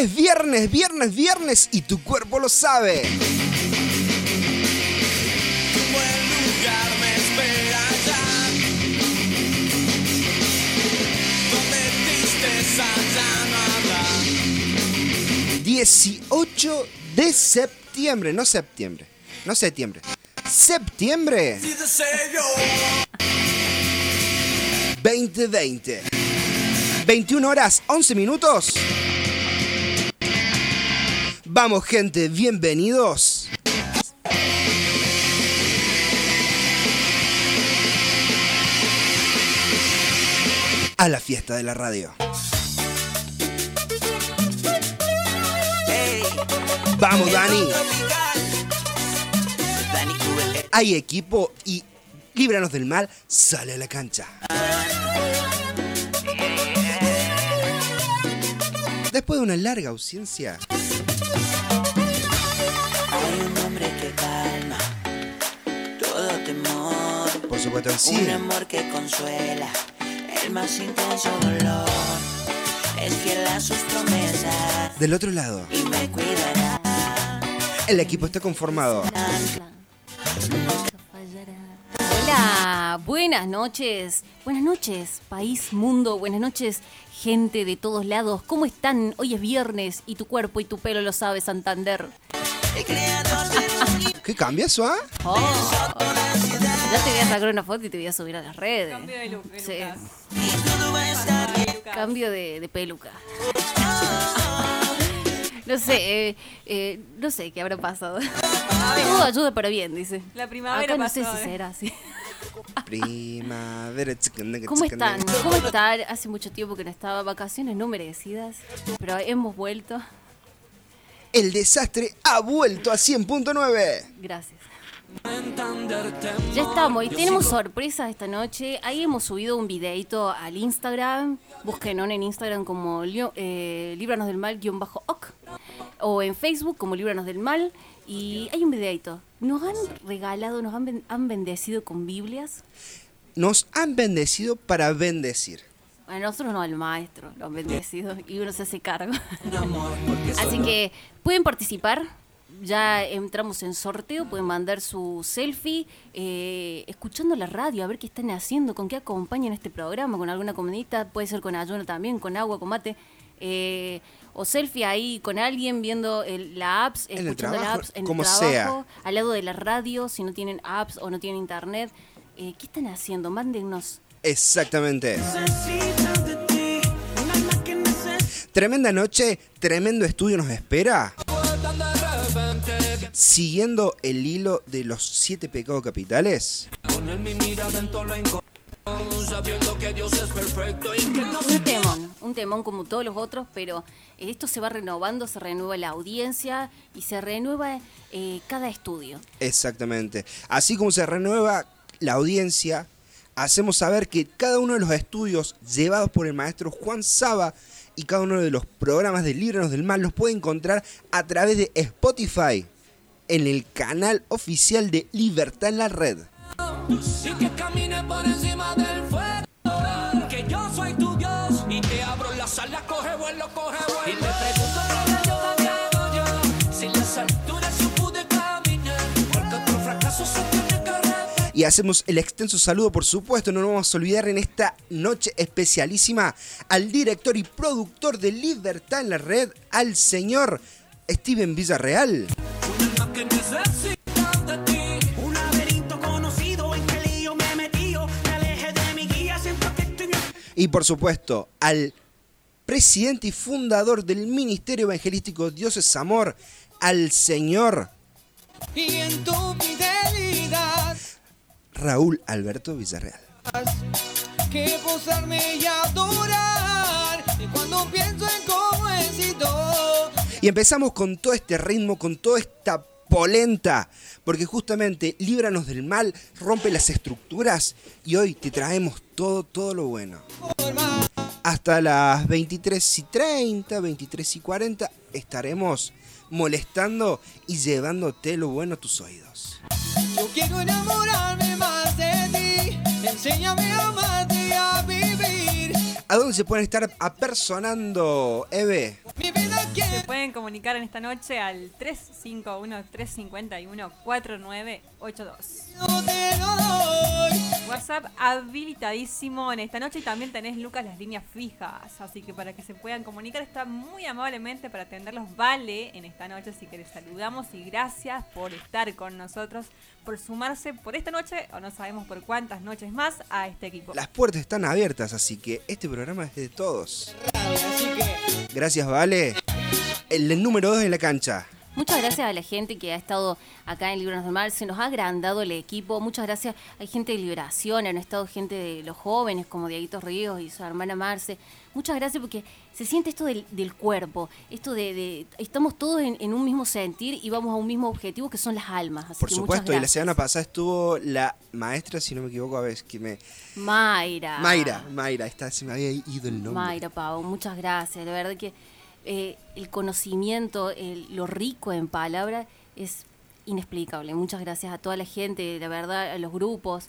Es viernes, viernes, viernes y tu cuerpo lo sabe. buen lugar me espera ya. Donde tristeza ya no habrá. 18 de septiembre, no septiembre, no septiembre. Septiembre Si deseo 2020. 21 horas 11 minutos. Vamos gente, bienvenidos. A la fiesta de la radio. Vamos Dani. Hay equipo y líbranos del mal, sale a la cancha. Después de una larga ausencia, supuesto el Un amor que consuela el más intenso dolor. Es fiel a sus promesas del otro lado, y me cuidará. el equipo está conformado. Hola, buenas noches. Buenas noches, país, mundo. Buenas noches, gente de todos lados. ¿Cómo están? Hoy es viernes y tu cuerpo y tu pelo lo sabe, Santander. ¿Qué cambia eso, ah? Oh. Ya te voy a sacar una foto y te voy a subir a las redes. Cambio de look, Sí. Lucas. Cambio de, de peluca. No sé, eh, eh, no sé qué habrá pasado. Todo ayuda para bien, dice. La primavera Acá no sé pasó, si eh. será así. Primavera. ¿Cómo están? ¿Cómo están? Hace mucho tiempo que no estaba. Vacaciones no merecidas, pero hemos vuelto. El desastre ha vuelto a 100.9. Gracias. Ya estamos y tenemos sorpresas esta noche. Ahí hemos subido un videito al Instagram. Búsquenos en Instagram como eh, Líbranos del Mal guion bajo OC. O en Facebook como Líbranos del Mal. Y hay un videito. Nos han regalado, nos han, han bendecido con Biblias. Nos han bendecido para bendecir. Bueno, nosotros no, al maestro, lo han bendecido y uno se hace cargo. Así que pueden participar. Ya entramos en sorteo, pueden mandar su selfie eh, escuchando la radio, a ver qué están haciendo, con qué acompañan este programa, con alguna comidita, puede ser con ayuno también, con agua, con mate. eh, o selfie ahí con alguien viendo el- la apps, En el escuchando la trabajo, apps en como el trabajo, sea. al lado de la radio, si no tienen apps o no tienen internet. Eh, ¿Qué están haciendo? Mándennos Exactamente. Tremenda noche, tremendo estudio nos espera. Siguiendo el hilo de los siete pecados capitales, Un temón, un temón como todos los otros, pero esto se va renovando, se renueva la audiencia y se renueva eh, cada estudio. exactamente. Así como se renueva la audiencia, hacemos saber que cada uno de los estudios llevados por el maestro Juan Saba y cada uno de los programas de Líbranos del Mal los puede encontrar a través de Spotify en el canal oficial de Libertad en la Red. Y que camine por encima del fuego. Que yo soy tu Dios y te abro las alas, coge vuelo, coge vuelo. Y te pregunto cómo yo hago yo. Si las alturas yo pude caminar, porque otro fracaso se tiene que repetir. Y hacemos el extenso saludo, por supuesto, no nos vamos a olvidar en esta noche especialísima al director y productor de Libertad en la Red, al señor Steven Villarreal. Y por supuesto, al presidente y fundador del Ministerio Evangelístico Dios es Amor, al señor Y en tu fidelidad, Raúl Alberto Villarreal. que posarme y adorar. Y cuando pienso en. Y empezamos con todo este ritmo, con toda esta polenta, porque justamente líbranos del mal, rompe las estructuras y hoy te traemos todo, todo lo bueno. Hasta las 23 y 30, 23 y 40 estaremos molestando y llevándote lo bueno a tus oídos. Yo quiero enamorarme más de ti. Enséñame a amarte y a vivir. ¿A dónde se pueden estar apersonando, Eve? Se pueden comunicar en esta noche al 351-351-4982. WhatsApp habilitadísimo en esta noche y también tenés, Lucas, las líneas fijas. Así que para que se puedan comunicar, está muy amablemente para atenderlos. Vale en esta noche, así que les saludamos y gracias por estar con nosotros, por sumarse por esta noche, o no sabemos por cuántas noches más, a este equipo. Las puertas están abiertas, así que este programa es de todos. Gracias, Vale. El, el número 2 en la cancha. Muchas gracias a la gente que ha estado acá en Libros Mar. Se nos ha agrandado el equipo. Muchas gracias. Hay gente de Liberación, han estado gente de los jóvenes como Dieguito Ríos y su hermana Marce. Muchas gracias porque se siente esto del, del cuerpo, esto de, de- estamos todos en, en un mismo sentir y vamos a un mismo objetivo que son las almas. Así Por que supuesto, y la semana pasada estuvo la maestra, si no me equivoco, a ver, que me... Mayra. Mayra, Mayra, está, se me había ido el nombre. Mayra Pau, muchas gracias. La verdad que eh, el conocimiento, lo rico en palabras es inexplicable. Muchas gracias a toda la gente, la verdad, a los grupos.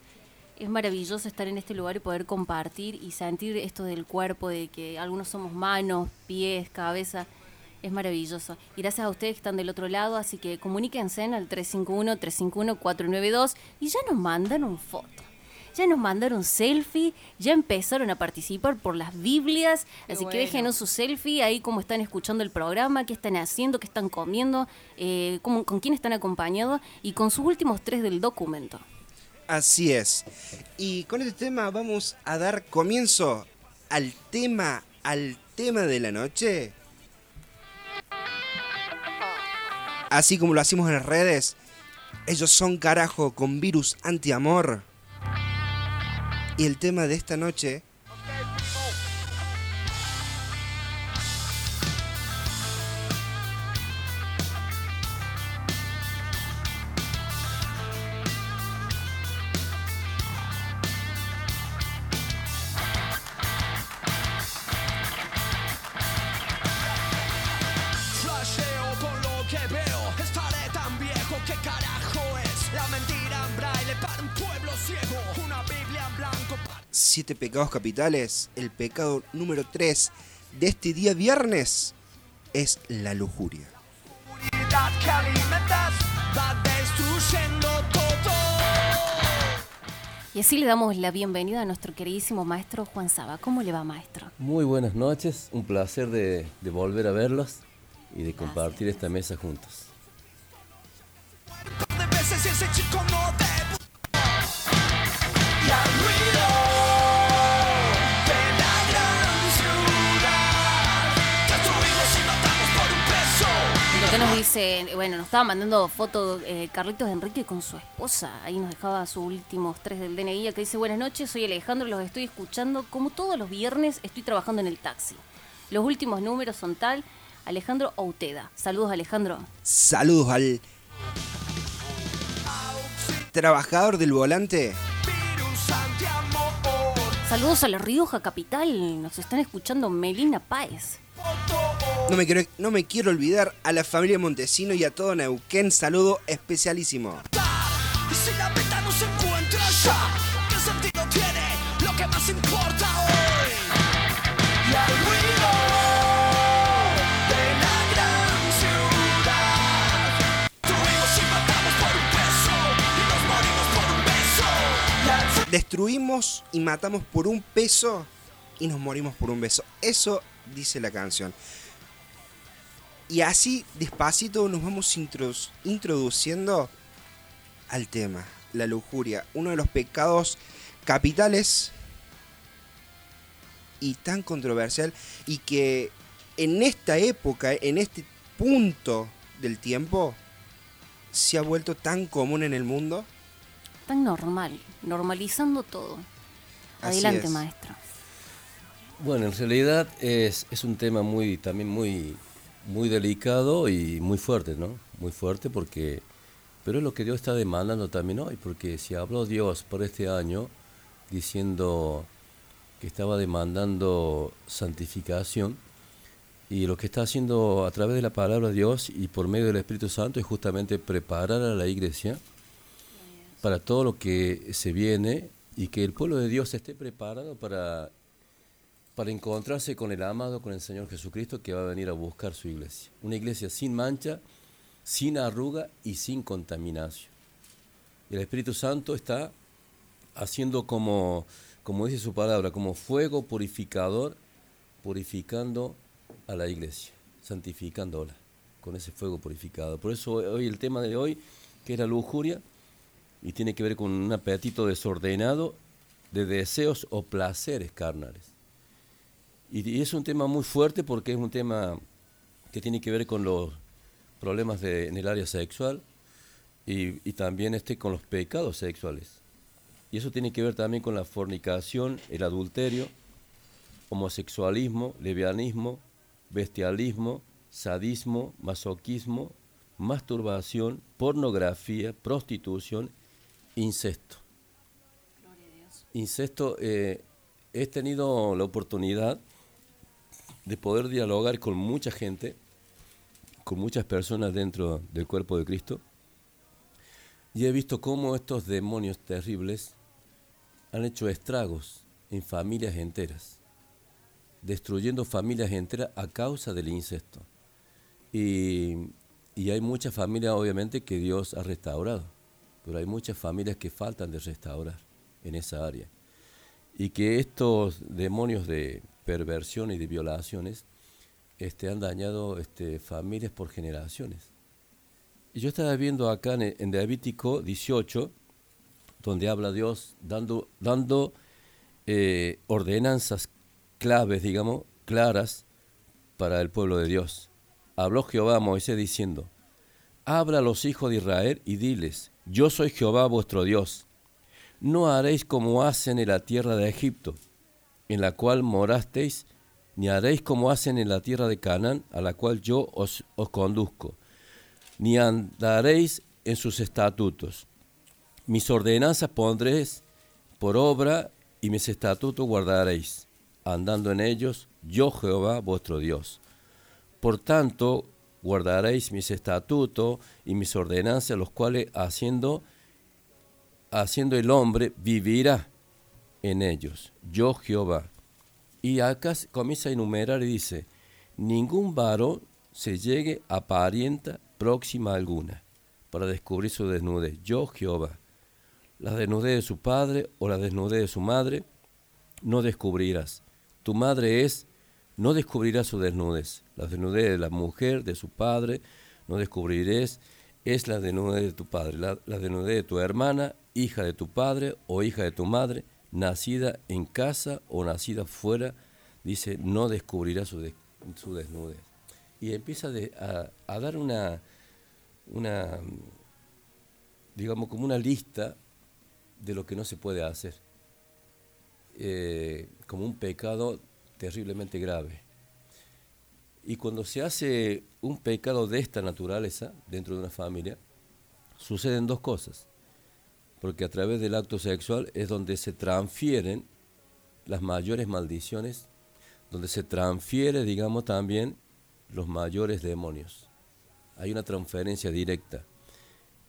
Es maravilloso estar en este lugar y poder compartir y sentir esto del cuerpo, de que algunos somos manos, pies, cabeza. Es maravilloso. Y gracias a ustedes que están del otro lado, así que comuníquense al 351-351-492 y ya nos mandaron foto. Ya nos mandaron selfie, ya empezaron a participar por las Biblias, así que déjenos su selfie ahí como están escuchando el programa, qué están haciendo, qué están comiendo, eh, cómo- con quién están acompañados y con sus últimos tres del documento. Así es. Y con este tema vamos a dar comienzo al tema, al tema de la noche. Así como lo hacemos en las redes, ellos son carajo con virus antiamor. Y el tema de esta noche pecados capitales, el pecado número 3 de este día viernes es la lujuria. oscuridad que alimentas, va destruyendo todo. Y así le damos la bienvenida a nuestro queridísimo maestro Juan Saba. ¿Cómo le va, maestro? Muy buenas noches, un placer de, de volver a verlos y de compartir esta mesa juntos. y que nos dice, bueno, nos estaba mandando fotos eh, Carlitos Enrique con su esposa. Ahí nos dejaba sus últimos tres del DNI. Que dice: Buenas noches, soy Alejandro, los estoy escuchando. Como todos los viernes, estoy trabajando en el taxi. Los últimos números son tal: Alejandro Outeda. Saludos, Alejandro. Saludos al trabajador del volante. Saludos a la Rioja Capital. Nos están escuchando Melina Páez. No me, quiero, no me quiero olvidar a la familia Montesino y a todo Neuquén. Saludo especialísimo. si la meta no se encuentra ya qué sentido tiene lo que más importa hoy y al ruido de la gran ciudad destruimos y matamos por un peso y nos morimos por un beso al Destruimos y matamos por un peso y nos morimos por un beso. Eso dice la canción. Y así, despacito, nos vamos introdu- introduciendo al tema, la lujuria, uno de los pecados capitales y tan controversial y que en esta época, en este punto del tiempo, se ha vuelto tan común en el mundo. Tan normal. Normalizando todo. Adelante, es. maestro. Bueno, en realidad es, es un tema muy también muy muy delicado y muy fuerte, ¿no? Muy fuerte porque pero es lo que Dios está demandando también hoy, porque si habló Dios por este año diciendo que estaba demandando santificación y lo que está haciendo a través de la palabra de Dios y por medio del Espíritu Santo es justamente preparar a la iglesia para todo lo que se viene y que el pueblo de Dios esté preparado para para encontrarse con el amado, con el Señor Jesucristo que va a venir a buscar su iglesia. Una iglesia sin mancha, sin arruga y sin contaminación. El Espíritu Santo está haciendo como, como dice su palabra, como fuego purificador, purificando a la iglesia, santificándola con ese fuego purificado. Por eso hoy el tema de hoy, que es la lujuria, y tiene que ver con un apetito desordenado de deseos o placeres carnales. Y, es un tema muy fuerte porque es un tema que tiene que ver con los problemas de, en el área sexual y, y también este con los pecados sexuales. Y eso tiene que ver también con la fornicación, el adulterio, homosexualismo, levianismo, bestialismo, sadismo, masoquismo, masturbación, pornografía, prostitución, incesto. Incesto, eh, he tenido la oportunidad de poder dialogar con mucha gente, con muchas personas dentro del cuerpo de Cristo, y he visto cómo estos demonios terribles han hecho estragos en familias enteras, destruyendo familias enteras a causa del incesto. Y, y hay muchas familias, obviamente, que Dios ha restaurado, pero hay muchas familias que faltan de restaurar en esa área. Y que estos demonios de y de violaciones este, han dañado este, familias por generaciones. Y yo estaba viendo acá en, en Levítico 18, donde habla Dios dando, dando eh, ordenanzas claves, digamos, claras para el pueblo de Dios. Habló Jehová a Moisés diciendo, Habla a los hijos de Israel y diles, Yo soy Jehová vuestro Dios. No haréis como hacen en la tierra de Egipto, en la cual morasteis, ni haréis como hacen en la tierra de Canaán, a la cual yo os, os conduzco, ni andaréis en sus estatutos. Mis ordenanzas pondréis por obra y mis estatutos guardaréis, andando en ellos, yo Jehová vuestro Dios. Por tanto, guardaréis mis estatutos y mis ordenanzas, los cuales haciendo, haciendo el hombre vivirá en ellos, yo Jehová. Y acá comienza a enumerar y dice, ningún varón se llegue a parienta próxima alguna para descubrir su desnudez, yo Jehová. La desnudez de su padre o la desnudez de su madre no descubrirás. Tu madre es no descubrirás su desnudez. La desnudez de la mujer, de su padre, no descubrirás, es la desnudez de tu padre. La, desnudez de tu hermana, hija de tu padre o hija de tu madre, nacida en casa o nacida fuera, dice, no descubrirás su, su desnudez. Y empieza a, dar una, una, digamos, como una lista de lo que no se puede hacer. Eh, como un pecado terriblemente grave. Y cuando se hace un pecado de esta naturaleza dentro de una familia, suceden dos cosas. Porque a través del acto sexual es donde se transfieren las mayores maldiciones, donde se transfiere, digamos, también los mayores demonios. Hay una transferencia directa.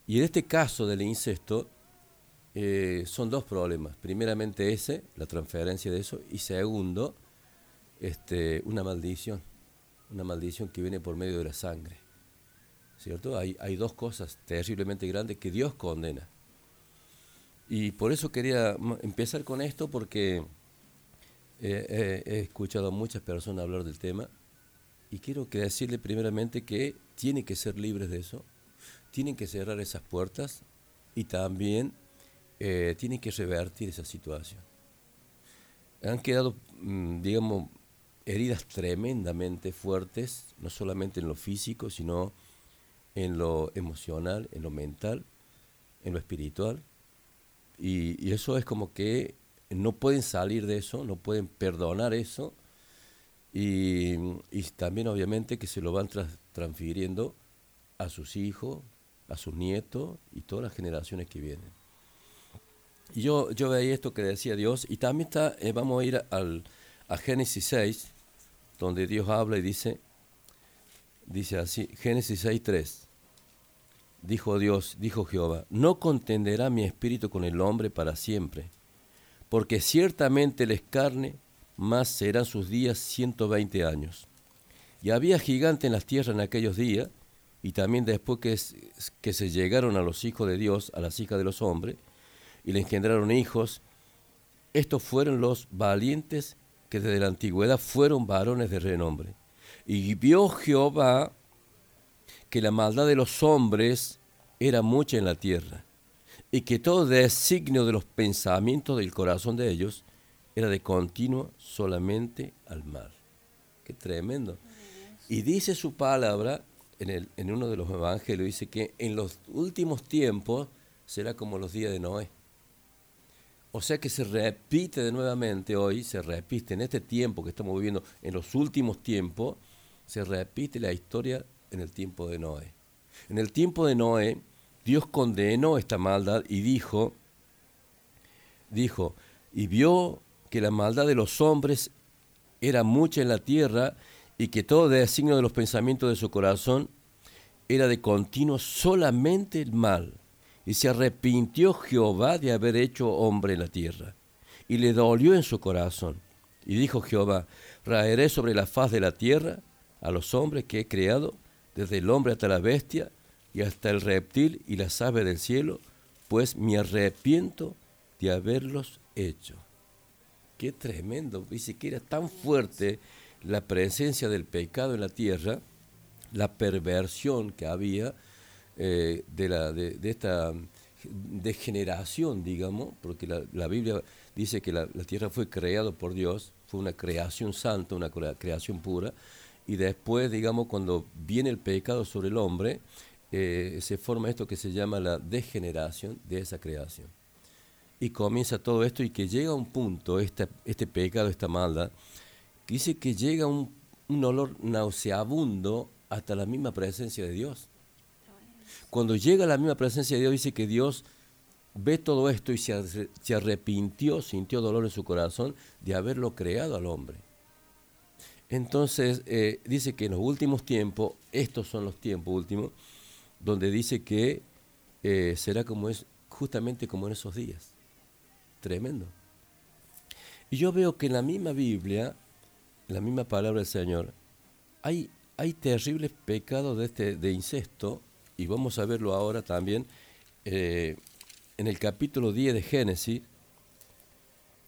Y en este caso del incesto, eh, son dos problemas. Primeramente ese, la transferencia de eso, y segundo, este, una maldición, una maldición que viene por medio de la sangre. ¿Cierto? Hay, hay dos cosas terriblemente grandes que Dios condena. Y por eso quería empezar con esto porque he escuchado a muchas personas hablar del tema y quiero que decirle primeramente que tienen que ser libres de eso, tienen que cerrar esas puertas y también eh, tienen que revertir esa situación. Han quedado, mm, digamos, heridas tremendamente fuertes, no solamente en lo físico, sino en lo emocional, en lo mental, en lo espiritual. Y, eso es como que no pueden salir de eso, no pueden perdonar eso. Y, también obviamente que se lo van transfiriendo a sus hijos, a sus nietos y todas las generaciones que vienen. Y yo, yo veía esto que decía Dios y también está, eh, vamos a ir al, a Génesis 6, donde Dios habla y dice, dice así, Génesis 6.3, dijo Dios, dijo Jehová, no contenderá mi espíritu con el hombre para siempre, porque ciertamente él es carne, más serán sus días 120 años. Y había gigante en las tierras en aquellos días, y también después que, que se llegaron a los hijos de Dios, a las hijas de los hombres, y le engendraron hijos, estos fueron los valientes que desde la antigüedad fueron varones de renombre. Y vio Jehová que la maldad de los hombres era mucha en la tierra, y que todo designio de los pensamientos del corazón de ellos era de continuo solamente al mal. Qué tremendo. Y dice su palabra en, el, en uno de los evangelios, dice que en los últimos tiempos será como los días de Noé. O sea que se repite de nuevamente hoy, se repite en este tiempo que estamos viviendo, en los últimos tiempos, se repite la historia en el tiempo de Noé. En el tiempo de Noé, Dios condenó esta maldad y dijo, dijo, y vio que la maldad de los hombres era mucha en la tierra y que todo designio de los pensamientos de su corazón era de continuo solamente el mal. Y se arrepintió Jehová de haber hecho hombre en la tierra. Y le dolió en su corazón. Y dijo Jehová, raeré sobre la faz de la tierra a los hombres que he creado, desde el hombre hasta la bestia, y hasta el reptil y las aves del cielo, pues me arrepiento de haberlos hecho. Qué tremendo. Dice que era tan fuerte la presencia del pecado en la tierra, la perversión que había eh, de, la, de, esta degeneración, digamos, porque la, la Biblia dice que la, la tierra fue creada por Dios, fue una creación santa, una crea- creación pura, y después, digamos, cuando viene el pecado sobre el hombre, eh, se forma esto que se llama la degeneración de esa creación y comienza todo esto y que llega un punto, este pecado, esta maldad, que dice que llega un, un olor nauseabundo hasta la misma presencia de Dios. Cuando llega a la misma presencia de Dios, dice que Dios ve todo esto y se, se arrepintió, sintió dolor en su corazón de haberlo creado al hombre. Entonces, eh, dice que en los últimos tiempos, estos son los tiempos últimos, donde dice que eh, será como es, justamente como en esos días. Tremendo. Y yo veo que en la misma Biblia, en la misma palabra del Señor, hay, hay terribles pecados de, este, de incesto, y vamos a verlo ahora también eh, en el capítulo 10 de Génesis,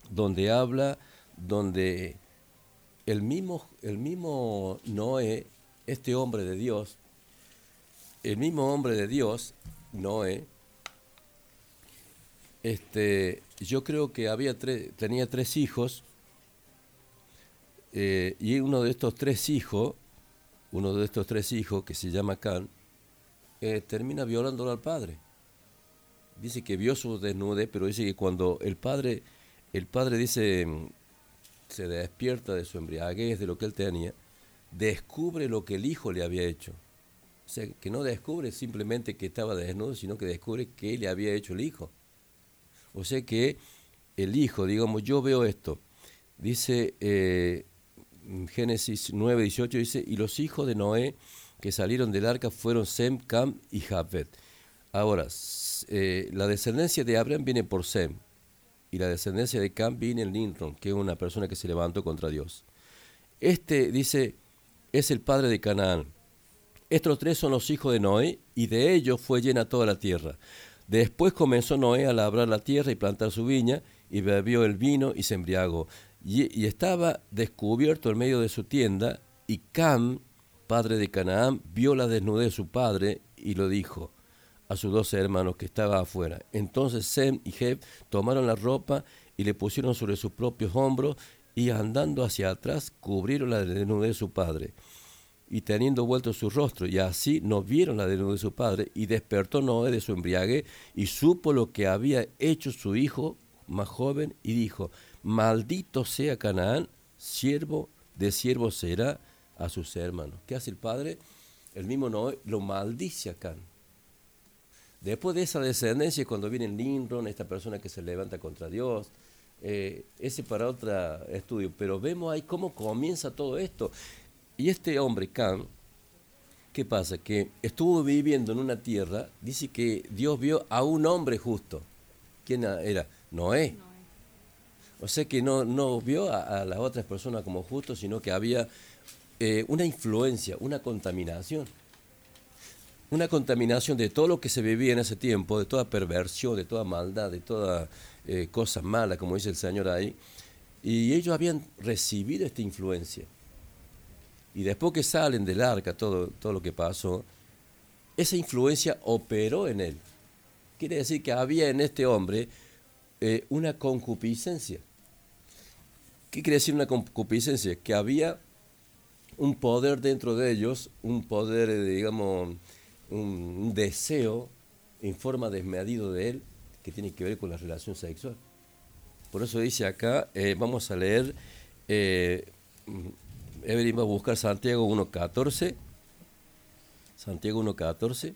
donde habla, donde el mismo, el mismo Noé, este hombre de Dios, el mismo hombre de Dios, Noé, este, yo creo que había tenía tres hijos, eh, y uno de estos tres hijos, uno de estos tres hijos, que se llama Can, eh, termina violándolo al padre. Dice que vio su desnudez, pero dice que cuando el padre, el padre dice, se despierta de su embriaguez, de lo que él tenía, descubre lo que el hijo le había hecho. O sea, que no descubre simplemente que estaba desnudo, sino que descubre que le había hecho el hijo. O sea que el hijo, digamos, yo veo esto. Dice eh, Génesis 9, 18, dice, y los hijos de Noé que salieron del arca fueron Sem, Cam y Jafet. Ahora, eh, la descendencia de Abraham viene por Sem, y la descendencia de Cam viene en Linron, que es una persona que se levantó contra Dios. Este, dice, es el padre de Canaán. Estos tres son los hijos de Noé, y de ellos fue llena toda la tierra. Después comenzó Noé a labrar la tierra y plantar su viña, y bebió el vino y se embriagó. Y, y estaba descubierto en medio de su tienda, y Cam, padre de Canaán, vio la desnudez de su padre, y lo dijo sus dos hermanos que estaban afuera. Entonces Sem y Jeb tomaron la ropa y le pusieron sobre sus propios hombros, y andando hacia atrás cubrieron la desnudez de su padre y teniendo vuelto su rostro, y así no vieron la desnudez de su padre, y despertó Noé de su embriague, y supo lo que había hecho su hijo más joven, y dijo, maldito sea Canaán, siervo de siervo será a sus hermanos. ¿Qué hace el padre? El mismo Noé lo maldice a Can. Después de esa descendencia, cuando viene Nimrod, esta persona que se levanta contra Dios, eh, ese para otro estudio, pero vemos ahí cómo comienza todo esto. Y este hombre, Can, ¿qué pasa? Que estuvo viviendo en una tierra, dice que Dios vio a un hombre justo. ¿Quién era? Noé. O sea que no, no vio a, a las otras personas como justos, sino que había eh, una influencia, una contaminación. Una contaminación de todo lo que se vivía en ese tiempo, de toda perversión, de toda maldad, de toda eh, cosa mala, como dice el Señor ahí. Y ellos habían recibido esta influencia. Y después que salen del arca, todo, todo lo que pasó, esa influencia operó en él. Quiere decir que había en este hombre eh, una concupiscencia. ¿Qué quiere decir una concupiscencia? Que había un poder dentro de ellos, un poder, eh, digamos, un, deseo en forma desmedido de él que tiene que ver con la relación sexual. Por eso dice acá, eh, vamos a leer, eh, Evelyn va a buscar Santiago 1.14, Santiago 1.14.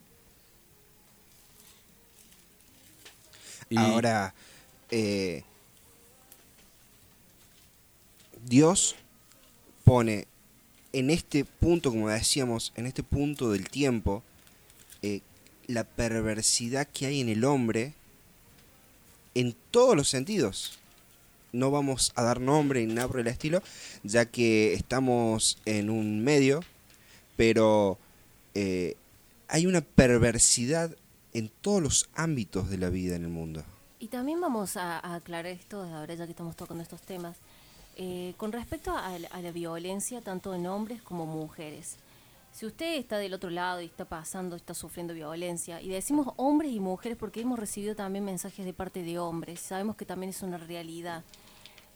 Y- Ahora, eh, Dios pone en este punto, como decíamos, en este punto del tiempo, la perversidad que hay en el hombre en todos los sentidos. No vamos a dar nombre ni nada por el estilo, ya que estamos en un medio, pero eh, hay una perversidad en todos los ámbitos de la vida en el mundo. Y también vamos a, aclarar esto ahora, ya que estamos tocando estos temas. Eh, con respecto a, a la violencia, tanto en hombres como mujeres. Si usted está del otro lado y está pasando, está sufriendo violencia, y decimos hombres y mujeres porque hemos recibido también mensajes de parte de hombres, sabemos que también es una realidad,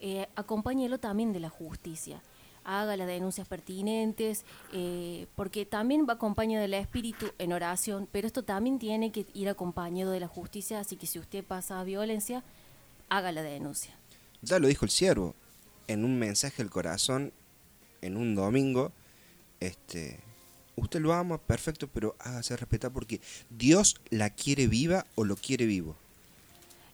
eh, acompáñelo también de la justicia. Haga las denuncias pertinentes, eh, porque también va acompañado del espíritu en oración, pero esto también tiene que ir acompañado de la justicia, así que si usted pasa violencia, haga la denuncia. Ya lo dijo el siervo, en un mensaje al corazón, en un domingo, este, usted lo ama, perfecto, pero hágase respetar porque Dios la quiere viva o lo quiere vivo.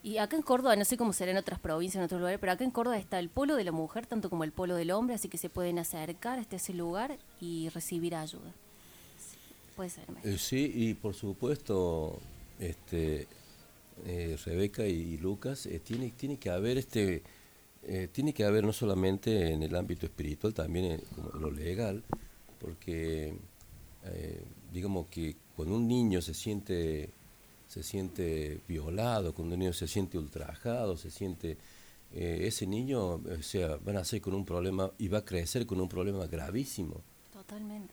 Y acá en Córdoba, no sé cómo será en otras provincias, en otros lugares, pero acá en Córdoba está el polo de la mujer, tanto como el polo del hombre, así que se pueden acercar hasta ese lugar y recibir ayuda. Sí, Puede ser. Eh, sí, y por supuesto, este, eh, Rebeca y Lucas, eh, tiene, tiene que haber este, eh, tiene que haber no solamente en el ámbito espiritual, también en, como en lo legal, porque eh, digamos que cuando un niño se siente se siente violado, cuando un niño se siente ultrajado, se siente eh, ese niño, o sea, va a nacer con un problema y va a crecer con un problema gravísimo Totalmente.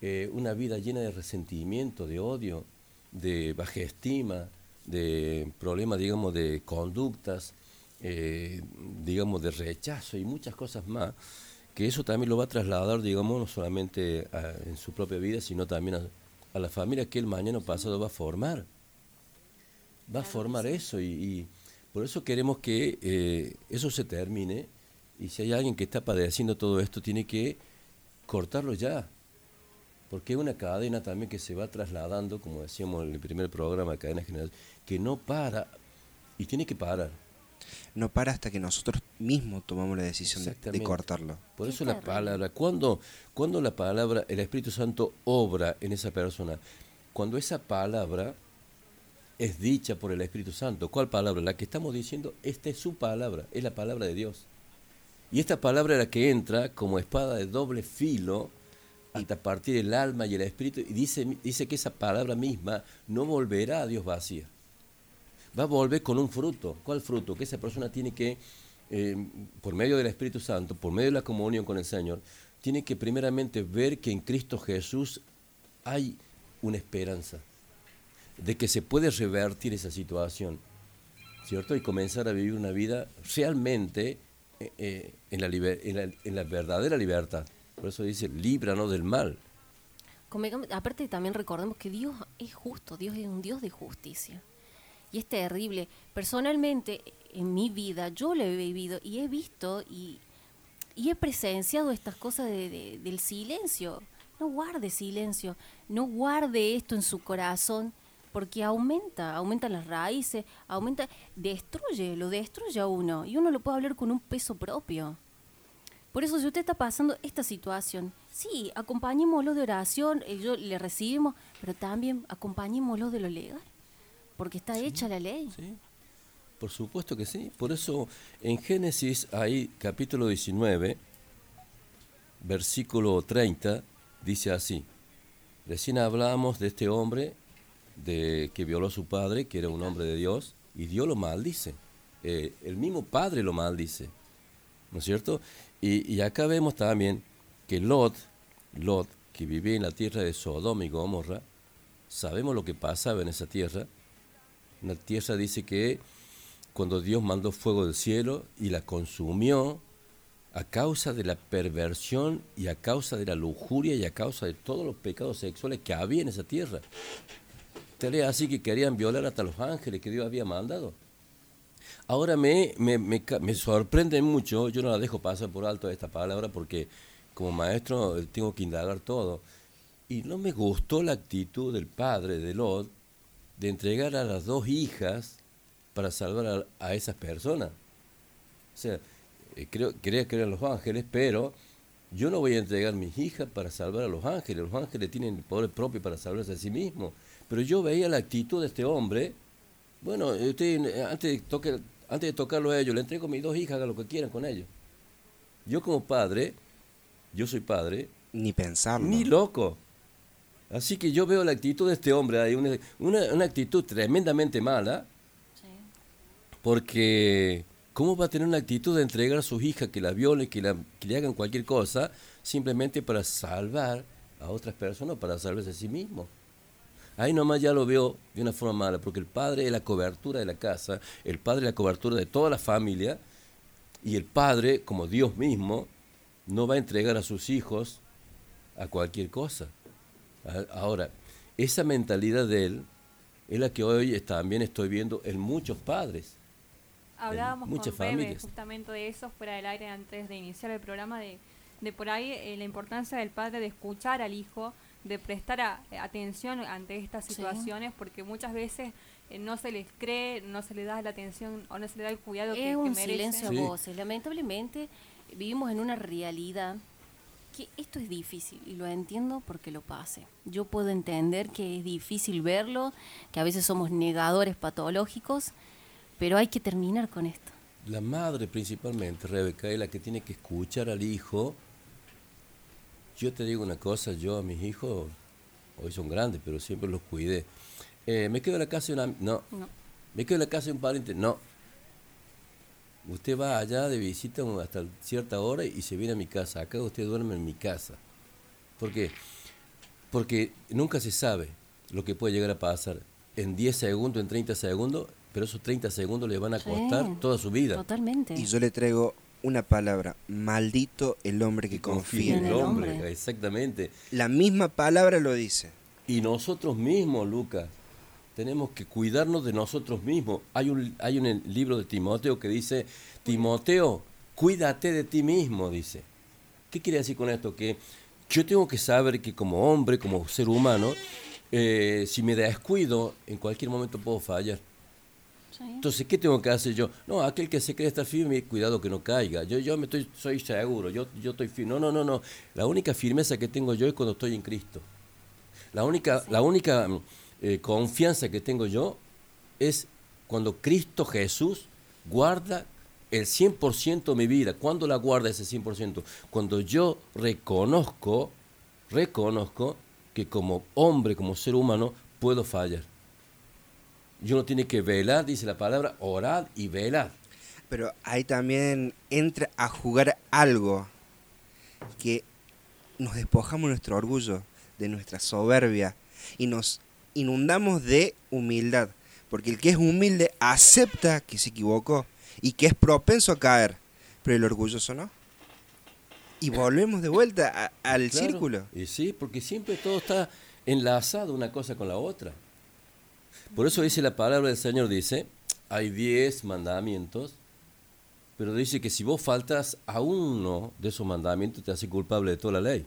eh, una vida llena de resentimiento, de odio, de baja estima, de problemas, digamos, de conductas, eh, digamos, de rechazo y muchas cosas más, que eso también lo va a trasladar, digamos, no solamente a- en su propia vida, sino también a, a la familia que él mañana pasado va a formar. Va a formar eso y, y por eso queremos que eh, eso se termine y si hay alguien que está padeciendo todo esto, tiene que cortarlo ya, porque es una cadena también que se va trasladando, como decíamos en el primer programa, cadena general, que no para y tiene que parar. No para hasta que nosotros mismos tomamos la decisión de- cortarlo. Por eso la palabra, cuando, cuando la palabra, el Espíritu Santo obra en esa persona, cuando esa palabra es dicha por el Espíritu Santo, ¿cuál palabra? La que estamos diciendo, esta es su palabra, es la palabra de Dios. Y esta palabra es la que entra como espada de doble filo hasta partir el alma y el espíritu, y dice, dice que esa palabra misma no volverá a Dios vacía. Va a volver con un fruto. ¿Cuál fruto? Que esa persona tiene que, eh, por medio del Espíritu Santo, por medio de la comunión con el Señor, tiene que primeramente ver que en Cristo Jesús hay una esperanza de que se puede revertir esa situación, ¿cierto? Y comenzar a vivir una vida realmente eh, eh, en, la en, la, en la verdadera libertad. Por eso dice, líbranos del mal. Aparte también recordemos que Dios es justo, Dios es un Dios de justicia. Y es terrible. Personalmente, en mi vida, yo lo he vivido y he visto y, y he presenciado estas cosas de- de- del silencio. No guarde silencio, no guarde esto en su corazón, porque aumenta, aumentan las raíces, aumenta, destruye, lo destruye a uno, y uno lo puede hablar con un peso propio. Por eso, si usted está pasando esta situación, sí, acompañémoslo de oración, eh, yo le recibimos, pero también acompañémoslo de lo legal, porque está hecha la ley. ¿sí? Por supuesto que sí. Por eso en Génesis, ahí capítulo 19, versículo 30, dice así. Recién hablábamos de este hombre de, que violó a su padre, que era un hombre de Dios, y Dios lo maldice. Eh, el mismo padre lo maldice. ¿No es cierto? Y, y acá vemos también que Lot, Lot, que vivía en la tierra de Sodoma y Gomorra, sabemos lo que pasaba en esa tierra. La tierra dice que cuando Dios mandó fuego del cielo y la consumió, a causa de la perversión y a causa de la lujuria y a causa de todos los pecados sexuales que había en esa tierra. Tal así que querían violar hasta los ángeles que Dios había mandado. Ahora me, me, me, me sorprende mucho, yo no la dejo pasar por alto esta palabra porque como maestro tengo que indagar todo. Y no me gustó la actitud del padre de Lot de entregar a las dos hijas para salvar a, a esas personas. O sea, eh, creo, quería que eran los ángeles, pero yo no voy a entregar mis hijas para salvar a los ángeles. Los ángeles tienen el poder propio para salvarse a sí mismos. Pero yo veía la actitud de este hombre. Bueno, eh, usted, eh, antes, de toque- antes de tocarlo a ellos, le entrego a mis dos hijas, hagan lo que quieran con ellos. Yo como padre, yo soy padre, Ni pensarlo. ni loco. Así que yo veo la actitud de este hombre, hay una, una, una actitud tremendamente mala, porque ¿cómo va a tener una actitud de entregar a sus hijas que la violen, que, la, que le hagan cualquier cosa, simplemente para salvar a otras personas, para salvarse a sí mismo? Ahí nomás ya lo veo de una forma mala, porque el padre es la cobertura de la casa, el padre es la cobertura de toda la familia, y el padre, como Dios mismo, no va a entregar a sus hijos a cualquier cosa. Ahora, esa mentalidad de él es la que hoy también estoy viendo en muchos padres. Hablábamos muchas con Pepe familias. justamente de eso fuera del aire antes de iniciar el programa, de, de por ahí eh, la importancia del padre de escuchar al hijo, de prestar a- atención ante estas Sí. situaciones, porque muchas veces eh, no se les cree, no se les da la atención o no se le da el cuidado que, Es que un merecen. silencio a voces. Lamentablemente vivimos en una realidad que esto es difícil y lo entiendo porque lo pasé. Yo puedo entender que es difícil verlo, que a veces somos negadores patológicos, pero hay que terminar con esto. La madre principalmente, Rebeca, es la que tiene que escuchar al hijo. Yo te digo una cosa, yo a mis hijos, hoy son grandes, pero siempre los cuidé. Eh, ¿Me quedo en la casa de una... No. No. ¿Me quedo en la casa de un pariente? No. Usted va allá de visita hasta cierta hora y se viene a mi casa. Acá usted duerme en mi casa. ¿Por qué? Porque nunca se sabe lo que puede llegar a pasar en 10 segundos, en 30 segundos, pero esos 30 segundos le van a Sí. costar toda su vida. Totalmente. Y yo le traigo una palabra. Maldito el hombre que confía en el hombre. Exactamente. La misma palabra lo dice. Y nosotros mismos, Lucas, tenemos que cuidarnos de nosotros mismos. Hay un, hay un libro de Timoteo que dice, Timoteo, cuídate de ti mismo, dice. ¿Qué quiere decir con esto? Que yo tengo que saber que como hombre, como ser humano, eh, si me descuido, en cualquier momento puedo fallar. Entonces, ¿qué tengo que hacer yo? No, aquel que se cree estar firme, cuidado que no caiga. Yo, yo me estoy, soy seguro, yo, yo estoy firme. No, no, no, no. La única firmeza que tengo yo es cuando estoy en Cristo. La única, la única eh, confianza que tengo yo es cuando Cristo Jesús guarda el 100% mi vida. ¿Cuándo la guarda ese 100%? Cuando yo reconozco, reconozco que como hombre, como ser humano, puedo fallar. Y uno tiene que velar, dice la palabra, orar y velar. Pero ahí también entra a jugar algo que nos despojamos nuestro orgullo, de nuestra soberbia y nos inundamos de humildad. Porque el que es humilde acepta que se equivocó y que es propenso a caer, pero el orgulloso no. Y volvemos de vuelta a- al Claro. círculo. Y sí, porque siempre todo está enlazado una cosa con la otra. Por eso dice la palabra del Señor, dice, hay diez mandamientos, pero dice que si vos faltas a uno de esos mandamientos te hace culpable de toda la ley.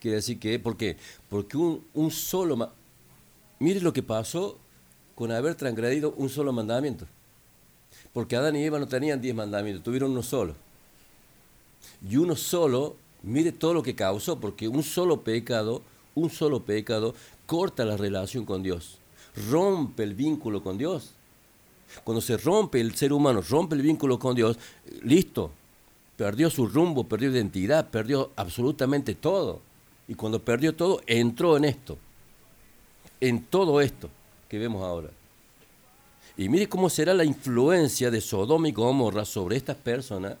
Quiere decir que, ¿por qué? Porque un, un solo... Mire lo que pasó con haber transgredido un solo mandamiento. Porque Adán y Eva no tenían diez mandamientos, tuvieron uno solo. Y uno solo, mire todo lo que causó, porque un solo pecado, un solo pecado corta la relación con Dios, rompe el vínculo con Dios. Cuando se rompe el ser humano, rompe el vínculo con Dios, listo, perdió su rumbo, perdió identidad, perdió absolutamente todo. Y cuando perdió todo, entró en esto, en todo esto que vemos ahora. Y mire cómo será la influencia de Sodoma y Gomorra sobre estas personas,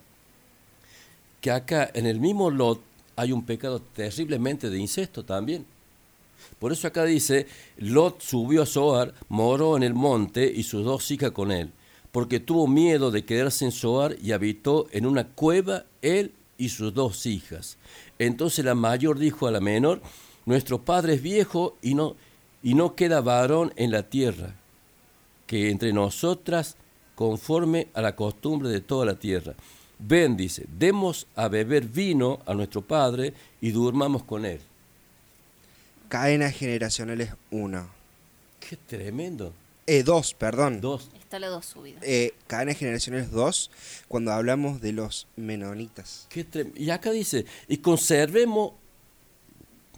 que acá en el mismo Lot hay un pecado terriblemente de incesto también. Por eso acá dice, Lot subió a Zoar, moró en el monte y sus dos hijas con él, porque tuvo miedo de quedarse en Zoar y habitó en una cueva él y sus dos hijas. Entonces la mayor dijo a la menor, nuestro padre es viejo y no, y no queda varón en la tierra, que entre nosotras conforme a la costumbre de toda la tierra. Ven, dice, demos a beber vino a nuestro padre y durmamos con él. Cadenas generacionales 1. Qué tremendo. Eh, 2, perdón. Dos. Está la dos subida. Eh, cadenas generaciones 2, cuando hablamos de los menonitas. Qué trem- y acá dice, y conservemos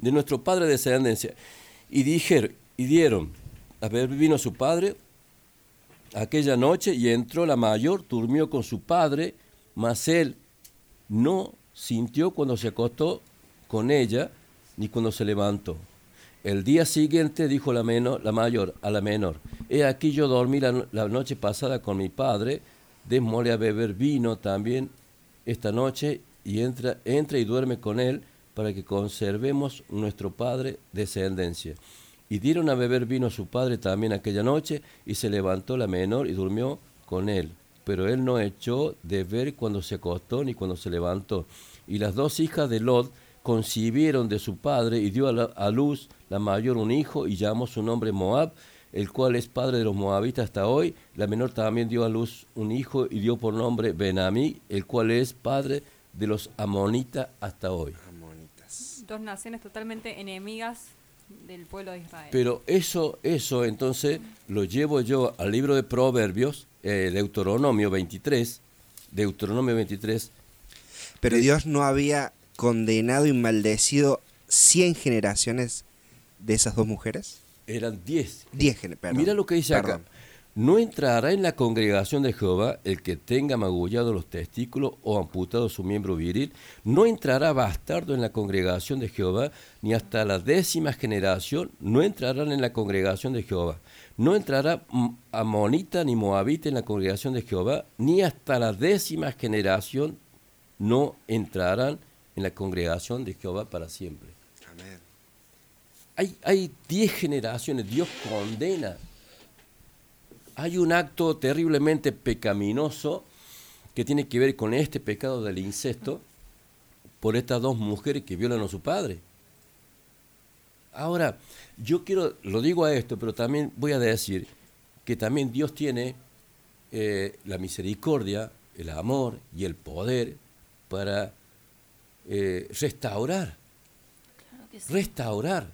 de nuestro padre descendencia. Y dijeron, y dieron a beber vino su padre aquella noche y entró la mayor, durmió con su padre, mas él no sintió cuando se acostó con ella ni cuando se levantó. El día siguiente dijo la, menor, la mayor a la menor, he aquí yo dormí la, no- la noche pasada con mi padre, démosle a beber vino también esta noche y entra, entra y duerme con él para que conservemos nuestro padre descendencia. Y dieron a beber vino a su padre también aquella noche, y se levantó la menor y durmió con él. Pero él no echó de ver cuando se acostó ni cuando se levantó. Y las dos hijas de Lot concibieron de su padre y dio a, luz la mayor un hijo y llamó su nombre Moab, el cual es padre de los moabitas hasta hoy. La menor también dio a luz un hijo y dio por nombre Benamí, el cual es padre de los amonitas hasta hoy. Dos naciones totalmente enemigas del pueblo de Israel. Pero eso, eso entonces lo llevo yo al libro de Proverbios, eh, Deuteronomio 23, Deuteronomio 23, Pero Dios no había condenado y maldecido 100 generaciones de esas dos mujeres. eran 10. 10 generaciones. Mira lo que dice acá. No entrará en la congregación de Jehová el que tenga magullado los testículos o amputado su miembro viril. No entrará bastardo en la congregación de Jehová, ni hasta la décima generación no entrarán en la congregación de Jehová. No entrará amonita ni moabita en la congregación de Jehová, ni hasta la décima generación no entrarán en la congregación de Jehová para siempre. Amén. Hay, hay diez generaciones, Dios condena. Hay un acto terriblemente pecaminoso que tiene que ver con este pecado del incesto por estas dos mujeres que violan a su padre. Ahora, yo quiero, lo digo a esto, pero también voy a decir que también Dios tiene eh, la misericordia, el amor y el poder para eh, restaurar Claro que sí. restaurar.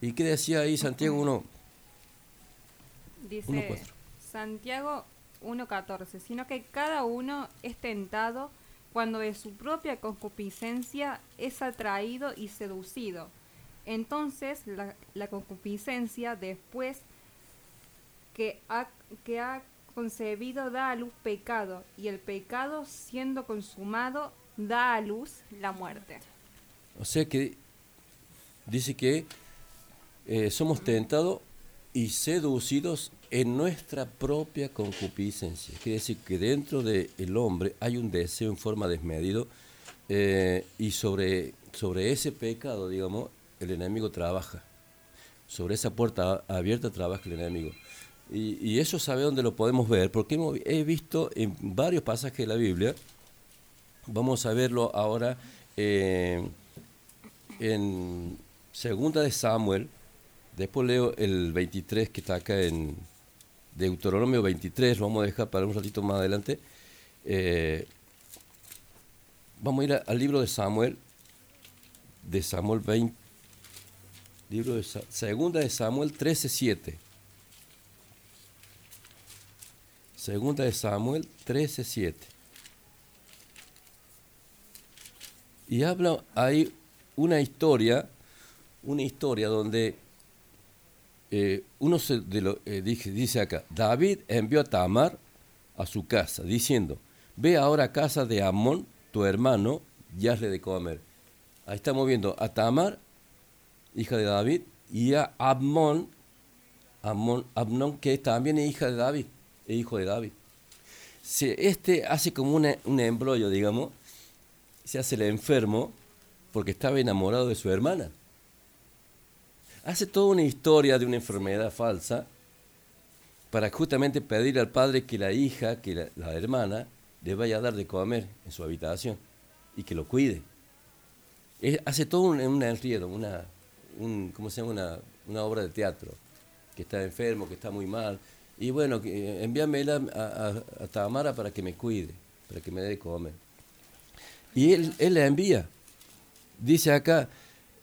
¿Y qué decía ahí Santiago 1? Dice 1.4. Santiago 1.14, sino que cada uno es tentado cuando de su propia concupiscencia es atraído y seducido. Entonces la, la concupiscencia después que ha, que ha concebido da a luz pecado y el pecado siendo consumado da a luz la muerte. O sea que dice que eh, somos tentados y seducidos en nuestra propia concupiscencia. Quiere decir que dentro del hombre hay un deseo en forma desmedido eh, y sobre, sobre ese pecado, digamos, el enemigo trabaja. Sobre esa puerta abierta trabaja el enemigo. Y, y eso sabe dónde lo podemos ver, porque hemos- he visto en varios pasajes de la Biblia, vamos a verlo ahora eh, en Segunda de Samuel, después leo el 23 que está acá en Deuteronomio 23, lo vamos a dejar para un ratito más adelante. Eh, vamos a ir a- al libro de Samuel, de Samuel 20, libro de Segunda de Samuel 13, 7. Segunda de Samuel 13, 7. Y habla, hay una historia, una historia donde eh, uno se de lo- eh, dije- dice acá, David envió a Tamar a su casa, diciendo, ve ahora a casa de Amón, tu hermano, y hazle de comer. Ahí estamos viendo a Tamar, hija de David, y a Amón, Amón, Amnón, que también es hija de David, es hijo de David. Se- este hace como un embrollo, digamos, se hace el enfermo porque estaba enamorado de su hermana. Hace toda una historia de una enfermedad falsa para justamente pedir al padre que la hija, que la, hermana, le vaya a dar de comer en su habitación y que lo cuide. Es- hace todo un, un una, un, ¿cómo se llama? Una, una obra de teatro, que está enfermo, que está muy mal. Y bueno, eh, envíamela a, a- a Tamara para que me cuide, para que me dé de comer. Y él, él la envía. Dice acá,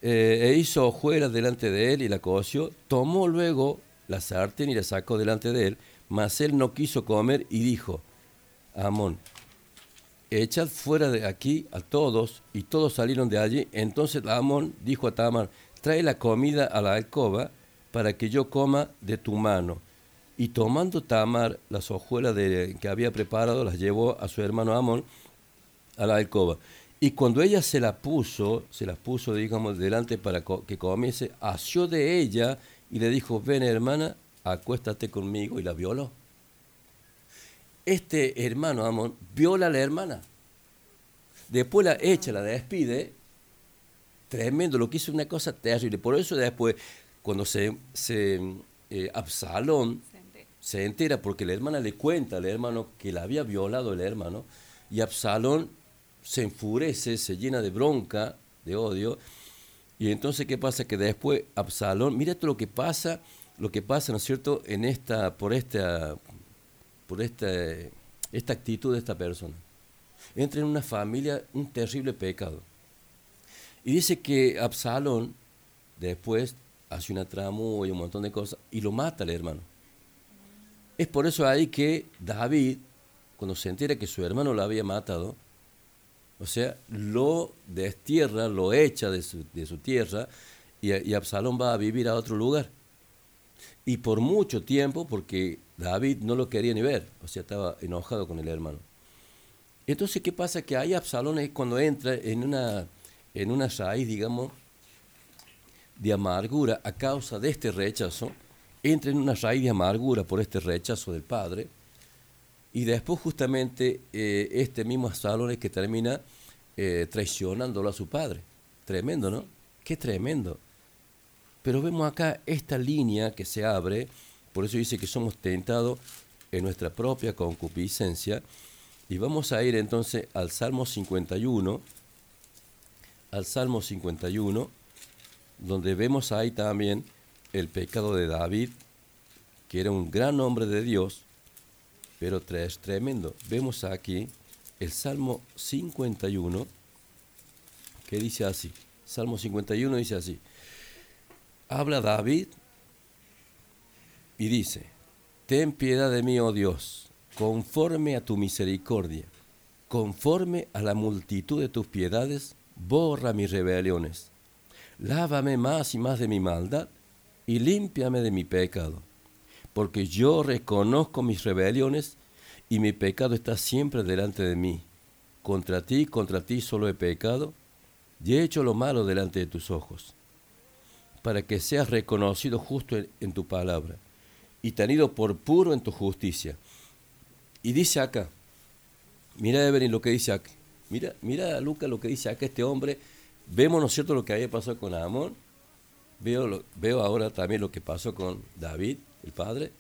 eh, e hizo hojuelas delante de él y la coció, tomó luego la sartén y la sacó delante de él, mas él no quiso comer y dijo, Amón, echad fuera de aquí a todos, y todos salieron de allí. Entonces Amón dijo a Tamar, trae la comida a la alcoba para que yo coma de tu mano. Y tomando Tamar las hojuelas de- que había preparado, las llevó a su hermano Amón a la alcoba. Y cuando ella se la puso, se las puso, digamos, delante para co- que comiese, asió de ella y le dijo, ven hermana, acuéstate conmigo, y la violó. Este hermano Amón viola a la hermana. Después la echa, la despide. Tremendo, lo que hizo una cosa terrible. Por eso después, cuando se, se eh, Absalón Se entera. se entera porque la hermana le cuenta al hermano que la había violado el hermano y Absalón se enfurece, se llena de bronca, de odio. Y entonces, ¿qué pasa? Que después Absalón, mira todo lo que pasa, lo que pasa, ¿no es cierto?, en esta, por esta, por esta, esta actitud de esta persona. Entra en una familia un terrible pecado. Y dice que Absalón después hace una tramo y un montón de cosas y lo mata al hermano. Es por eso ahí que David, cuando se entera que su hermano lo había matado, o sea, lo destierra, lo echa de su, de su tierra y, y Absalón va a vivir a otro lugar. Y por mucho tiempo, porque David no lo quería ni ver, o sea, estaba enojado con el hermano. Entonces, ¿qué pasa? Que ahí Absalón es cuando entra en una, en una raíz, digamos, de amargura a causa de este rechazo, entra en una raíz de amargura por este rechazo del padre, y después justamente eh, este mismo Absalón es que termina eh, traicionándolo a su padre. Tremendo, ¿no? Qué tremendo. Pero vemos acá esta línea que se abre, por eso dice que somos tentados en nuestra propia concupiscencia, y vamos a ir entonces al Salmo 51, al Salmo 51, donde vemos ahí también el pecado de David, que era un gran hombre de Dios, pero es tremendo. Vemos aquí el Salmo 51, que dice así. Salmo 51 dice así. Habla David y dice, Ten piedad de mí, oh Dios, conforme a tu misericordia, conforme a la multitud de tus piedades, borra mis rebeliones. Lávame más y más de mi maldad y límpiame de mi pecado, porque yo reconozco mis rebeliones y mi pecado está siempre delante de mí. Contra ti, contra ti solo he pecado y he hecho lo malo delante de tus ojos, para que seas reconocido justo en, tu palabra y tenido por puro en tu justicia. Y dice acá, mira Evelyn lo que dice acá, mira, mira Lucas lo que dice acá este hombre, vemos, ¿no es cierto?, lo que había pasado con Amón, veo, veo ahora también lo que pasó con David, el padre,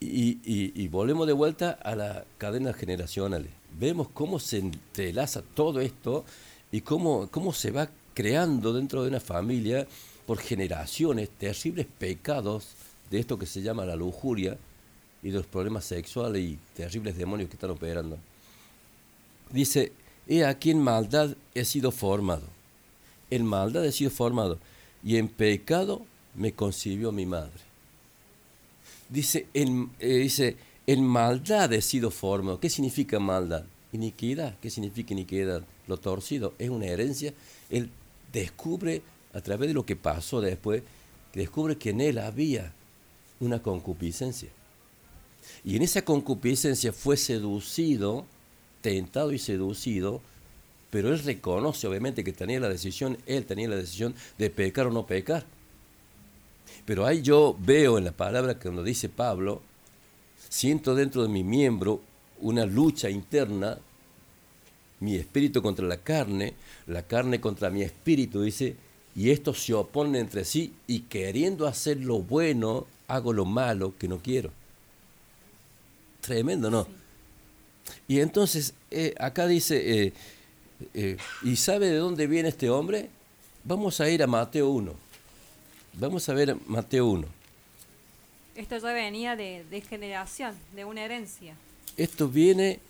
y, volvemos de vuelta a las cadenas generacionales. Vemos cómo se entrelaza todo esto y cómo, cómo se va creando dentro de una familia por generaciones terribles pecados de esto que se llama la lujuria y los problemas sexuales y terribles demonios que están operando. Dice, he aquí en maldad he sido formado. En maldad he sido formado y en pecado me concibió mi madre. Dice, en, eh, dice, en maldad he sido formado. ¿Qué significa maldad? Iniquidad. ¿Qué significa iniquidad? Lo torcido. Es una herencia. Él descubre a través de lo que pasó después descubre que en él había una concupiscencia. Y en esa concupiscencia fue seducido, tentado y seducido, pero él reconoce obviamente que tenía la decisión, él tenía la decisión de pecar o no pecar. Pero ahí yo veo en la palabra que cuando dice Pablo, siento dentro de mi miembro una lucha interna, mi espíritu contra la carne, la carne contra mi espíritu, dice, y estos se oponen entre sí y queriendo hacer lo bueno, hago lo malo que no quiero. Tremendo, ¿no? Y entonces, eh, acá dice, eh, eh, ¿y sabe de dónde viene este hombre? Vamos a ir a Mateo 1. Vamos a ver Mateo 1. Esto ya venía de, de generación, de una herencia. Esto viene,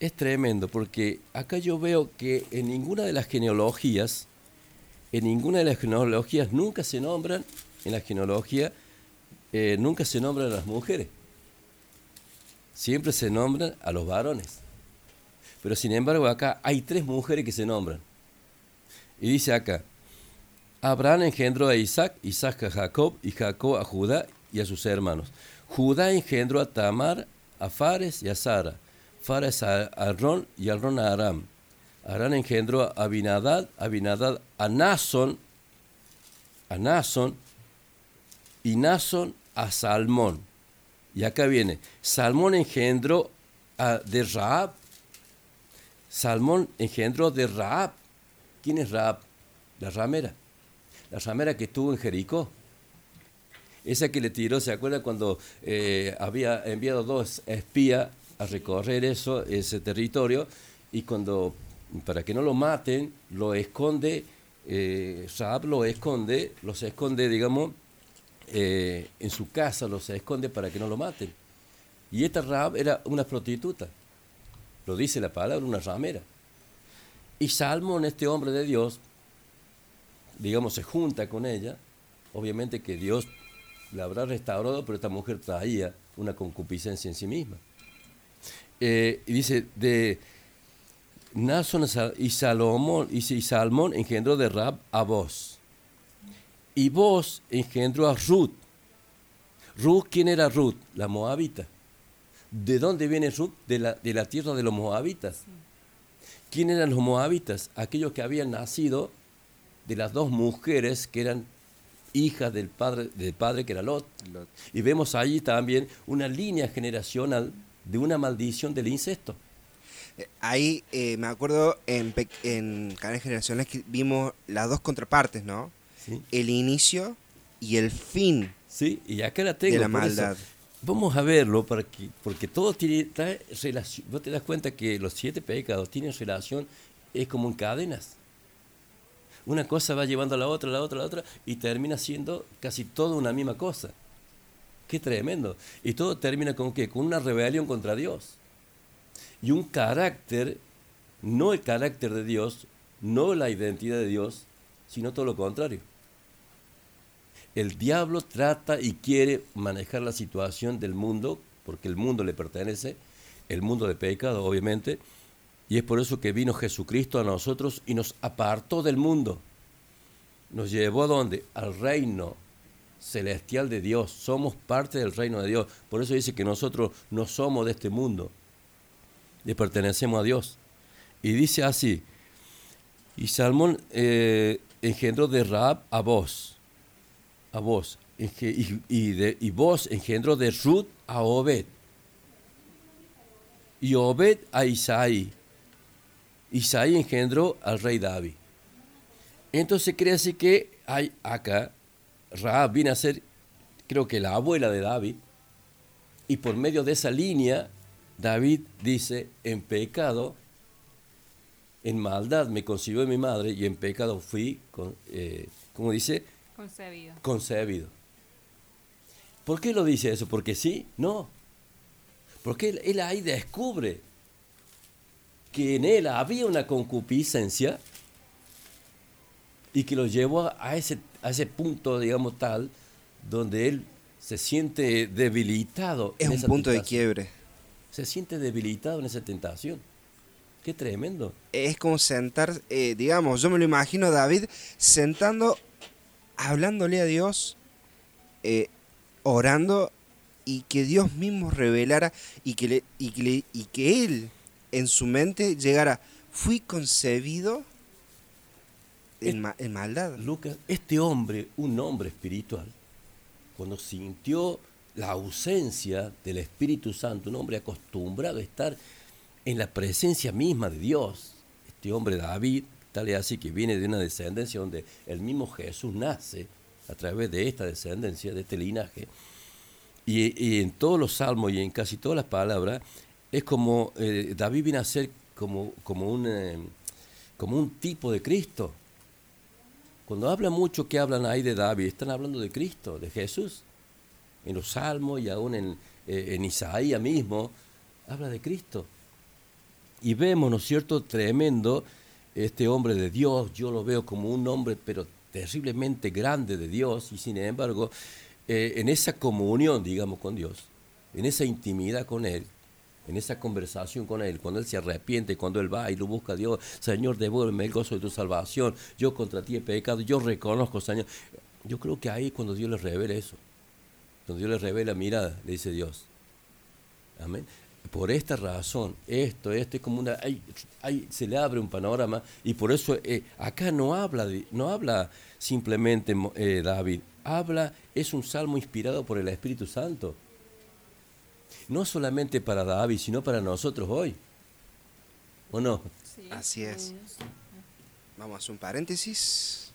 es tremendo, porque acá yo veo que en ninguna de las genealogías, en ninguna de las genealogías nunca se nombran, en la genealogía, eh, nunca se nombran a las mujeres. Siempre se nombran a los varones. Pero sin embargo acá hay tres mujeres que se nombran. Y dice acá, Abraham engendró a Isaac, Isaac a Jacob y Jacob a Judá y a sus hermanos. Judá engendró a Tamar, a Fares y a Sara. Fares a Arón y Arón a Aram. Aram engendró a Abinadad, Abinadad a Nason, a Nason y Nason a Salmón. Y acá viene, Salmón engendró a, de Raab. Salmón engendró de Raab. ¿Quién es Raab? La ramera. La ramera que estuvo en Jericó. Esa que le tiró, ¿se acuerda cuando eh, había enviado dos espías a recorrer eso, ese territorio? Y cuando, para que no lo maten, lo esconde, eh, lo esconde, los esconde, digamos, eh, en su casa, los esconde para que no lo maten. Y esta Raab era una prostituta, lo dice la palabra, una ramera. Y Salmón, este hombre de Dios, digamos, se junta con ella, obviamente que Dios la habrá restaurado, pero esta mujer traía una concupiscencia en sí misma. Eh, y dice, de Nason y Salomón, y Salmón engendró de Rab a vos. Y vos engendró a Ruth. Ruth, ¿quién era Ruth? La moabita. ¿De dónde viene Ruth? De la, de la tierra de los moabitas. ¿Quién eran los moabitas? Aquellos que habían nacido de las dos mujeres que eran hijas del padre, del padre que era Lot. Y vemos allí también una línea generacional de una maldición del incesto. Eh, Ahí eh, me acuerdo en, en canales generacionales que vimos las dos contrapartes, ¿no? ¿sí? El inicio y el fin ¿Sí? Y acá la tengo. de la eso. maldad. Vamos a verlo para que, porque todo tiene trae relación. Vos te das cuenta que los siete pecados tienen relación, es como en cadenas. Una cosa va llevando a la otra, a la otra, a la otra, y termina siendo casi todo una misma cosa. Qué tremendo. Y todo termina con qué? Con una rebelión contra Dios. Y un carácter, no el carácter de Dios, no la identidad de Dios, sino todo lo contrario. El diablo trata y quiere manejar la situación del mundo, porque el mundo le pertenece, el mundo de pecado, obviamente, y es por eso que vino Jesucristo a nosotros y nos apartó del mundo. Nos llevó a dónde? Al reino celestial de Dios. Somos parte del reino de Dios. Por eso dice que nosotros no somos de este mundo. Le pertenecemos a Dios. Y dice así, y Salmón eh, engendró de Raab a vos, a vos, y, y vos engendró de Ruth a Obed, y Obed a Isaí, Isaí engendró al rey David. Entonces decir que hay acá, Raab viene a ser, creo que la abuela de David, y por medio de esa línea, David dice, en pecado, en maldad me concibió mi madre, y en pecado fui, con, eh, ¿cómo dice? Concebido. concebido. ¿Por qué lo dice eso? ¿Porque sí? No. Porque él, él ahí descubre que en él había una concupiscencia y que lo llevó a ese, a ese punto, digamos, tal, donde él se siente debilitado. Es en un esa punto de quiebre. Se siente debilitado en esa tentación. Qué tremendo. Es como sentar, eh, digamos, yo me lo imagino a David sentando, hablándole a Dios eh, orando y que Dios mismo revelara y que, le, y, que le- y que él en su mente llegara, fui concebido en, ma- en maldad. Lucas, este hombre, un hombre espiritual, cuando sintió la ausencia del Espíritu Santo, un hombre acostumbrado a estar en la presencia misma de Dios, este hombre David, tal es así que viene de una descendencia donde el mismo Jesús nace a través de esta descendencia, de este linaje, y, y en todos los salmos y en casi todas las palabras, es como eh, David viene a ser como, como, un, eh, como un tipo de Cristo. Cuando habla mucho que hablan ahí de David, están hablando de Cristo, de Jesús. En los salmos y aún en, eh, en Isaías mismo, habla de Cristo. Y vemos, ¿no es cierto?, tremendo este hombre de Dios, yo lo veo como un hombre, pero terriblemente grande de Dios, y sin embargo, en esa comunión, digamos, con Dios, en esa intimidad con Él, en esa conversación con Él, cuando Él se arrepiente, cuando Él va y lo busca a Dios, Señor, devuélveme el gozo de tu salvación, yo contra ti he pecado, yo reconozco, Señor. Yo creo que ahí es cuando Dios le revela eso, cuando Dios le revela, mira, le dice Dios. Amén. Por esta razón, esto, esto es como una, se le abre un panorama y por eso eh, acá no habla, no habla simplemente eh, David, habla, es un salmo inspirado por el Espíritu Santo. No solamente para David, sino para nosotros hoy. ¿O no? Sí. Así es. Vamos a hacer un paréntesis.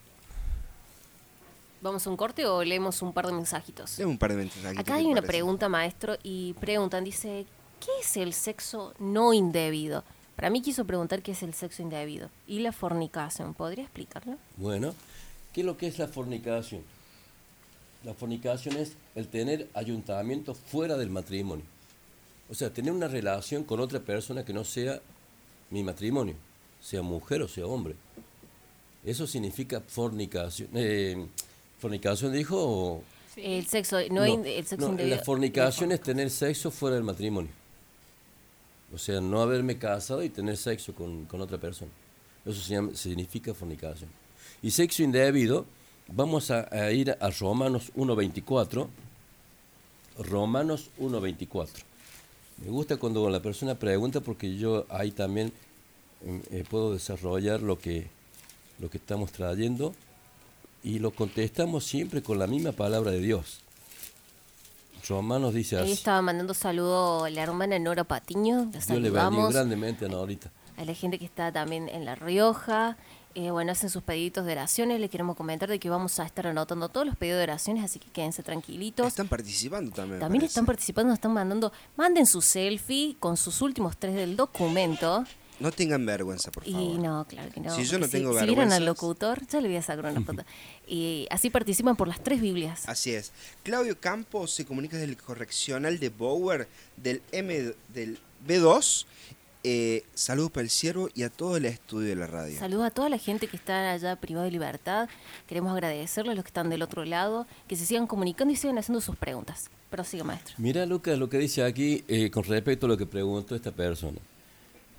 ¿Vamos a un corte o leemos un par de mensajitos? Deme un par de mensajes. Acá hay una pregunta, maestro, y preguntan, dice, ¿qué es el sexo no indebido? Para mí quiso preguntar qué es el sexo indebido. ¿Y la fornicación? ¿Podría explicarlo? Bueno, ¿qué es lo que es la fornicación? La fornicación es el tener ayuntamiento fuera del matrimonio. O sea, tener una relación con otra persona que no sea mi matrimonio, sea mujer o sea hombre. Eso significa fornicación. Eh, ¿Fornicación dijo? o- El sexo no, el sexo no, indebido. La fornicación es tener sexo fuera del matrimonio. O sea, no haberme casado y tener sexo con, con otra persona. Eso se llama- significa fornicación. Y sexo indebido, vamos a, a ir a Romanos 1.24. Romanos 1.24. Me gusta cuando la persona pregunta porque yo ahí también mm, eh, puedo desarrollar lo que, lo que estamos trayendo y lo contestamos siempre con la misma palabra de Dios. Romanos dice Ahí así. estaba mandando saludo la hermana Nora Patiño. Dios le saludamos. grandemente a Norita. A la gente que está también en La Rioja. Eh, bueno, hacen sus pedidos de oraciones. Le queremos comentar de que vamos a estar anotando todos los pedidos de oraciones, así que quédense tranquilitos. Están participando también. También parece. están participando, están mandando, manden su selfie con sus últimos tres del documento. No tengan vergüenza, por favor. Y no, claro que no. Si yo no tengo si, si vieran al locutor, ya le voy a sacar una foto. y así participan por las tres Biblias. Así es. Claudio Campos se comunica desde el correccional de Bower del M del B2. Eh, saludos para el ciervo y a todo el estudio de la radio. Saludos a toda la gente que está allá privada de libertad. Queremos agradecerles a los que están del otro lado, que se sigan comunicando y sigan haciendo sus preguntas. Prosiga, maestro. Mira, Lucas, lo que dice aquí eh, con respecto a lo que preguntó esta persona.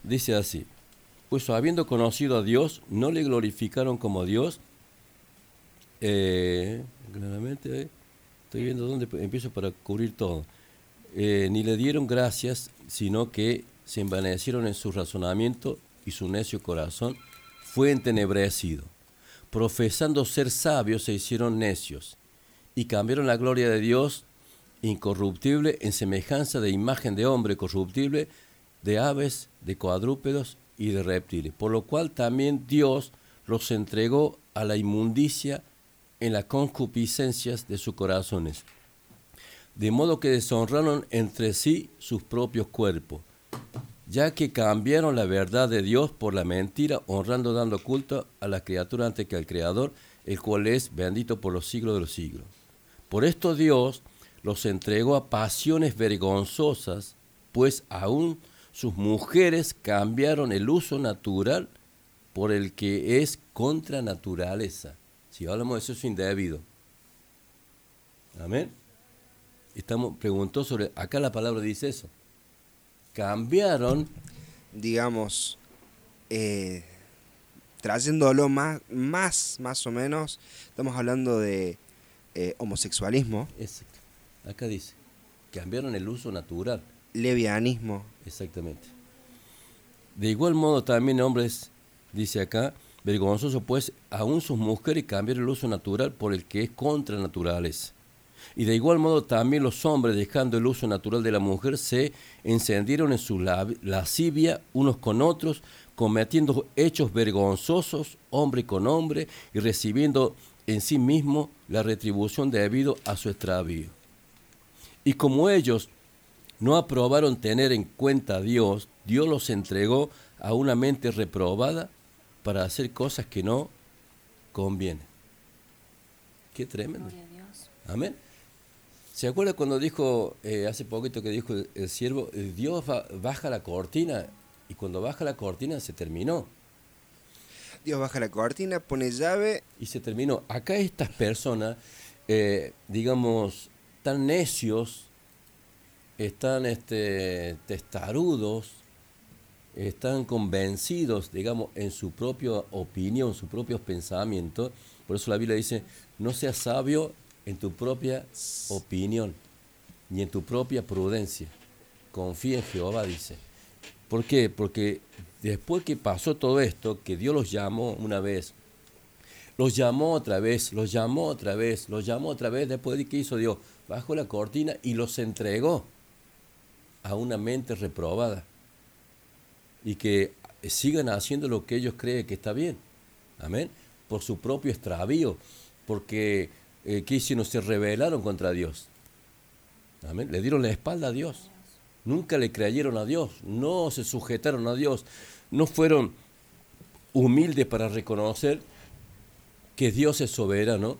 Dice así, pues habiendo conocido a Dios, no le glorificaron como Dios. Eh, claramente, eh, estoy viendo dónde empiezo para cubrir todo. Eh, ni le dieron gracias, sino que se envanecieron en su razonamiento y su necio corazón fue entenebrecido. Profesando ser sabios, se hicieron necios y cambiaron la gloria de Dios incorruptible en semejanza de imagen de hombre corruptible, de aves, de cuadrúpedos y de reptiles, por lo cual también Dios los entregó a la inmundicia en las concupiscencias de sus corazones, de modo que deshonraron entre sí sus propios cuerpos, ya que cambiaron la verdad de Dios por la mentira, honrando dando culto a la criatura antes que al Creador, el cual es bendito por los siglos de los siglos. Por esto Dios los entregó a pasiones vergonzosas, pues aún sus mujeres cambiaron el uso natural por el que es contra naturaleza. Si hablamos de eso indebido. Amén. Estamos preguntó sobre acá la palabra dice eso. Cambiaron digamos, eh, trayéndolo más, más, más o menos, estamos hablando de, eh, homosexualismo, Exacto. Acá dice, cambiaron el uso natural. levianismo. Exactamente. De igual modo también hombres, dice acá, vergonzoso pues aún sus mujeres cambiar el uso natural por el que es contra la naturaleza. Y de igual modo también los hombres, dejando el uso natural de la mujer, se encendieron en su lascivia unos con otros, cometiendo hechos vergonzosos, hombre con hombre, y recibiendo en sí mismo la retribución debido a su extravío. Y como ellos no aprobaron tener en cuenta a Dios, Dios los entregó a una mente reprobada para hacer cosas que no convienen. Qué tremendo. Amén. ¿Se acuerda cuando dijo, eh, hace poquito que dijo el, el siervo, Dios ba- baja la cortina y cuando baja la cortina se terminó? Dios baja la cortina, pone llave. y se terminó. Acá estas personas, eh, digamos, tan necios, están este, testarudos, están convencidos, digamos, en su propia opinión, sus propios pensamientos. Por eso la Biblia dice, no seas sabio en tu propia opinión, ni en tu propia prudencia. Confía en Jehová, dice. ¿Por qué? Porque después que pasó todo esto, que Dios los llamó una vez, los llamó otra vez, los llamó otra vez, los llamó otra vez, después de que hizo Dios, bajó la cortina y los entregó a una mente reprobada. Y que sigan haciendo lo que ellos creen que está bien. Amén. Por su propio extravío. Porque, eh, ¿qué hicieron? Se rebelaron contra Dios. Amén. Le dieron la espalda a Dios. Nunca le creyeron a Dios. No se sujetaron a Dios. No fueron humildes para reconocer que Dios es soberano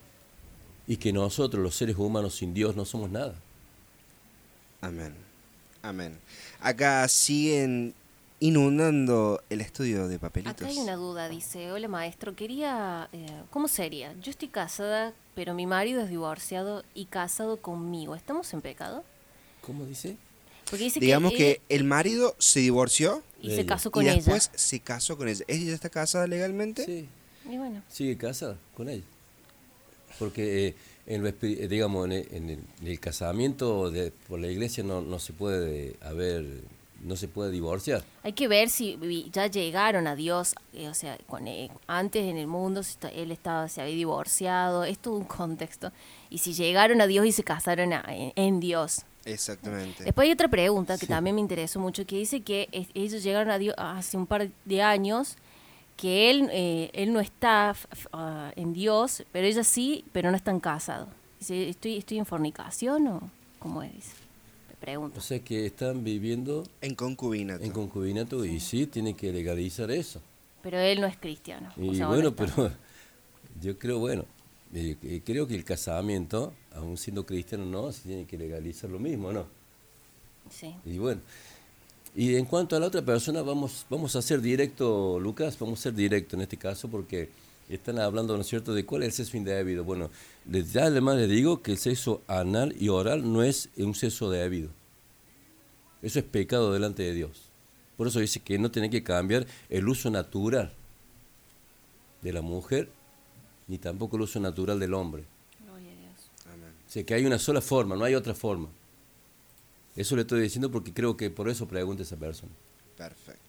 y que nosotros, los seres humanos sin Dios, no somos nada. Amén. Amén. Acá siguen inundando el estudio de papelitos. Acá hay una duda, dice, hola maestro, quería, eh, ¿cómo sería? Yo estoy casada, pero mi marido es divorciado y casado conmigo. ¿Estamos en pecado? ¿Cómo dice? Porque dice Digamos que, que él- el marido se divorció y se casó con y ella. después se casó con ella. ¿Ella está casada legalmente? Sí, Y bueno, sigue casada con ella. Porque, eh, en lo eh, digamos, en el, en el- en el casamiento de, por la iglesia no, no se puede haber, no se puede divorciar. hay que ver si ya llegaron a Dios, eh, o sea, con, eh, antes en el mundo si está- él estaba, se había divorciado, es todo un contexto. Y si llegaron a Dios y se casaron a- en, en Dios. Exactamente. Después hay otra pregunta que también me interesó mucho, que dice que es- ellos llegaron a Dios hace un par de años, que él, eh, él no está ah, en Dios, pero ella sí, pero no están casados. Dice, ¿estoy, ¿estoy en fornicación o cómo es? Pregunto. O sea que están viviendo En concubinato. en concubinato y sí, tienen que legalizar eso. Pero él no es cristiano. o Y sea, bueno, pero yo creo, bueno, eh, creo que el casamiento, aún siendo cristiano no, se tiene que legalizar lo mismo, ¿no? Sí. Y bueno, y en cuanto a la otra persona, vamos, vamos a ser directo, Lucas, vamos a ser directo en este caso porque están hablando, ¿no es cierto?, de cuál es el sexo indebido. Bueno, ya además les digo que el sexo anal y oral no es un sexo debido. Eso es pecado delante de Dios. Por eso dice que no tiene que cambiar el uso natural de la mujer, ni tampoco el uso natural del hombre. Gloria a Dios. Amén. O sea, que hay una sola forma, no hay otra forma. Eso le estoy diciendo porque creo que por eso pregunta esa persona. Perfecto.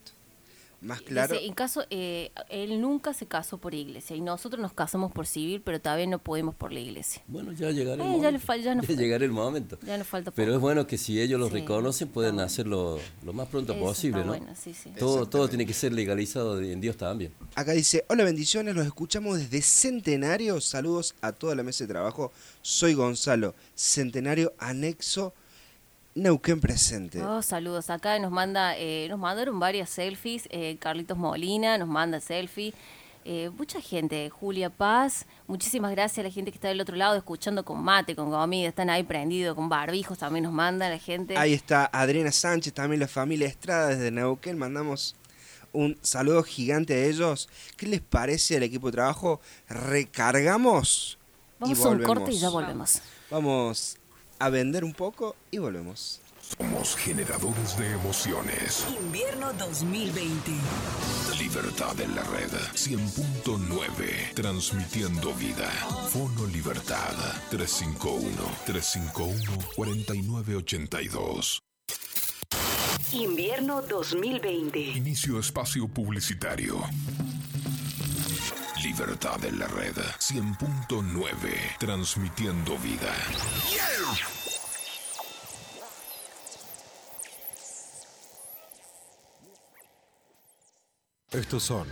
Más claro. Dice, en caso, eh, él nunca se casó por iglesia y nosotros nos casamos por civil, pero todavía no podemos por la iglesia. Bueno, ya llegará el Eh, ya momento. ya fal- llegará el momento. Ya nos falta Pero es bueno que si ellos lo Sí, reconocen, pueden hacerlo lo más pronto Eso posible, está ¿no? bueno, sí, sí. Todo, todo tiene que ser legalizado en Dios también. Acá dice, hola bendiciones, los escuchamos desde Centenario, saludos a toda la mesa de trabajo, soy Gonzalo, Centenario Anexo, Neuquén presente. Oh, saludos. Acá nos manda, eh, nos mandaron varias selfies. eh, Carlitos Molina nos manda selfie. eh, mucha gente, Julia Paz, muchísimas gracias a la gente que está del otro lado escuchando con mate, con comida, están ahí prendidos, con barbijos también nos manda la gente. Ahí está Adriana Sánchez, también la familia Estrada desde Neuquén, mandamos un saludo gigante a ellos. ¿Qué les parece al equipo de trabajo? Recargamos Vamos y a un volvemos. corte y ya volvemos. Vamos a vender un poco y volvemos. Somos generadores de emociones. Invierno 2020. Libertad en la red. 100.9. Transmitiendo vida. Fono Libertad. 351-351-4982. Invierno 2020. Inicio espacio publicitario. Libertad en la red 100.9. Transmitiendo vida. Estos son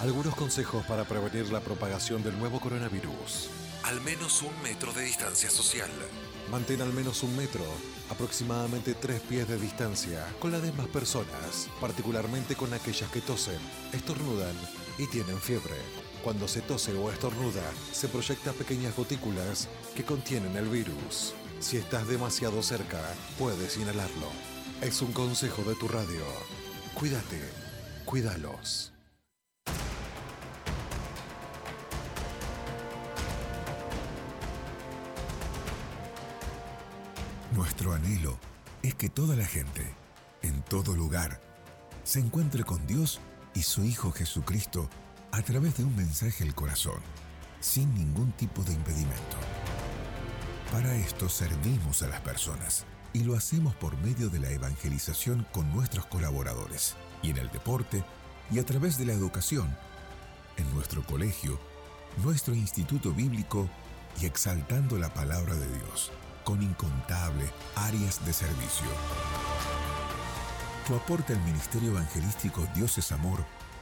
algunos consejos para prevenir la propagación del nuevo coronavirus. Al menos un metro de distancia social. Mantén al menos un metro, aproximadamente tres pies de distancia, con las demás personas, particularmente con aquellas que tosen, estornudan y tienen fiebre. Cuando se tose o estornuda, se proyectan pequeñas gotículas que contienen el virus. Si estás demasiado cerca, puedes inhalarlo. Es un consejo de tu radio. Cuídate, cuídalos. Nuestro anhelo es que toda la gente, en todo lugar, se encuentre con Dios y su Hijo Jesucristo a través de un mensaje al corazón, sin ningún tipo de impedimento. Para esto servimos a las personas y lo hacemos por medio de la evangelización con nuestros colaboradores, y en el deporte y a través de la educación, en nuestro colegio, nuestro instituto bíblico y exaltando la palabra de Dios con incontables áreas de servicio. Tu aporte al Ministerio Evangelístico Dios es Amor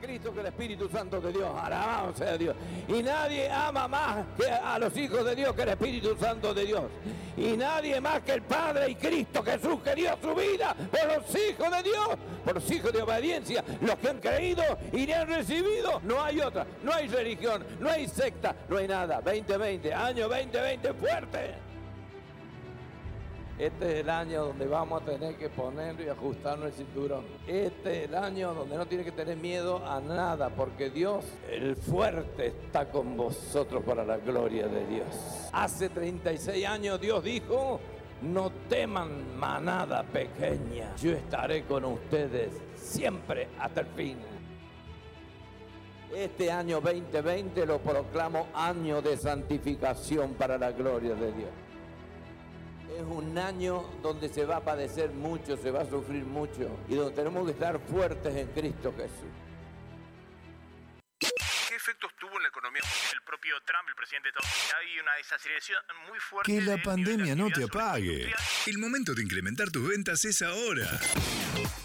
Cristo que el Espíritu Santo de Dios. Alabado sea Dios. Y nadie ama más que a los hijos de Dios que el Espíritu Santo de Dios. Y nadie más que el Padre y Cristo Jesús que dio su vida por los hijos de Dios, por los hijos de obediencia, los que han creído y le han recibido. No hay otra, no hay religión, no hay secta, no hay nada. 2020, año 2020 fuerte. Este es el año donde vamos a tener que poner y ajustarnos el cinturón. Este es el año donde no tiene que tener miedo a nada, porque Dios, el fuerte, está con vosotros para la gloria de Dios. Hace 36 años Dios dijo, no teman manada pequeña, yo estaré con ustedes siempre hasta el fin. Este año 2020 lo proclamo año de santificación para la gloria de Dios. Es un año donde se va a padecer mucho, se va a sufrir mucho y donde tenemos que estar fuertes en Cristo Jesús. ¿Qué efectos tuvo en la economía el propio Trump, el presidente de Estados Unidos? Hay una desaceleración muy fuerte. Que la de- pandemia no te apague. El momento de incrementar tus ventas es ahora.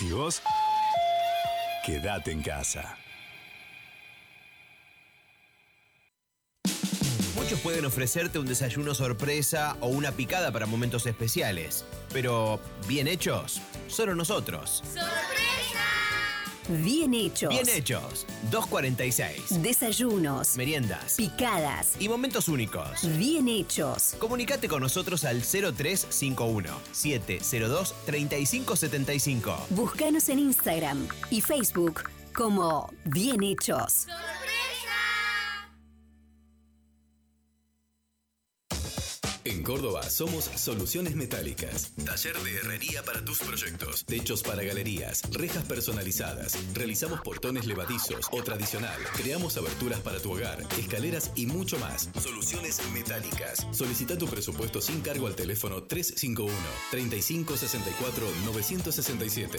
¿Y vos? Quédate en casa. Muchos pueden ofrecerte un desayuno sorpresa o una picada para momentos especiales, pero bien hechos, solo nosotros. Bien hechos. Bien hechos, 246. Desayunos. Meriendas. Picadas. Y momentos únicos. Bien hechos. Comunicate con nosotros al 0351 702 3575. Búscanos en Instagram y Facebook como Bien Hechos. En Córdoba somos Soluciones Metálicas. Taller de herrería para tus proyectos. Techos para galerías. Rejas personalizadas. Realizamos portones levadizos o tradicional. Creamos aberturas para tu hogar. Escaleras y mucho más. Soluciones Metálicas. Solicita tu presupuesto sin cargo al teléfono 351 3564 967.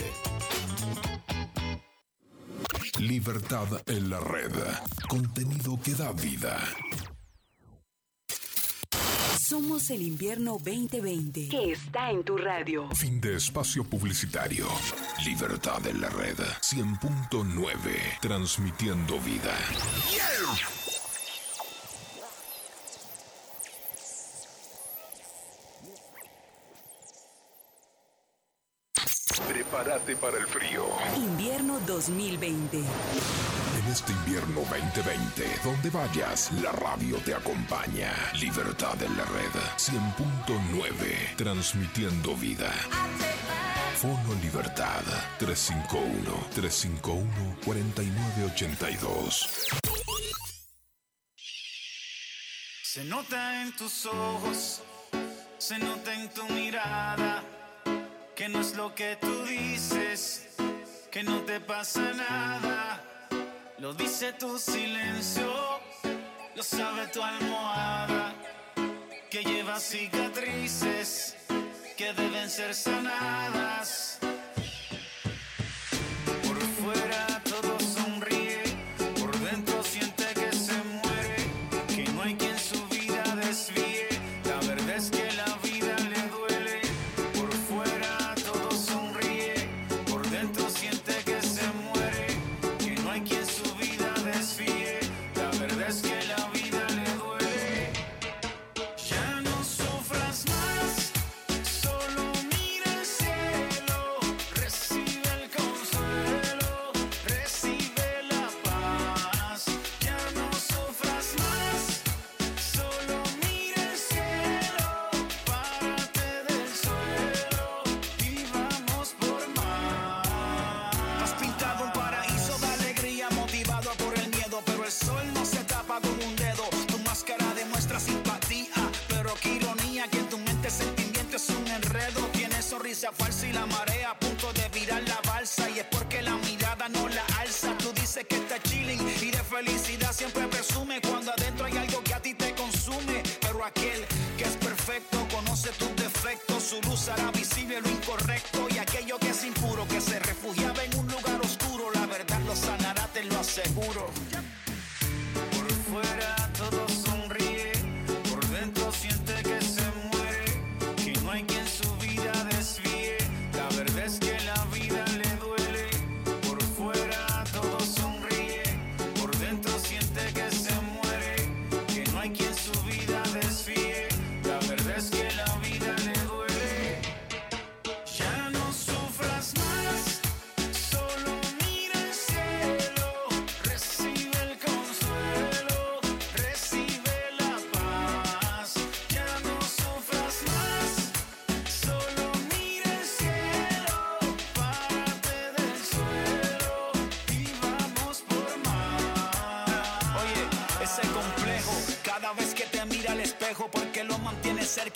Libertad en la red. Contenido que da vida. Somos el invierno 2020. Que está en tu radio. Fin de espacio publicitario. Libertad en la red. 100.9. Transmitiendo vida. Prepárate para el frío. Invierno 2020. Este invierno 2020, donde vayas, la radio te acompaña. Libertad en la red 100.9, transmitiendo vida. Fono Libertad 351-351-4982. Se nota en tus ojos, se nota en tu mirada, que no es lo que tú dices, que no te pasa nada. Lo dice tu silencio, lo sabe tu almohada, que lleva cicatrices que deben ser sanadas. Falsa y la marea a punto de virar la balsa. Y es porque la mirada no la alza. Tú dices que está chilling y de felicidad siempre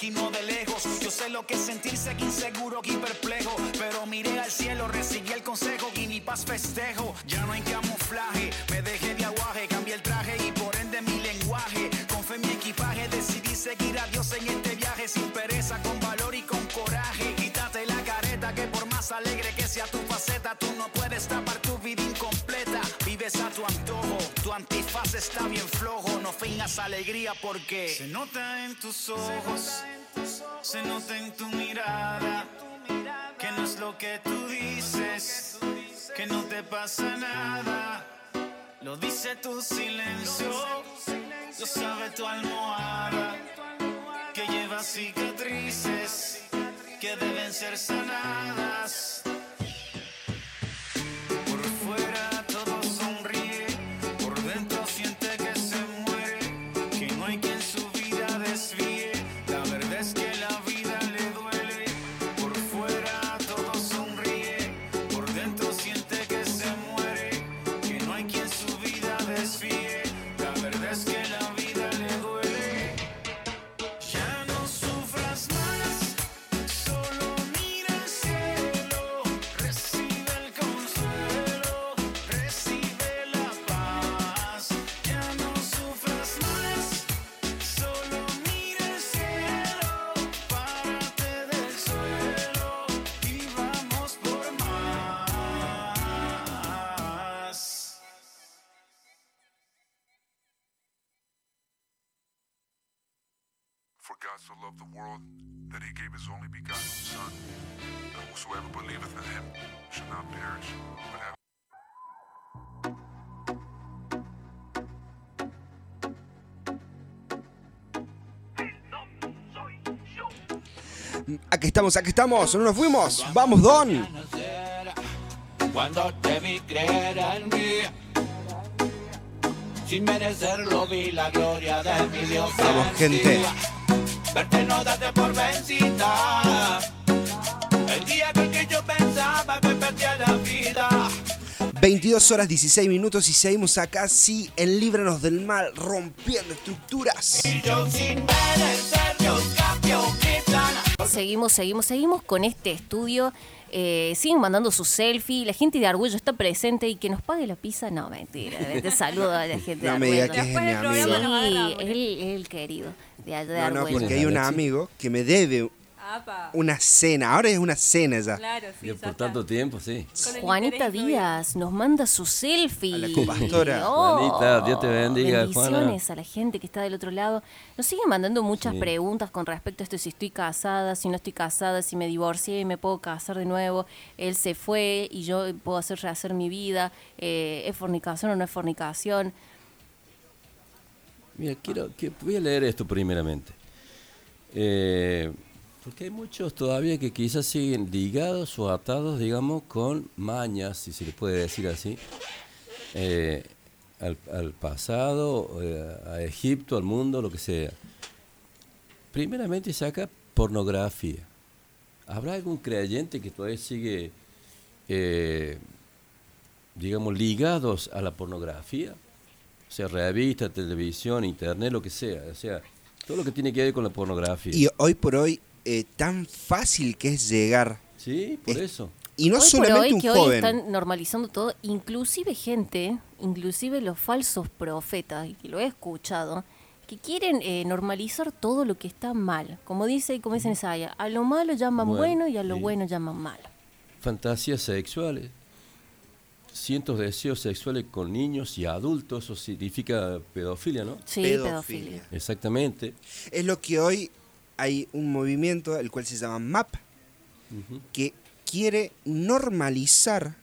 y no de lejos. Yo sé lo que es sentirse aquí inseguro, aquí perplejo, pero miré al cielo, recibí el consejo y mi paz festejo. Ya no hay camuflaje, me dejé de aguaje, cambié el traje y por ende mi lenguaje. Con fe en mi equipaje decidí seguir a Dios en este viaje sin pereza, con valor y con coraje. Quítate la careta que por más alegre que sea tu faceta, tú no puedes tapar tu vida incompleta. Vives a tu antojo, tu antifaz está bien flojo, alegría porque se nota en tus ojos, se nota en tu mirada, que no es lo que tú dices, que no te pasa nada. Lo dice tu silencio, lo sabe tu almohada, que lleva cicatrices que deben ser sanadas. Aquí estamos, aquí estamos, no nos fuimos. Vamos, Don. Cuando te vi creer en mí, sin merecerlo vi la gloria de mi Dios. Vamos, en gente. Verte no date por vencida. El día en que yo pensaba que perdía la vida. 22 horas 16 minutos y seguimos acá, sí, en Líbranos del Mal, rompiendo estructuras. Y yo sin merecer, Dios cambió mi plan. Seguimos, seguimos, seguimos con este estudio. Eh, siguen mandando su selfie. La gente de Argüello está presente y que nos pague la pizza. No, mentira. Te saludo a la gente No de Argüello. que es mi amigo. Sí, él, él querido. De allá de No, no, Argüello. porque hay un amigo que me debe Apa. una cena. Ahora es una cena ya. Claro, sí, Y por tanto tiempo, sí. Juanita Díaz nos manda su selfie. A la compastora. Oh, Juanita, Dios te bendiga, Bendiciones Juana. a la gente que está del otro lado. Nos siguen mandando muchas Sí. preguntas con respecto a esto, si estoy casada, si no estoy casada, si me divorcié y me puedo casar de nuevo. Él se fue y yo puedo hacer rehacer mi vida. Eh, ¿Es fornicación o no es fornicación? Mira, quiero, que, voy a leer esto primeramente. Eh, porque hay muchos todavía que quizás siguen ligados o atados, digamos, con mañas, si se le puede decir así, eh, al, pasado, eh, a Egipto, al mundo, lo que sea. Primeramente saca pornografía. ¿Habrá algún creyente que todavía sigue, eh, digamos, ligados a la pornografía? O sea, revista, televisión, internet, lo que sea. O sea, todo lo que tiene que ver con la pornografía. Y hoy por hoy, eh, tan fácil que es llegar. Sí, por eso. Y no hoy por solamente hoy, un que hoy joven. están normalizando todo, inclusive gente, inclusive los falsos profetas, y que lo he escuchado, que quieren eh, normalizar todo lo que está mal. Como dice, como dice en Isaiah, a lo malo llaman Bueno, bueno, y a lo sí. bueno llaman malo. Fantasías sexuales. Cientos de deseos sexuales con niños y adultos, eso significa pedofilia, ¿no? Sí, Pedofilia. pedofilia. Exactamente. Es lo que hoy hay un movimiento, el cual se llama MAP, que quiere normalizar,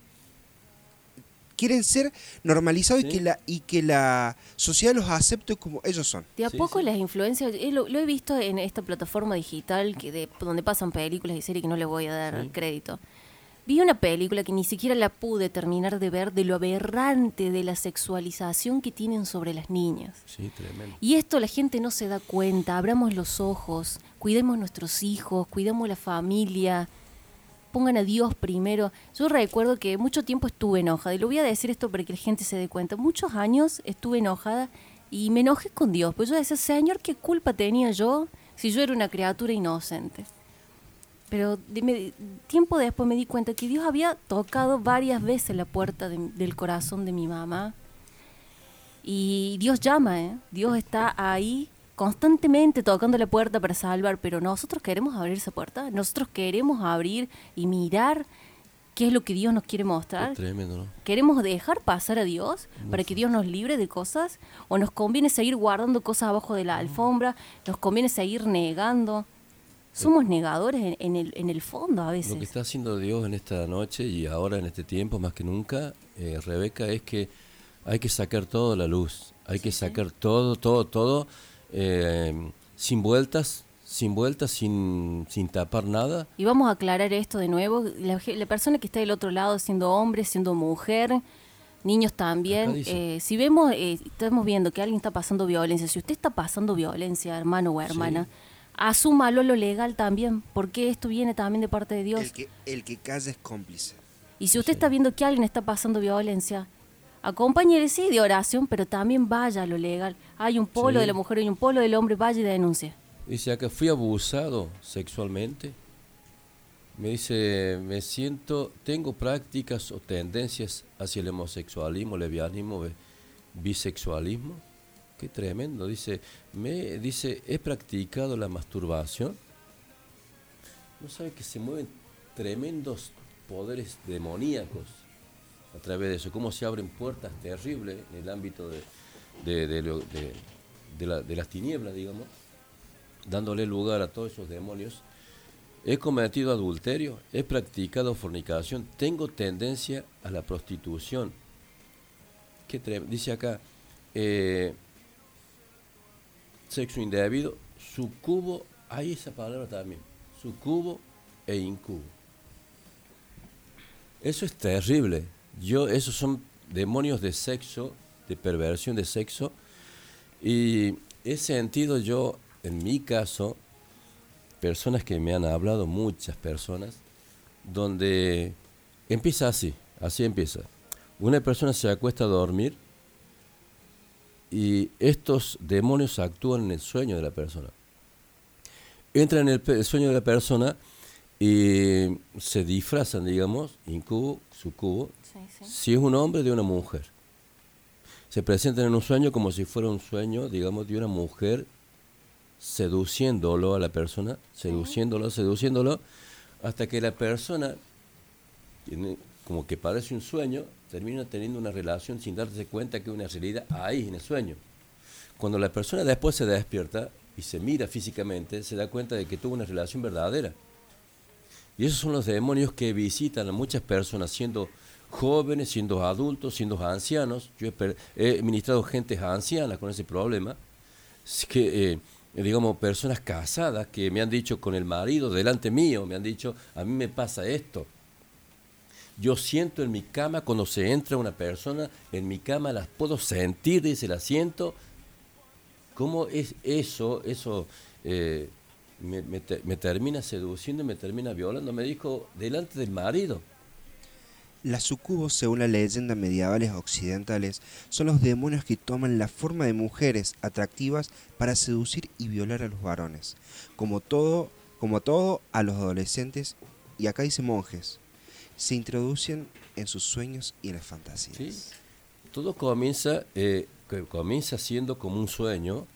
quieren ser normalizados y, que la, y que la sociedad los acepte como ellos son. De a Sí, poco sí. las influencias, lo, lo he visto en esta plataforma digital que de, donde pasan películas y series que no les voy a dar Sí. crédito. Vi una película que ni siquiera la pude terminar de ver de lo aberrante de la sexualización que tienen sobre las niñas. Sí, tremendo. Y esto la gente no se da cuenta, abramos los ojos, cuidemos nuestros hijos, cuidemos la familia, pongan a Dios primero. Yo recuerdo que mucho tiempo estuve enojada, y lo voy a decir esto para que la gente se dé cuenta, muchos años estuve enojada y me enojé con Dios, pues yo decía, Señor, ¿qué culpa tenía yo si yo era una criatura inocente? Pero tiempo después me di cuenta que Dios había tocado varias veces la puerta de- del corazón de mi mamá. Y Dios llama, ¿eh? Dios está ahí constantemente tocando la puerta para salvar, pero nosotros queremos abrir esa puerta, nosotros queremos abrir y mirar qué es lo que Dios nos quiere mostrar. Tremendo, ¿no? ¿Queremos dejar pasar a Dios para que Dios nos libre de cosas? ¿O nos conviene seguir guardando cosas abajo de la alfombra? ¿Nos conviene seguir negando? Somos negadores en, en el, en el fondo a Lo que veces. está haciendo Dios en esta noche y ahora en este tiempo más que nunca, eh, Rebeca, es que hay que sacar todo a la luz. Hay que sacar todo, todo, todo, eh, sin vueltas, sin vueltas, sin, sin tapar nada. Y vamos a aclarar esto de nuevo. La, persona que está del otro lado, siendo hombre, siendo mujer, niños también, eh, si vemos, eh, estamos viendo que alguien está pasando violencia, si usted está pasando violencia, hermano o hermana, asúmalo a lo legal también, porque esto viene también de parte de Dios. El que, el que calla es cómplice. Y si usted está viendo que alguien está pasando violencia, acompáñele sí de oración, pero también vaya a lo legal. Hay un polo Sí. de la mujer y un polo del hombre, vaya y denuncie. Dice acá, fui abusado sexualmente. Me dice, me siento, tengo prácticas o tendencias hacia el homosexualismo, lesbianismo, bi- bisexualismo. Qué tremendo. Dice, me dice, he practicado la masturbación. No sabe que se mueven tremendos poderes demoníacos a través de eso, cómo se abren puertas terribles en el ámbito de, de, las tinieblas, digamos dándole lugar a todos esos demonios, he cometido adulterio, he practicado fornicación, tengo tendencia a la prostitución. ¿Qué dice acá, eh, sexo indebido, sucubo, hay esa palabra también, sucubo e incubo. Eso es terrible. Yo, esos son demonios de sexo, de perversión de sexo. Y he sentido yo, en mi caso, personas que me han hablado, muchas personas, donde empieza así, así empieza. Una persona se acuesta a dormir y estos demonios actúan en el sueño de la persona. Entran en el, el sueño de la persona y se disfrazan, digamos, incubo, sucubo, si es un hombre de una mujer. Se presentan en un sueño como si fuera un sueño, digamos, de una mujer seduciéndolo a la persona, seduciéndolo, seduciéndolo, hasta que la persona, como que parece un sueño, termina teniendo una relación sin darse cuenta que una realidad ahí en el sueño. Cuando la persona después se despierta y se mira físicamente, se da cuenta de que tuvo una relación verdadera. Y esos son los demonios que visitan a muchas personas siendo jóvenes, siendo adultos, siendo ancianos. Yo he, ministrado gentes ancianas con ese problema, que, eh, digamos, personas casadas que me han dicho con el marido delante mío, me han dicho, a mí me pasa esto. Yo siento en mi cama cuando se entra una persona, en mi cama las puedo sentir, dice, la siento. ¿Cómo es eso? Eso eh, me, me termina seduciendo y me termina violando. Me dijo, delante del marido. Las sucubos, según las leyendas medievales occidentales, son los demonios que toman la forma de mujeres atractivas para seducir y violar a los varones. Como todo, como todo a los adolescentes, y acá dice monjes, se introducen en sus sueños y en las fantasías. Sí. Todo comienza, eh, comienza siendo como un sueño,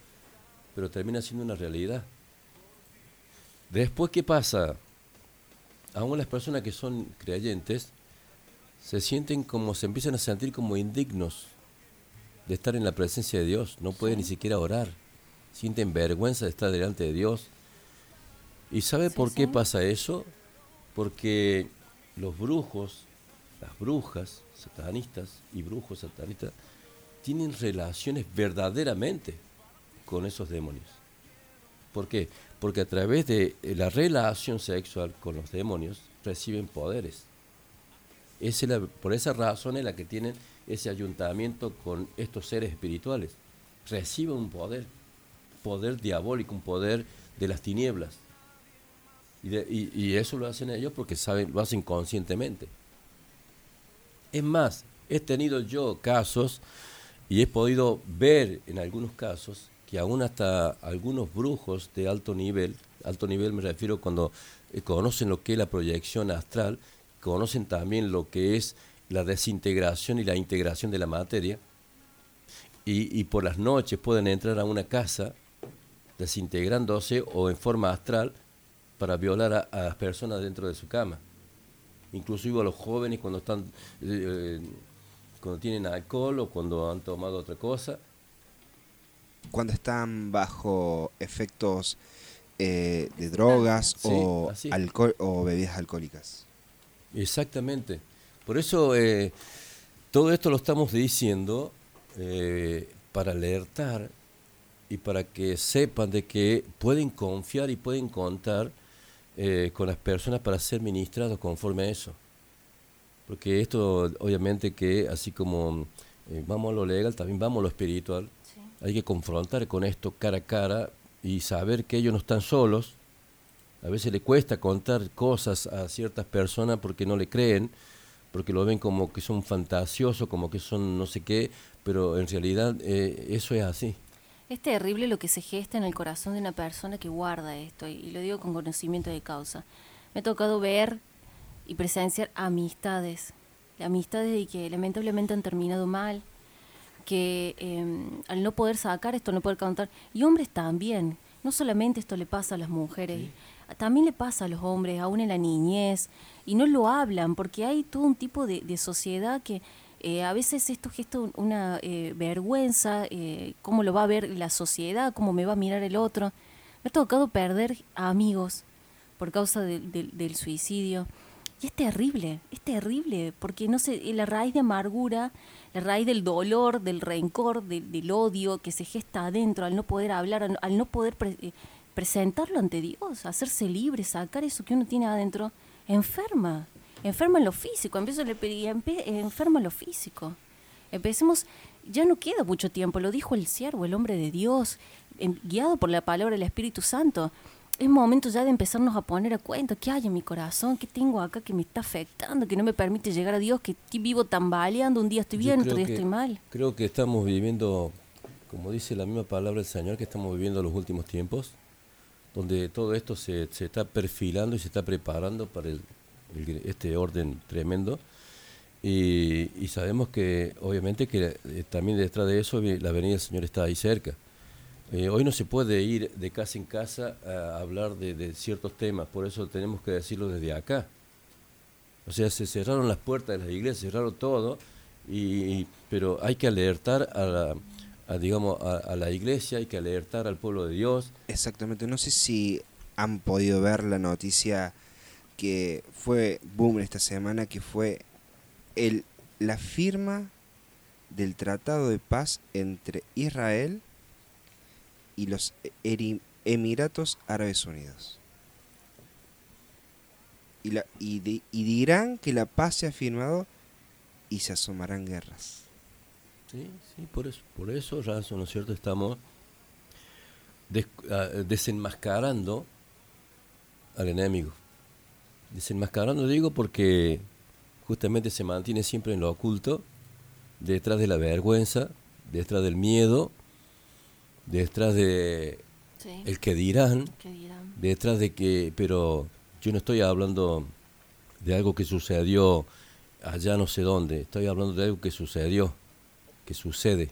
pero termina siendo una realidad. Después, ¿qué pasa? Aún las personas que son creyentes se sienten como, se empiezan a sentir como indignos de estar en la presencia de Dios. No pueden ni siquiera orar. Sienten vergüenza de estar delante de Dios. ¿Y sabe por qué pasa eso? Porque los brujos, las brujas satanistas y brujos satanistas tienen relaciones verdaderamente con esos demonios. ¿Por qué? Porque a través de la relación sexual con los demonios reciben poderes. Es por esa razón es la que tienen ese ayuntamiento con estos seres espirituales. Reciben un poder, poder diabólico, un poder de las tinieblas. Y- y eso lo hacen ellos porque saben, lo hacen conscientemente. Es más, he tenido yo casos y he podido ver en algunos casos que aún hasta algunos brujos de alto nivel, alto nivel me refiero cuando eh, conocen lo que es la proyección astral, conocen también lo que es la desintegración y la integración de la materia, y, y por las noches pueden entrar a una casa desintegrándose o en forma astral para violar a, a las personas dentro de su cama. Inclusive a los jóvenes cuando están eh, cuando tienen alcohol o cuando han tomado otra cosa. Cuando están bajo efectos eh, de drogas Sí, o, alcohol, o bebidas alcohólicas. Exactamente. Por eso eh, todo esto lo estamos diciendo eh, para alertar y para que sepan de que pueden confiar y pueden contar eh, con las personas para ser ministrados conforme a eso. Porque esto, obviamente, que así como eh, vamos a lo legal, también vamos a lo espiritual. Hay que confrontar con esto cara a cara y saber que ellos no están solos. A veces le cuesta contar cosas a ciertas personas porque no le creen, porque lo ven como que son fantasiosos, como que son no sé qué, pero en realidad eh, eso es así. Es terrible lo que se gesta en el corazón de una persona que guarda esto, y lo digo con conocimiento de causa. Me ha tocado ver y presenciar amistades, amistades y que lamentablemente han terminado mal, que eh, al no poder sacar esto, no poder contar, y hombres también, no solamente esto le pasa a las mujeres, también le pasa a los hombres, aún en la niñez, y no lo hablan, porque hay todo un tipo de, sociedad que eh, a veces esto gesta un- una eh, vergüenza, eh, cómo lo va a ver la sociedad, cómo me va a mirar el otro. Me ha tocado perder a amigos por causa del- suicidio. Y es terrible, es terrible, porque no sé, la raíz de amargura, la raíz del dolor, del rencor, del, odio que se gesta adentro al no poder hablar, al, no poder presentarlo ante Dios, hacerse libre, sacar eso que uno tiene adentro, enferma, enferma en lo físico, empiezo a le pedí- enferma en lo físico. Empecemos, ya no queda mucho tiempo, lo dijo el siervo, el hombre de Dios, em- guiado por la palabra del Espíritu Santo. Es momento ya de empezarnos a poner a cuenta qué hay en mi corazón, qué tengo acá que me está afectando, que no me permite llegar a Dios, que vivo tambaleando, un día estoy bien, otro día que- estoy mal. Creo que estamos viviendo, como dice la misma palabra del Señor, que estamos viviendo los últimos tiempos, donde todo esto se, se está perfilando y se está preparando para este orden tremendo. Y, sabemos que, obviamente, que eh, también detrás de eso vi- la venida del Señor está ahí cerca. Eh, hoy no se puede ir de casa en casa a hablar de, ciertos temas, por eso tenemos que decirlo desde acá. O sea, se cerraron las puertas de las iglesias, cerraron todo, y, pero hay que alertar a la, digamos, a, a la iglesia, hay que alertar al pueblo de Dios. Exactamente, no sé si han podido ver la noticia que fue boom esta semana, que fue el, la firma del Tratado de Paz entre Israel y los Emiratos Árabes Unidos. Y, la, y, di- y dirán que la paz se ha firmado y se asomarán guerras. Sí, sí, por eso, por eso, Ranzo, ¿no es cierto? Estamos des- ah, desenmascarando al enemigo. Desenmascarando, digo, porque justamente se mantiene siempre en lo oculto, detrás de la vergüenza, detrás del miedo, detrás de Sí. el que dirán, ¿Qué dirán? detrás de que, pero yo no estoy hablando de algo que sucedió allá no sé dónde, estoy hablando de algo que sucedió, que sucede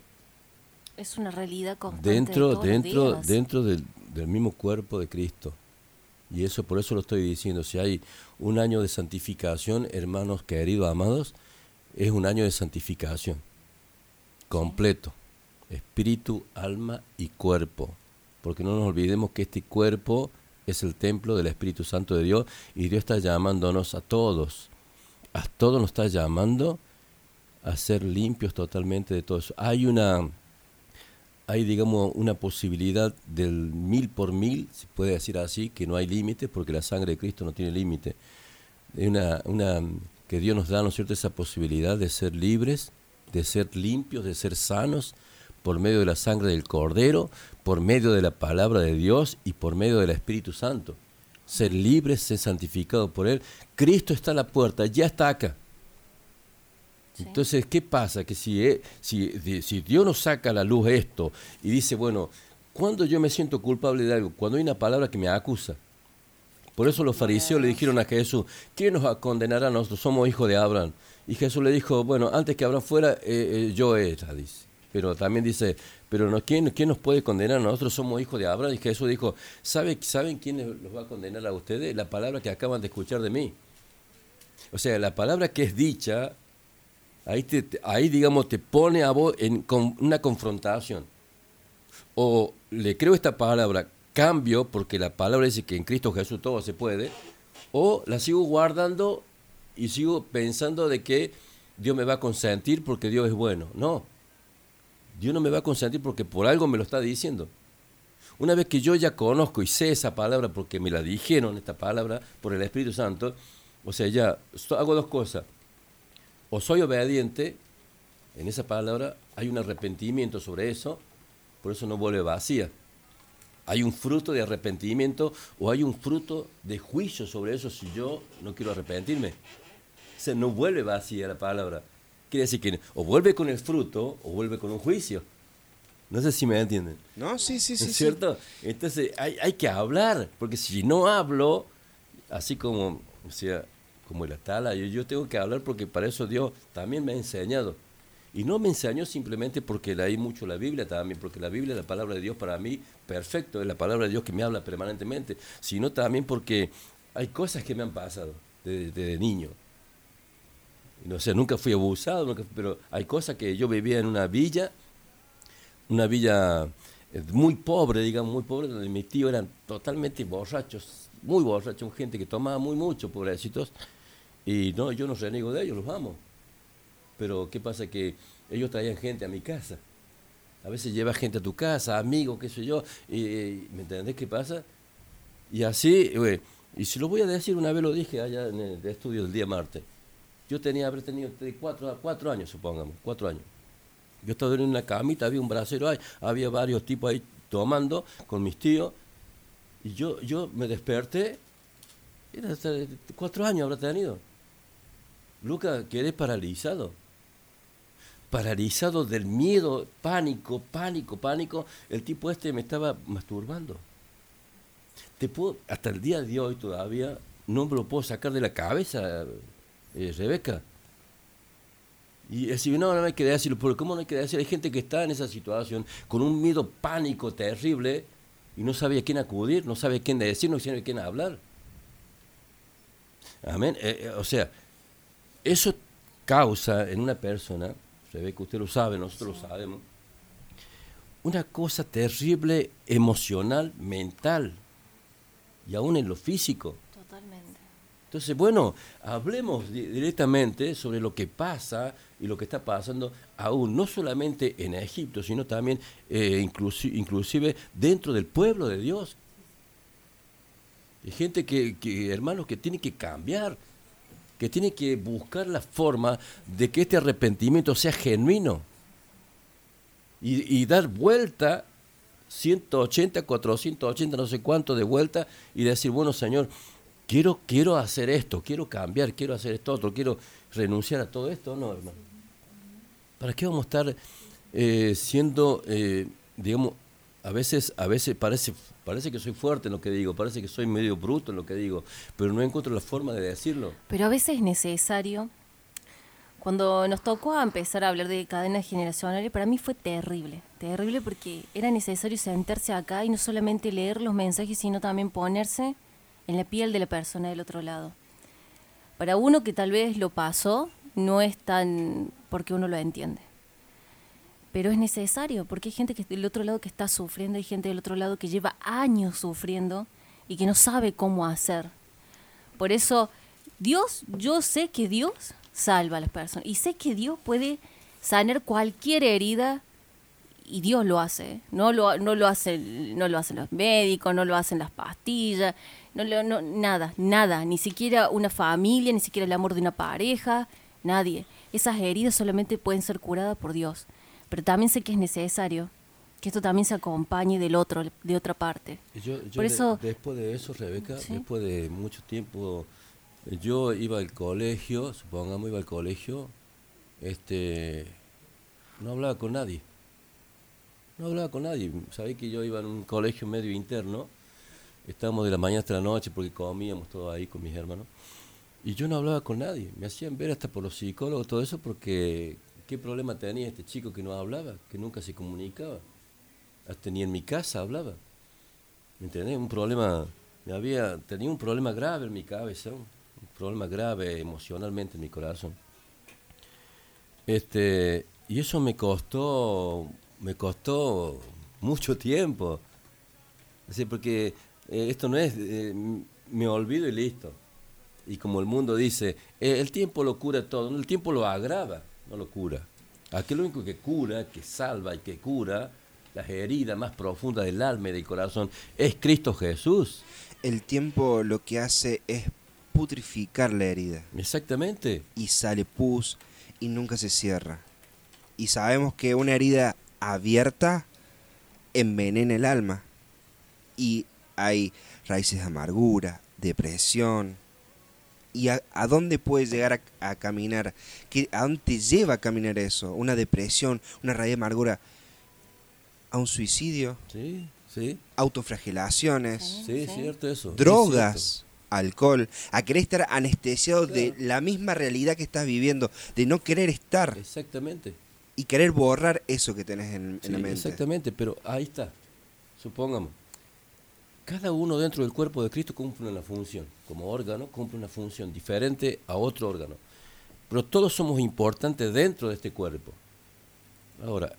Es una realidad constante. de dentro, los dentro, días. dentro del, del mismo cuerpo de Cristo. Y eso por eso lo estoy diciendo. Si hay un año de santificación, hermanos queridos, amados, es un año de santificación completo, espíritu, alma y cuerpo. Porque no nos olvidemos que este cuerpo es el templo del Espíritu Santo de Dios y Dios está llamándonos a todos. A todos nos está llamando a ser limpios totalmente de todo eso. Hay una, hay digamos una posibilidad del mil por mil, se puede decir así, que no hay límite porque la sangre de Cristo no tiene límite. Una, una, que Dios nos da, ¿no cierto?, esa posibilidad de ser libres, de ser limpios, de ser sanos por medio de la sangre del Cordero, por medio de la palabra de Dios y por medio del Espíritu Santo. Ser libres, ser santificados por Él. Cristo está a la puerta, ya está acá. Entonces, ¿qué pasa? Que si, eh, si, si Dios nos saca a la luz esto y dice, bueno, cuando yo me siento culpable de algo? Cuando hay una palabra que me acusa. Por eso los fariseos le dijeron a Jesús, ¿quién nos condenará? Nosotros somos hijos de Abraham. Y Jesús le dijo, bueno, antes que Abraham fuera, eh, eh, yo era, dice. Pero también dice, pero no, ¿quién, ¿quién nos puede condenar? Nosotros somos hijos de Abraham. Y Jesús dijo, ¿sabe, ¿saben quién los va a condenar a ustedes? La palabra que acaban de escuchar de mí. O sea, la palabra que es dicha, ahí, te, ahí digamos, te pone a vos en con una confrontación. O le creo esta palabra, cambio, porque la palabra dice que en Cristo Jesús todo se puede, o la sigo guardando y sigo pensando de que Dios me va a consentir porque Dios es bueno. No, Dios no me va a consentir porque por algo me lo está diciendo. Una vez que yo ya conozco y sé esa palabra porque me la dijeron, esta palabra, por el Espíritu Santo, o sea, ya hago dos cosas. O soy obediente, en esa palabra hay un arrepentimiento sobre eso, por eso no vuelve vacía. Hay un fruto de arrepentimiento o hay un fruto de juicio sobre eso si yo no quiero arrepentirme. O sea, no vuelve vacía la palabra. Quiere decir que o vuelve con el fruto o vuelve con un juicio. No sé si me entienden. No, sí, sí, sí. ¿Es sí. cierto? Entonces hay, hay que hablar, porque si no hablo, así como, o sea, como la tala, yo, tengo que hablar porque para eso Dios también me ha enseñado. Y no me enseñó simplemente porque leí mucho la Biblia también, porque la Biblia es la palabra de Dios para mí, perfecto, es la palabra de Dios que me habla permanentemente, sino también porque hay cosas que me han pasado desde, niño. No sé, nunca fui abusado, pero hay cosas que yo vivía en una villa, una villa eh, muy pobre, digamos, muy pobre, donde mis tíos eran totalmente borrachos, muy borrachos, gente que tomaba muy mucho, pobrecitos. Y no, yo no reniego de ellos, los amo. Pero ¿qué pasa? Que ellos traían gente a mi casa. A veces lleva gente a tu casa, amigos, qué sé yo. Y, ¿Me entendés qué pasa? Y así, güey, y si lo voy a decir, una vez lo dije allá en el estudio del día martes. Yo tenía, haber tenido tres- cuatro, cuatro años, supongamos, cuatro años. Yo estaba en una camita, había un brasero ahí, había varios tipos ahí tomando con mis tíos. Y yo, yo me desperté, era cuatro años habrá tenido. Luca, quedé paralizado. Paralizado del miedo, pánico, pánico, pánico. El tipo este me estaba masturbando. Te puedo, hasta el día de hoy todavía no me lo puedo sacar de la cabeza, eh, Rebeca. Y decir, no, no hay que decirlo, ¿cómo no hay que decirlo? Hay gente que está en esa situación con un miedo pánico terrible y no sabe a quién acudir, no sabe a quién decir, no sabe a quién hablar. Amén. Eh, eh, o sea, eso causa en una persona, Rebeca, usted lo sabe, nosotros lo sabemos, una cosa terrible emocional, mental y aún en lo físico. Totalmente. Entonces, bueno, hablemos di- directamente sobre lo que pasa y lo que está pasando aún, no solamente en Egipto, sino también eh, inclusi- inclusive dentro del pueblo de Dios. Hay gente que, que, hermanos, que tiene que cambiar, que tiene que buscar la forma de que este arrepentimiento sea genuino y, dar vuelta 180, 480, no sé cuánto de vuelta y decir, bueno, Señor, quiero, quiero hacer esto, quiero cambiar, quiero hacer esto otro, quiero renunciar a todo esto, no, hermano. ¿Para qué vamos a estar eh, siendo, eh, digamos, a veces, a veces parece, parece que soy fuerte en lo que digo, parece que soy medio bruto en lo que digo, pero no encuentro la forma de decirlo. Pero a veces es necesario. Cuando nos tocó empezar a hablar de cadenas generacionales, para mí fue terrible, terrible porque era necesario sentarse acá y no solamente leer los mensajes, sino también ponerse en la piel de la persona del otro lado. Para uno que tal vez lo pasó, no es tan porque uno lo entiende. Pero es necesario, porque hay gente que del otro lado que está sufriendo, hay gente del otro lado que lleva años sufriendo y que no sabe cómo hacer. Por eso, Dios, yo sé que Dios salva a las personas y sé que Dios puede sanar cualquier herida y Dios lo hace. ¿eh? No lo, no lo hacen, no lo hacen los médicos, no lo hacen las pastillas, no, lo- no, nada, nada, ni siquiera una familia, ni siquiera el amor de una pareja, nadie. Esas heridas solamente pueden ser curadas por Dios. Pero también sé que es necesario que esto también se acompañe del otro, de otra parte. Y Yo, yo Por de- eso, después de eso, Rebeca, Sí. después de mucho tiempo, yo iba al colegio, supongamos iba al colegio, este, no hablaba con nadie. No hablaba con nadie. Sabés que yo iba en un colegio medio interno, estábamos de la mañana hasta la noche porque comíamos todo ahí con mis hermanos. Y yo no hablaba con nadie. Me hacían ver hasta por los psicólogos, todo eso, porque qué problema tenía este chico que no hablaba, que nunca se comunicaba. Hasta en mi casa hablaba. ¿Me entendés? Un problema, había, tenía un problema grave en mi cabeza, un problema grave emocionalmente en mi corazón. Este, y eso me costó, me costó mucho tiempo. Decir, porque eh, esto no es, eh, me olvido y listo. Y como el mundo dice, eh, el tiempo lo cura todo, el tiempo lo agrava, no lo cura. Aquí lo único que cura, que salva y que cura las heridas más profundas del alma y del corazón es Cristo Jesús. El tiempo lo que hace es putrificar la herida. Exactamente. Y sale pus y nunca se cierra. Y sabemos que una herida abierta envenena el alma. Y hay raíces de amargura, depresión. ¿Y a, a dónde puede llegar a, a caminar? ¿Qué, ¿A dónde te lleva a caminar eso? Una depresión, una raíz de amargura. ¿A un suicidio? Sí, sí. Autoflagelaciones. Sí, cierto eso. es drogas, alcohol, a querer estar anestesiado de la misma realidad que estás viviendo, de no querer estar. Exactamente. Y querer borrar eso que tenés en, la mente. Exactamente, pero ahí está. Supongamos, cada uno dentro del cuerpo de Cristo cumple una función. Como órgano cumple una función diferente a otro órgano. Pero todos somos importantes dentro de este cuerpo. Ahora,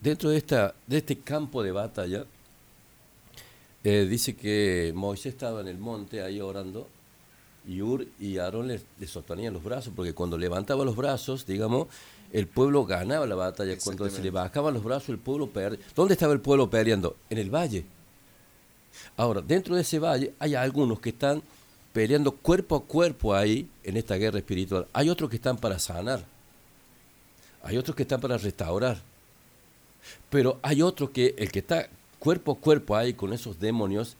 dentro de, esta, de este campo de batalla, eh, dice que Moisés estaba en el monte ahí orando y Ur y Aarón le, le sostenían los brazos, porque cuando levantaba los brazos, digamos, el pueblo ganaba la batalla. Cuando se le bajaban los brazos, el pueblo perdía. ¿Dónde estaba el pueblo peleando? En el valle. Ahora, dentro de ese valle hay algunos que están peleando cuerpo a cuerpo ahí en esta guerra espiritual. Hay otros que están para sanar. Hay otros que están para restaurar. Pero hay otros que el que está cuerpo a cuerpo ahí con esos demonios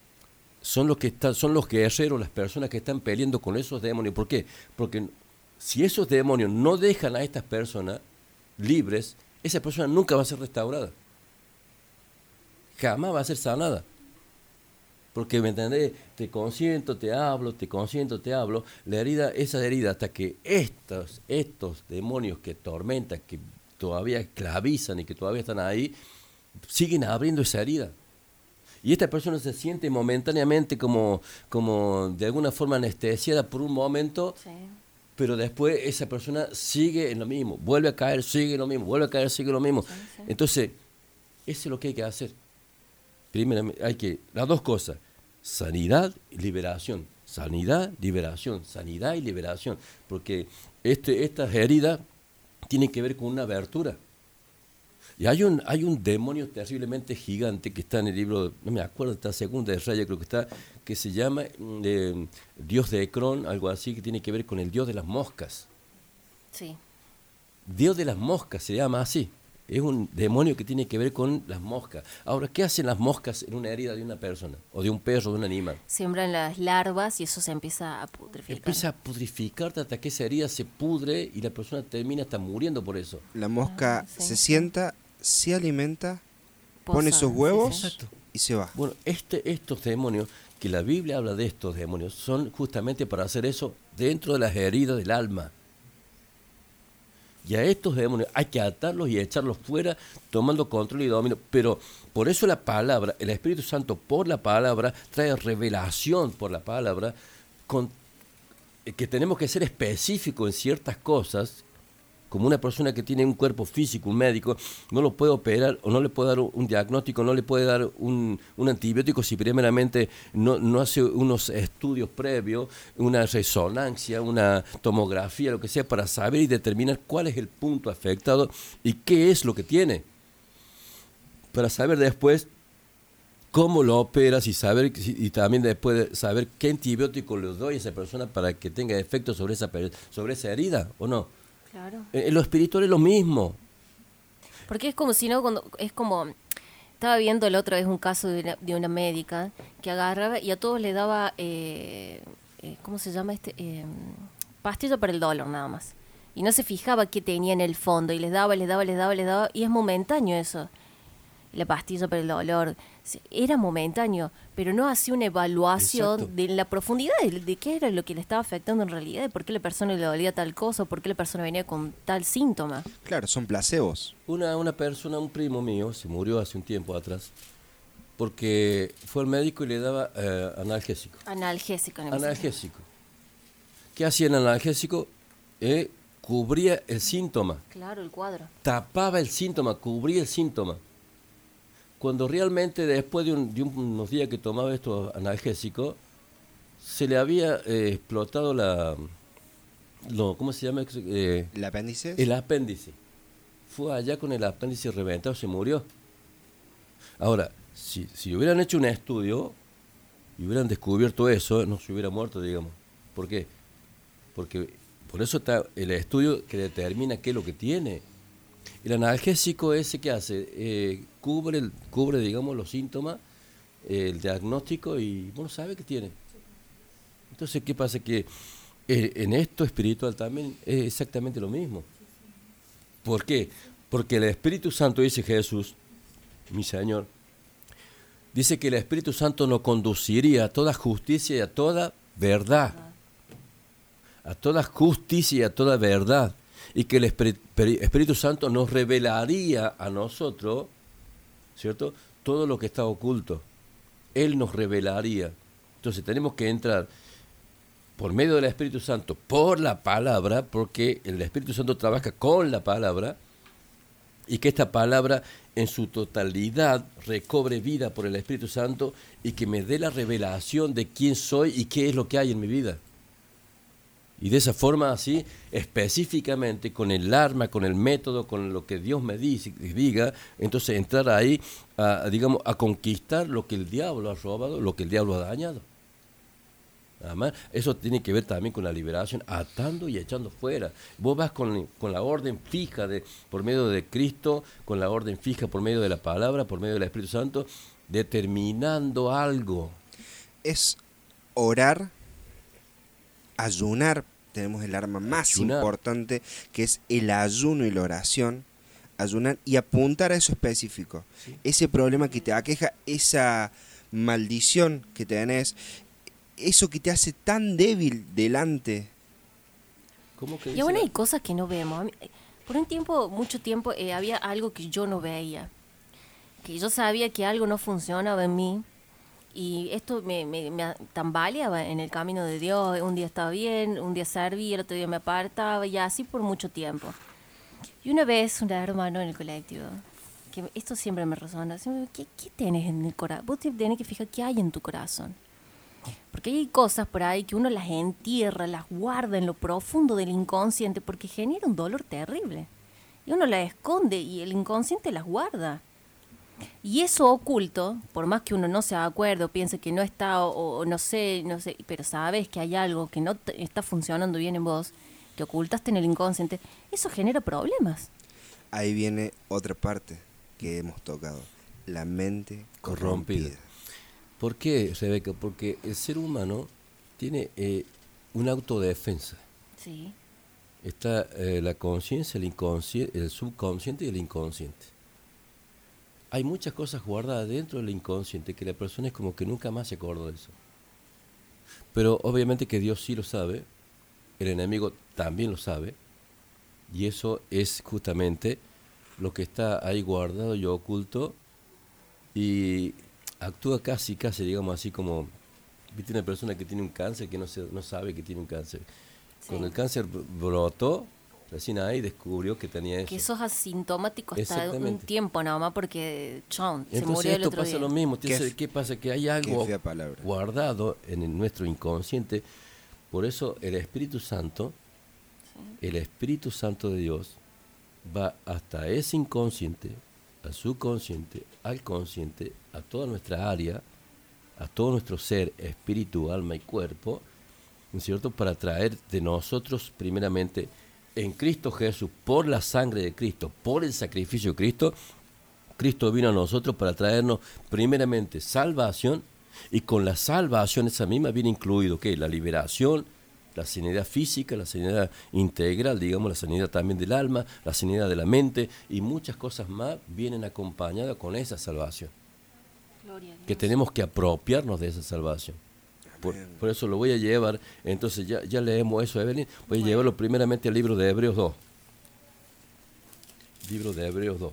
son los que están, son los guerreros, las personas que están peleando con esos demonios. ¿Por qué? Porque si esos demonios no dejan a estas personas libres, esa persona nunca va a ser restaurada. Jamás va a ser sanada. Porque, ¿me entendés? Te consiento, te hablo, te consiento, te hablo. La herida, esa herida, hasta que estos, estos demonios que tormentan, que todavía esclavizan y que todavía están ahí, siguen abriendo esa herida. Y esta persona se siente momentáneamente como, como de alguna forma anestesiada por un momento, pero después esa persona sigue en lo mismo, vuelve a caer, sigue en lo mismo, vuelve a caer, sigue en lo mismo. Entonces, eso es lo que hay que hacer. Primero, hay que, las dos cosas, sanidad y liberación. Sanidad, liberación, sanidad y liberación. Porque este, estas heridas tienen que ver con una abertura. Y hay un, hay un demonio terriblemente gigante que está en el libro, no me acuerdo, está segunda de Raya, creo que está, que se llama mm, eh, Dios de Ecrón, algo así, que tiene que ver con el Dios de las moscas. Sí. Dios de las moscas se llama así. Es un demonio que tiene que ver con las moscas. Ahora, ¿qué hacen las moscas en una herida de una persona? O de un perro, de un animal. Siembran las larvas y eso se empieza a pudrificar. Empieza a pudrificar hasta que esa herida se pudre y la persona termina hasta muriendo por eso. La mosca se sienta, se alimenta, pone Posa, sus sí, huevos sí. Exacto. y se va. Bueno, este, estos demonios, que la Biblia habla de estos demonios, son justamente para hacer eso dentro de las heridas del alma. Y a estos demonios hay que atarlos y echarlos fuera, tomando control y dominio. Pero por eso la palabra, el Espíritu Santo por la palabra, trae revelación por la palabra, con, que tenemos que ser específicos en ciertas cosas, como una persona que tiene un cuerpo físico, un médico, no lo puede operar o no le puede dar un diagnóstico, no le puede dar un, un antibiótico si primeramente no, no hace unos estudios previos, una resonancia, una tomografía, lo que sea, para saber y determinar cuál es el punto afectado y qué es lo que tiene. Para saber después cómo lo operas y saber y también después de saber qué antibiótico le doy a esa persona para que tenga efecto sobre esa, sobre esa herida o no. Claro. En en lo espiritual es lo mismo. Porque es como si no, cuando, es como, estaba viendo la otra vez un caso de una, de una médica que agarraba y a todos le daba, eh, eh, ¿cómo se llama este? Eh, pastilla para el dolor nada más. Y no se fijaba qué tenía en el fondo y les daba, les daba, les daba, les daba. Y es momentáneo eso. La pastilla para el dolor. Era momentáneo, pero no hacía una evaluación Exacto. de la profundidad de, de qué era lo que le estaba afectando en realidad, de por qué la persona le dolía tal cosa, o por qué la persona venía con tal síntoma. Claro, son placebos. Una, una persona, un primo mío, se murió hace un tiempo atrás porque fue al médico y le daba eh, analgésico. Analgésico. en el Analgésico. ¿Qué hacía el analgésico? Eh, cubría el síntoma, Claro, el cuadro. tapaba el síntoma, cubría el síntoma. Cuando realmente después de, un- de un- unos días que tomaba estos analgésicos, se le había eh, explotado la... Lo, ¿Cómo se llama? Eh, ¿El apéndice? El apéndice. Fue allá con el apéndice reventado, se murió. Ahora, si, si hubieran hecho un estudio y hubieran descubierto eso, no se hubiera muerto, digamos. ¿Por qué? Porque por eso está el estudio que determina qué es lo que tiene. El analgésico ese que hace, Eh, cubre, cubre, digamos, los síntomas, el diagnóstico y uno sabe qué tiene. Entonces, ¿qué pasa? Que eh, en esto espiritual también es exactamente lo mismo. ¿Por qué? Porque el Espíritu Santo, dice Jesús, mi Señor, dice que el Espíritu Santo nos conduciría a toda justicia y a toda verdad. A toda justicia y a toda verdad. Y que el Espíritu, Santo nos revelaría a nosotros, ¿cierto? Todo lo que está oculto. Él nos revelaría. Entonces tenemos que entrar por medio del Espíritu Santo, por la palabra, porque el Espíritu Santo trabaja con la palabra, y que esta palabra en su totalidad recobre vida por el Espíritu Santo y que me dé la revelación de quién soy y qué es lo que hay en mi vida. Y de esa forma así, específicamente, con el arma, con el método, con lo que Dios me dice, diga, entonces entrar ahí, digamos, a conquistar lo que el diablo ha robado, lo que el diablo ha dañado. Además, eso tiene que ver también con la liberación, atando y echando fuera. Vos vas con, con, la orden fija de, por medio de Cristo, con la orden fija por medio de la palabra, por medio del Espíritu Santo, determinando algo. Es orar, ayunar, tenemos el arma más importante, que es el ayuno y la oración. Ayunar y apuntar a eso específico. Ese problema que te aqueja, esa maldición que tenés, eso que te hace tan débil delante. ¿Cómo que y aún hay cosas que no vemos. Por un tiempo, mucho tiempo, eh, había algo que yo no veía. Que yo sabía que algo no funcionaba en mí. Y esto me, me, me tambaleaba en el camino de Dios. Un día estaba bien, un día serví, el otro día me apartaba, y así por mucho tiempo. Y una vez, un hermano en el colectivo, que esto siempre me resonó, ¿qué, qué tienes en el corazón? Vos tenés que fijar qué hay en tu corazón. Porque hay cosas por ahí que uno las entierra, las guarda en lo profundo del inconsciente porque genera un dolor terrible. Y uno las esconde y el inconsciente las guarda. Y eso oculto, por más que uno no se acuerde o piense que no está o, no sé, no sé, pero sabes que hay algo que no está funcionando bien en vos, que ocultaste en el inconsciente, eso genera problemas. Ahí viene otra parte que hemos tocado, la mente corrompida. ¿Por qué, Rebeca? Porque el ser humano tiene eh, una autodefensa. Sí. Está eh, la conciencia, el, inconsciente, el subconsciente y el inconsciente. Hay muchas cosas guardadas dentro del inconsciente que la persona es como que nunca más se acuerda de eso. Pero obviamente que Dios sí lo sabe, el enemigo también lo sabe, y eso es justamente lo que está ahí guardado y oculto, y actúa casi, casi, digamos así como, viste una persona que tiene un cáncer que no, se, no sabe que tiene un cáncer. Cuando el cáncer brotó, recién ahí descubrió que tenía eso. Que eso es asintomático hasta un tiempo nada más porque chon, se murió el otro pasa lo mismo. ¿Qué, ¿Qué, pasa? Que hay algo guardado en nuestro inconsciente. Por eso el Espíritu Santo, el Espíritu Santo de Dios, va hasta ese inconsciente, al subconsciente, al consciente, a toda nuestra área, a todo nuestro ser, espíritu, alma y cuerpo, ¿no es cierto? Para traer de nosotros, primeramente, en Cristo Jesús, por la sangre de Cristo, por el sacrificio de Cristo, Cristo vino a nosotros para traernos, primeramente, salvación, y con la salvación esa misma viene incluido, ¿qué? La liberación, la sanidad física, la sanidad integral, digamos, la sanidad también del alma, la sanidad de la mente y muchas cosas más vienen acompañadas con esa salvación. Que tenemos que apropiarnos de esa salvación. Por, eso lo voy a llevar, entonces ya, ya leemos eso, Evelyn, voy a llevarlo primeramente al libro de Hebreos 2. Libro de Hebreos 2.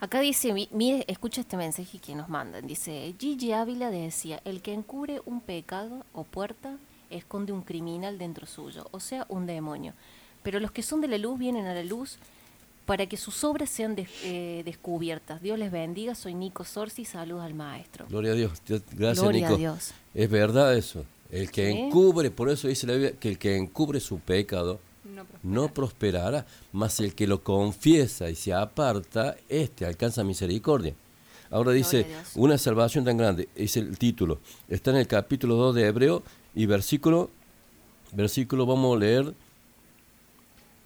Acá dice, mire, escucha este mensaje que nos mandan. Dice, Gigi Ávila decía, el que encubre un pecado o puerta esconde un criminal dentro suyo, o sea, un demonio. Pero los que son de la luz vienen a la luz para que sus obras sean eh, descubiertas. Dios les bendiga, soy Nico Sorsi, saludos al maestro. Gloria a Dios, gracias Gloria Nico. A Dios. Es verdad eso. El que encubre, por eso dice la Biblia, que el que encubre su pecado no prosperará, mas el que lo confiesa y se aparta, este alcanza misericordia. Ahora dice, una salvación tan grande, es el título, está en el capítulo 2 de Hebreo y versículo, versículo vamos a leer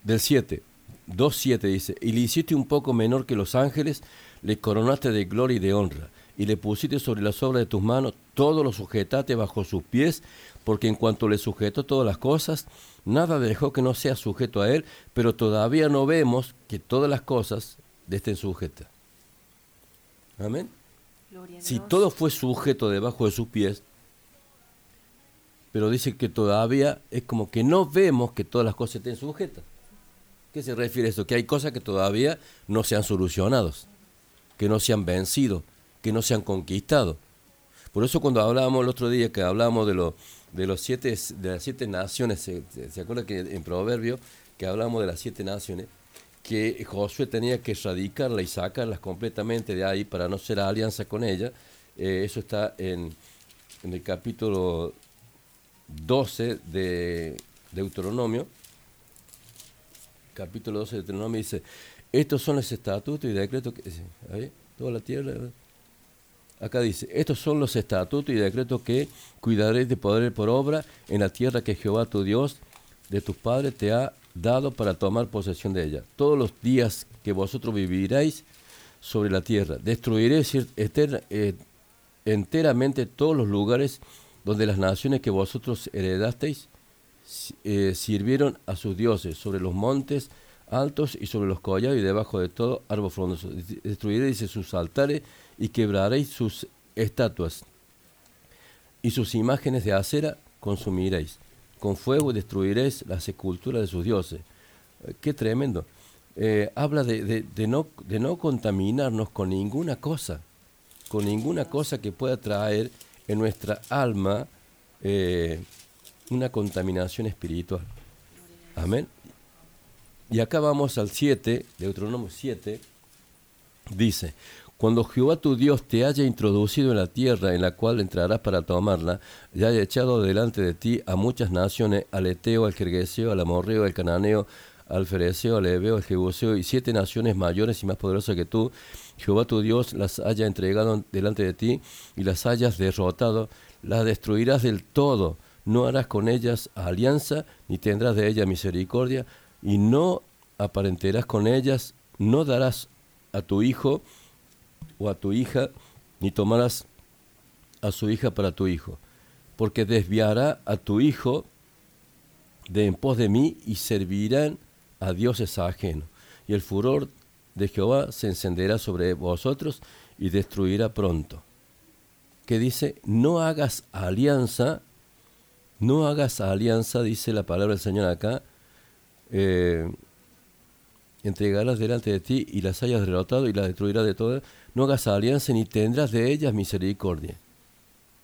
del 7. 2.7 dice, y le hiciste un poco menor que los ángeles, le coronaste de gloria y de honra, y le pusiste sobre las obras de tus manos, todo lo sujetaste bajo sus pies, porque en cuanto le sujetó todas las cosas, nada dejó que no sea sujeto a él, pero todavía no vemos que todas las cosas estén sujetas. Amén. Si todo fue sujeto debajo de sus pies, pero dice que todavía es como que no vemos que todas las cosas estén sujetas. ¿Qué se refiere a esto? Que hay cosas que todavía no se han solucionado, que no se han vencido, que no se han conquistado. Por eso cuando hablábamos el otro día, que hablábamos de, lo, de, los siete, de las siete naciones, ¿se, acuerda que en Proverbio que hablábamos de las siete naciones? que Josué tenía que erradicarla y sacarlas completamente de ahí para no ser alianza con ella. Eh, eso está en, en el capítulo 12 de Deuteronomio. Capítulo 12 de Deuteronomio dice, estos son los estatutos y decretos que... ¿ahí? Toda la tierra... Acá dice, estos son los estatutos y decretos que cuidaréis de poder por obra en la tierra que Jehová tu Dios de tus padres te ha dado para tomar posesión de ella. Todos los días que vosotros viviréis sobre la tierra, destruiréis eterna- eh, enteramente todos los lugares donde las naciones que vosotros heredasteis eh, sirvieron a sus dioses, sobre los montes altos y sobre los collados y debajo de todo árbol frondoso. Des- Destruiréis sus altares y quebraréis sus estatuas y sus imágenes de acera consumiréis. Con fuego destruiréis las esculturas de sus dioses. Eh, Qué tremendo. Eh, habla de, de- no, de no contaminarnos con ninguna cosa, con ninguna cosa que pueda traer en nuestra alma eh, una contaminación espiritual. Amén. Y acá vamos al 7, Deuteronomio 7, dice, cuando Jehová tu Dios te haya introducido en la tierra en la cual entrarás para tomarla, y haya echado delante de ti a muchas naciones, al Eteo, al Jergueseo, al Amorreo, al Cananeo, al Fereceo, al Ebeo, al Jebuseo, y siete naciones mayores y más poderosas que tú, Jehová tu Dios las haya entregado delante de ti y las hayas derrotado, las destruirás del todo, no harás con ellas alianza, ni tendrás de ellas misericordia, y no aparentarás con ellas, no darás a tu hijo o a tu hija, ni tomarás a su hija para tu hijo, porque desviará a tu hijo de en pos de mí y servirán a dioses ajenos. Y el furor de Jehová se encenderá sobre vosotros y destruirá pronto. Que dice, no hagas alianza, no hagas alianza, dice la palabra del Señor acá, eh, entregarás delante de ti y las hayas derrotado y las destruirás de todas. No hagas alianza ni tendrás de ellas misericordia.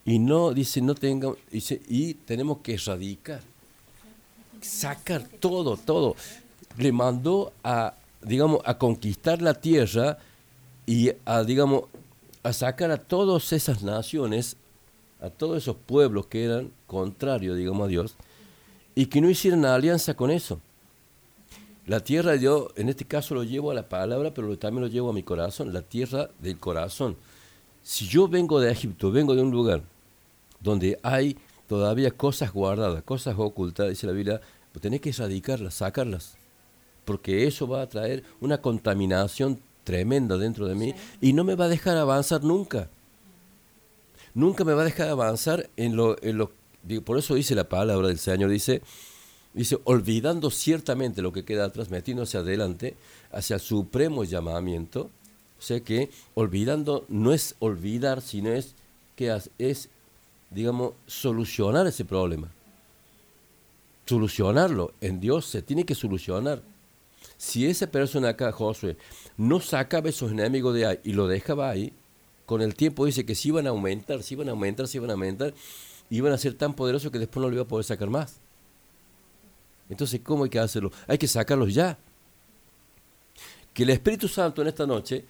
Y no, dice, no tenga, y tenemos que erradicar, sacar todo, todo. Le mandó a, digamos, a conquistar la tierra y a, digamos, a sacar a todas esas naciones, a todos esos pueblos que eran contrarios, digamos, a Dios, y que no hicieran alianza con eso. La tierra yo, en este caso lo llevo a la palabra, pero también lo llevo a mi corazón, la tierra del corazón. Si yo vengo de Egipto, vengo de un lugar donde hay todavía cosas guardadas, cosas ocultas, dice la Biblia, pues tenés que erradicarlas, sacarlas, porque eso va a traer una contaminación tremenda dentro de mí y no me va a dejar avanzar nunca. Nunca me va a dejar avanzar en lo, en lo digo, por eso dice la palabra del Señor, dice, dice, olvidando ciertamente lo que queda atrás, metiéndose adelante hacia el supremo llamamiento, o sea que olvidando no es olvidar, sino es que es, digamos, solucionar ese problema. Solucionarlo. En Dios se tiene que solucionar. Si esa persona acá, Josué, no sacaba esos enemigos de ahí y lo dejaba ahí, con el tiempo dice que si iban a aumentar, si iban a aumentar, si iban a aumentar, iban a ser tan poderosos que después no lo iba a poder sacar más. Entonces, ¿cómo hay que hacerlo? Hay que sacarlos ya. Que el Espíritu Santo en esta noche,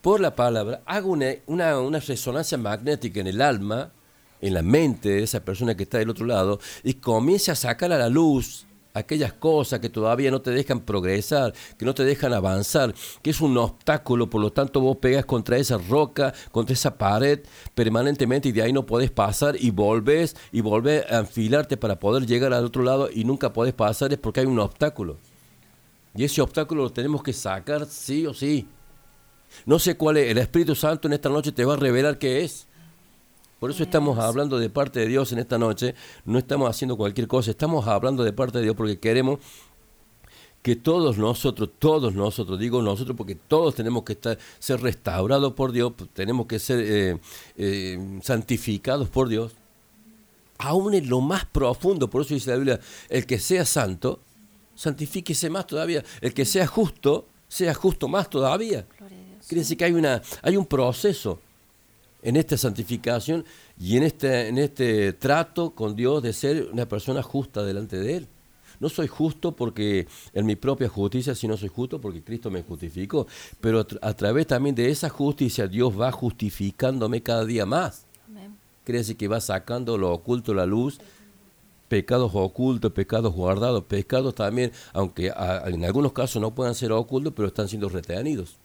por la palabra, haga una, una, una resonancia magnética en el alma, en la mente de esa persona que está del otro lado, y comience a sacar a la luz aquellas cosas que todavía no te dejan progresar, que no te dejan avanzar, que es un obstáculo, por lo tanto vos pegas contra esa roca, contra esa pared permanentemente y de ahí no podés pasar y volvés y volvés a enfilarte para poder llegar al otro lado y nunca podés pasar es porque hay un obstáculo. Y ese obstáculo lo tenemos que sacar sí o sí. No sé cuál es, el Espíritu Santo en esta noche te va a revelar qué es. Por eso estamos hablando de parte de Dios en esta noche, no estamos haciendo cualquier cosa, estamos hablando de parte de Dios porque queremos que todos nosotros, todos nosotros, digo nosotros porque todos tenemos que estar, ser restaurados por Dios, tenemos que ser eh, eh, santificados por Dios, aún en lo más profundo, por eso dice la Biblia, el que sea santo, santifíquese más todavía, el que sea justo, sea justo más todavía. Quiere decir que hay, una, hay un proceso en esta santificación y en este, en este trato con Dios de ser una persona justa delante de Él. no soy justo porque en mi propia justicia, sino soy justo porque Cristo me justificó. Pero a, tra- a través también de esa justicia, Dios va justificándome cada día más. Quiere decir que va sacando lo oculto a la luz, pecados ocultos, pecados guardados, pecados también, aunque a- en algunos casos no puedan ser ocultos, pero están siendo retenidos.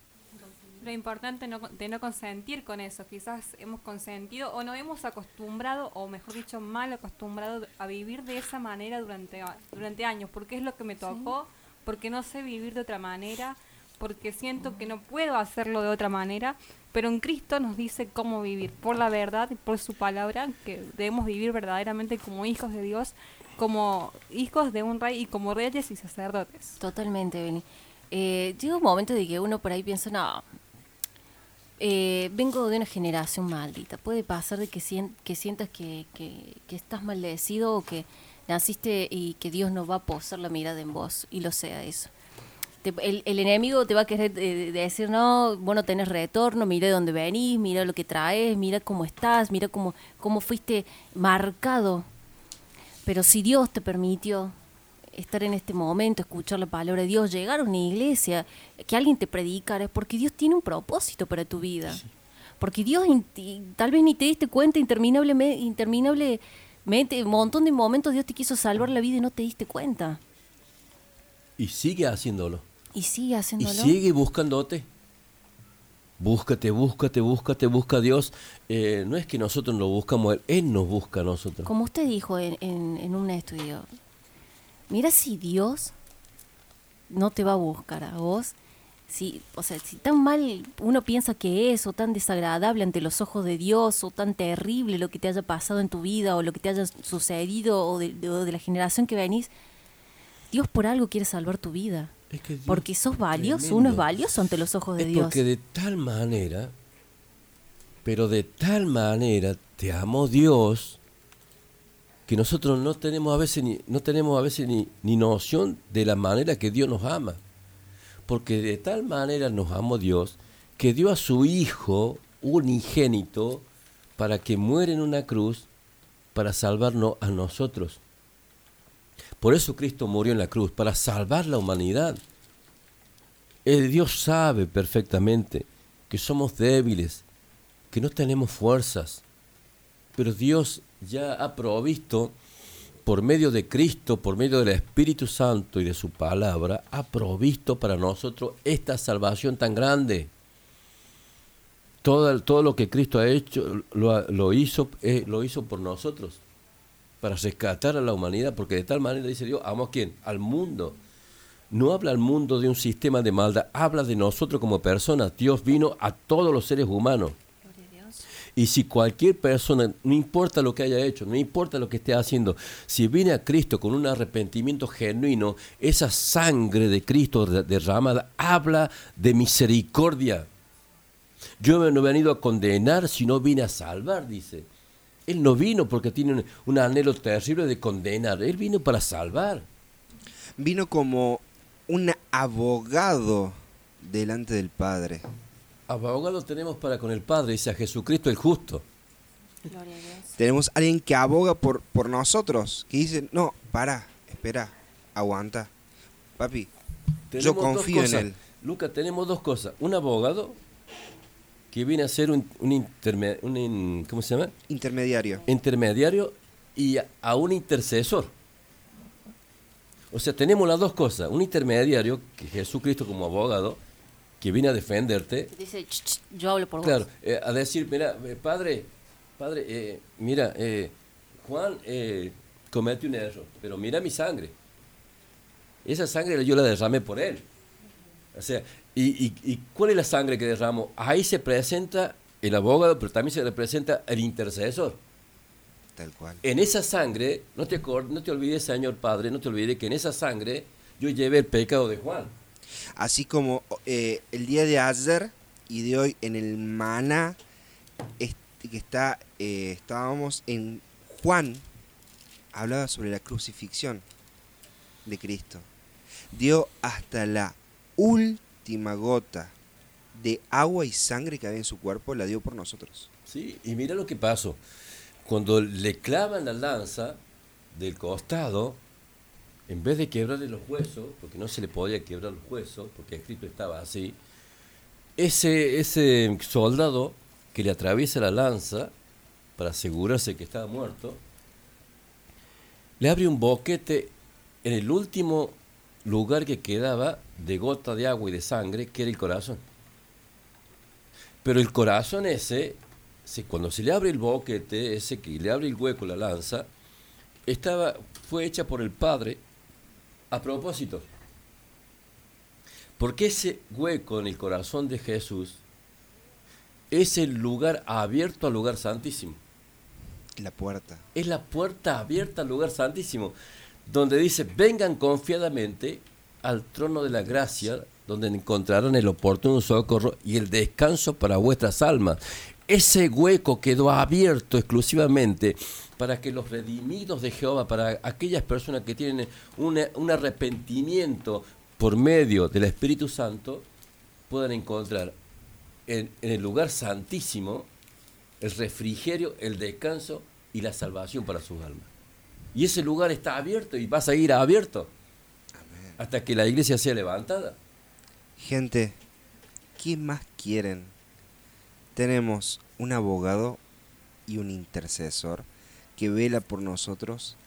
Lo importante no, de no consentir con eso. Quizás hemos consentido o nos hemos acostumbrado, o mejor dicho, mal acostumbrado a vivir de esa manera durante, durante años. Porque es lo que me tocó, porque no sé vivir de otra manera, porque siento que no puedo hacerlo de otra manera. Pero en Cristo nos dice cómo vivir, por la verdad y por su palabra, que debemos vivir verdaderamente como hijos de Dios, como hijos de un rey y como reyes y sacerdotes. Totalmente, Beni. Eh, llega un momento de que uno por ahí piensa, no, eh, vengo de una generación maldita. Puede pasar de que, sien- que sientas que, que, estás maldecido o que naciste y que Dios no va a posar la mirada en vos y lo sea eso. Te- el, el enemigo te va a querer eh, decir, no, vos no tenés retorno, mira de dónde venís, mira lo que traes, mira cómo estás, mira cómo, cómo fuiste marcado. Pero si Dios te permitió estar en este momento, escuchar la palabra de Dios, llegar a una iglesia, que alguien te predicara, es porque Dios tiene un propósito para tu vida. Porque Dios y tal vez ni te diste cuenta interminablemente, interminablemente, un montón de momentos Dios te quiso salvar la vida y no te diste cuenta. Y sigue haciéndolo. Y sigue Y haciéndolo. sigue buscándote. Búscate, búscate, búscate, busca a Dios. Eh, no es que nosotros lo buscamos, Él, Él nos busca a nosotros. Como usted dijo en, en, en un estudio, mira si Dios no te va a buscar a vos, si, o sea, si tan mal uno piensa que es, o tan desagradable ante los ojos de Dios, o tan terrible lo que te haya pasado en tu vida, o lo que te haya sucedido, o de, de- o de la generación que venís, Dios por algo quiere salvar tu vida. que porque sos valioso, tremendo. uno es valioso ante los ojos de Es Dios. porque de tal manera, pero de tal manera te amó Dios que nosotros no tenemos a veces ni, no tenemos a veces ni, ni noción de la manera que Dios nos ama. Porque de tal manera nos amó Dios que dio a su Hijo unigénito para que muera en una cruz para salvarnos a nosotros. Por eso Cristo murió en la cruz, para salvar la humanidad. El Dios sabe perfectamente que somos débiles, que no tenemos fuerzas, pero Dios ya ha provisto por medio de Cristo, por medio del Espíritu Santo y de su palabra, ha provisto para nosotros esta salvación tan grande. Todo, todo lo que Cristo ha hecho, lo, lo hizo, eh, lo hizo por nosotros, para rescatar a la humanidad, porque de tal manera dice Dios, ¿amo a quién? Al mundo. No habla al mundo de un sistema de maldad, habla de nosotros como personas. Dios vino a todos los seres humanos. Y si cualquier persona, no importa lo que haya hecho, no importa lo que esté haciendo, si viene a Cristo con un arrepentimiento genuino, esa sangre de Cristo de- derramada habla de misericordia. Yo no he venido a condenar, sino vine a salvar, dice. Él no vino porque tiene un anhelo terrible de condenar, él vino para salvar. Vino como un abogado delante del Padre. Abogado tenemos para con el Padre, dice a Jesucristo el justo. Tenemos alguien que aboga por, por nosotros, que dice, no, para, espera, aguanta. Papi, yo Tenemos confío en él. Luca, tenemos dos cosas. Un abogado que viene a ser un, un, interme- un in- ¿cómo se llama? Intermediario. Intermediario y a, a un intercesor. O sea, tenemos las dos cosas. Un intermediario, que es Jesucristo como abogado, que viene a defenderte. Dice, "Ch, ch, yo hablo por Claro, vos. eh, a decir, mira, eh, padre, padre, eh, mira, eh, Juan eh, comete un error, pero mira mi sangre. Esa sangre yo la derramé por él. O sea, ¿y, y, y cuál es la sangre que derramo? Ahí se presenta el abogado, pero también se representa el intercesor. Tal cual. En esa sangre, no te, no te olvides, Señor Padre, no te olvides que en esa sangre yo llevé el pecado de Juan. Así como eh, el día de ayer y de hoy en el maná este, que está eh, estábamos en Juan hablaba sobre la crucifixión de Cristo. Dio hasta la última gota de agua y sangre que había en su cuerpo, la dio por nosotros. Sí, y mira lo que pasó. Cuando le clavan la lanza del costado, en vez de quebrarle los huesos, porque no se le podía quebrar los huesos, porque escrito estaba así, ese, ese soldado que le atraviesa la lanza para asegurarse que estaba muerto, le abre un boquete en el último lugar que quedaba de gota de agua y de sangre, que era el corazón. Pero el corazón ese, se- cuando se le abre el boquete, ese que le abre el hueco la lanza, estaba, fue hecha por el Padre a propósito. Porque ese hueco en el corazón de Jesús es el lugar abierto al lugar santísimo. La puerta. Es la puerta abierta al lugar santísimo, donde dice, vengan confiadamente al trono de la gracia, donde encontrarán el oportuno socorro y el descanso para vuestras almas. Ese hueco quedó abierto exclusivamente para que los redimidos de Jehová, para aquellas personas que tienen una- un arrepentimiento por medio del Espíritu Santo, puedan encontrar en, en el lugar santísimo el refrigerio, el descanso y la salvación para sus almas. Y ese lugar está abierto y va a seguir abierto hasta que la iglesia sea levantada. Gente, ¿qué más quieren? Tenemos un abogado y un intercesor que vela por nosotros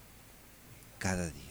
cada día.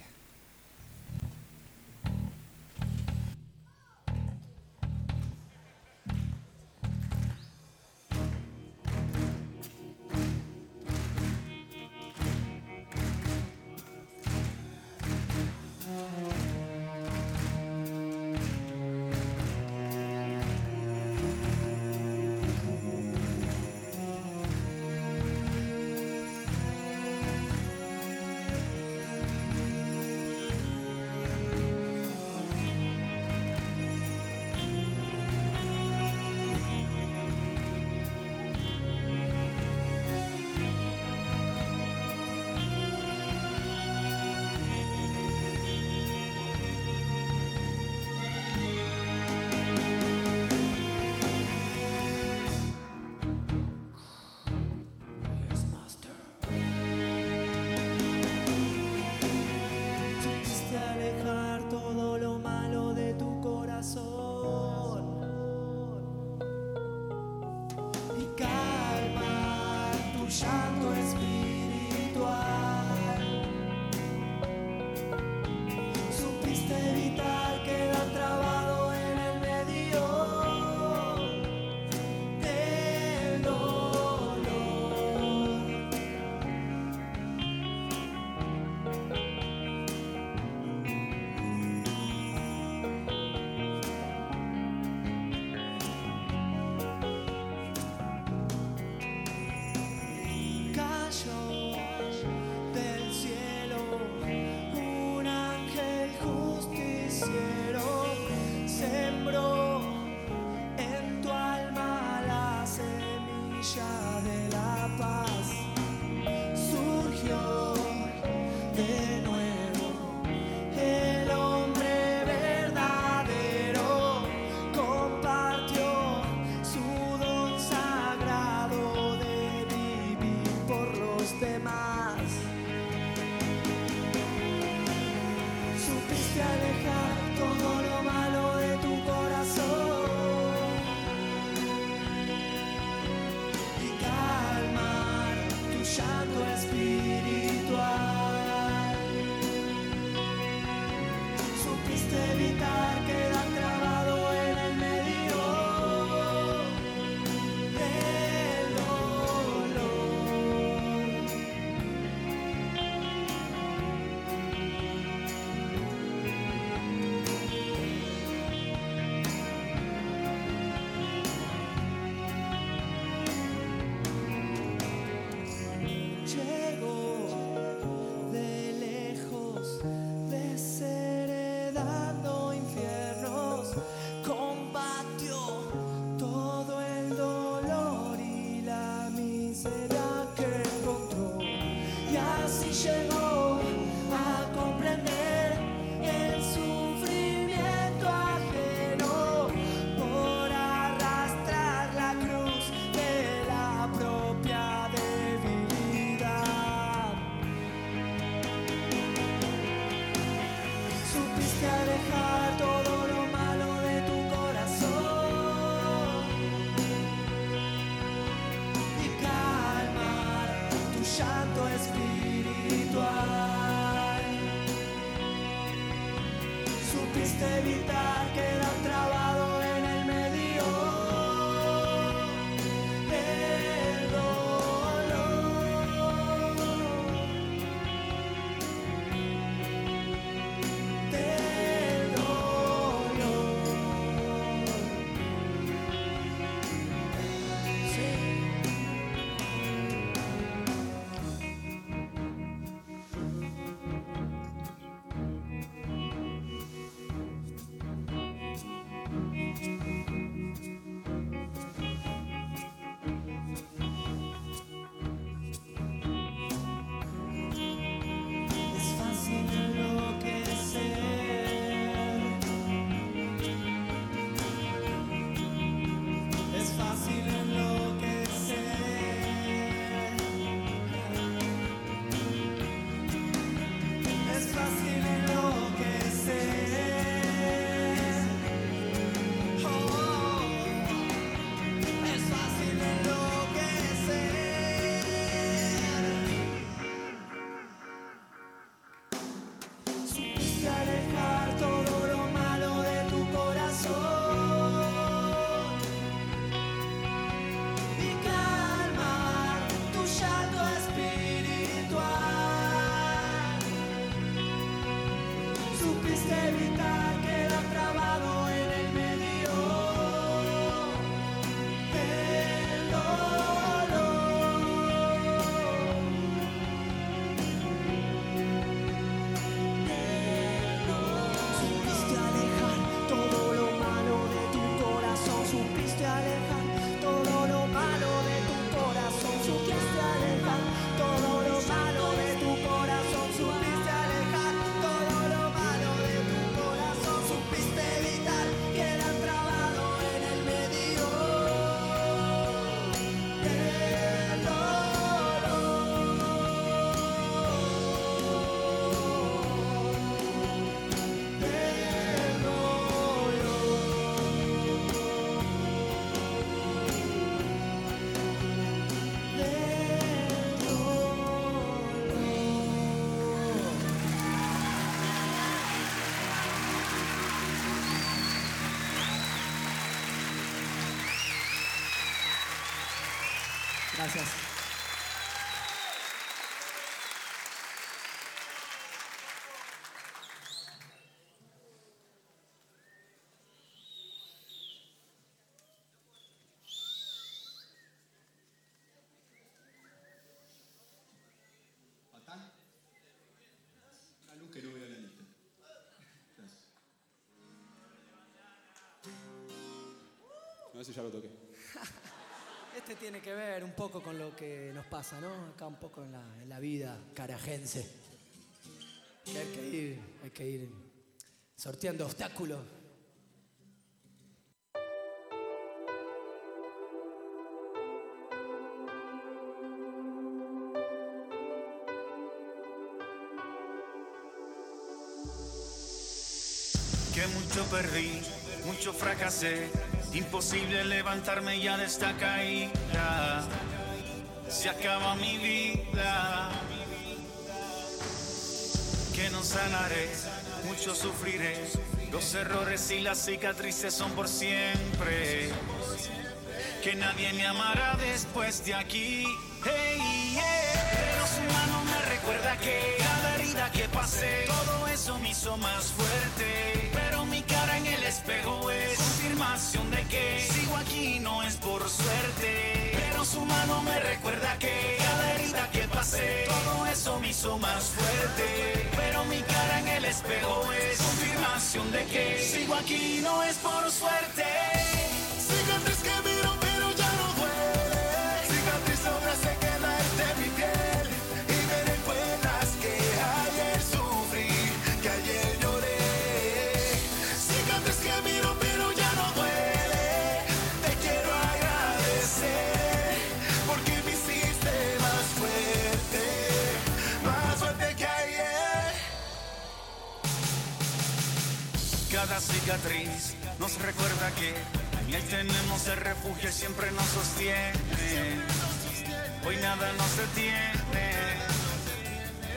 A ver si ya lo toqué. Este tiene que ver un poco con lo que nos pasa, ¿no? Acá un poco en la, en la vida carajense. Que hay que ir, hay que ir sorteando obstáculos. Que mucho perdí, mucho fracasé. Imposible levantarme ya de esta caída. Se acaba mi vida. Que no sanaré, mucho sufriré. Los errores y las cicatrices son por siempre. Que nadie me amará después de aquí. Hey, yeah. Pero su mano me recuerda que cada herida que pasé, todo eso me hizo más fuerte. Pero mi cara en el espejo es confirmación sigo aquí no es por suerte. Pero su mano me recuerda que cada herida que pasé, todo eso me hizo más fuerte. Pero mi cara en el espejo es confirmación de que sigo aquí no es por suerte. Nos recuerda que en él tenemos el refugio y siempre nos sostiene. Hoy nada nos detiene.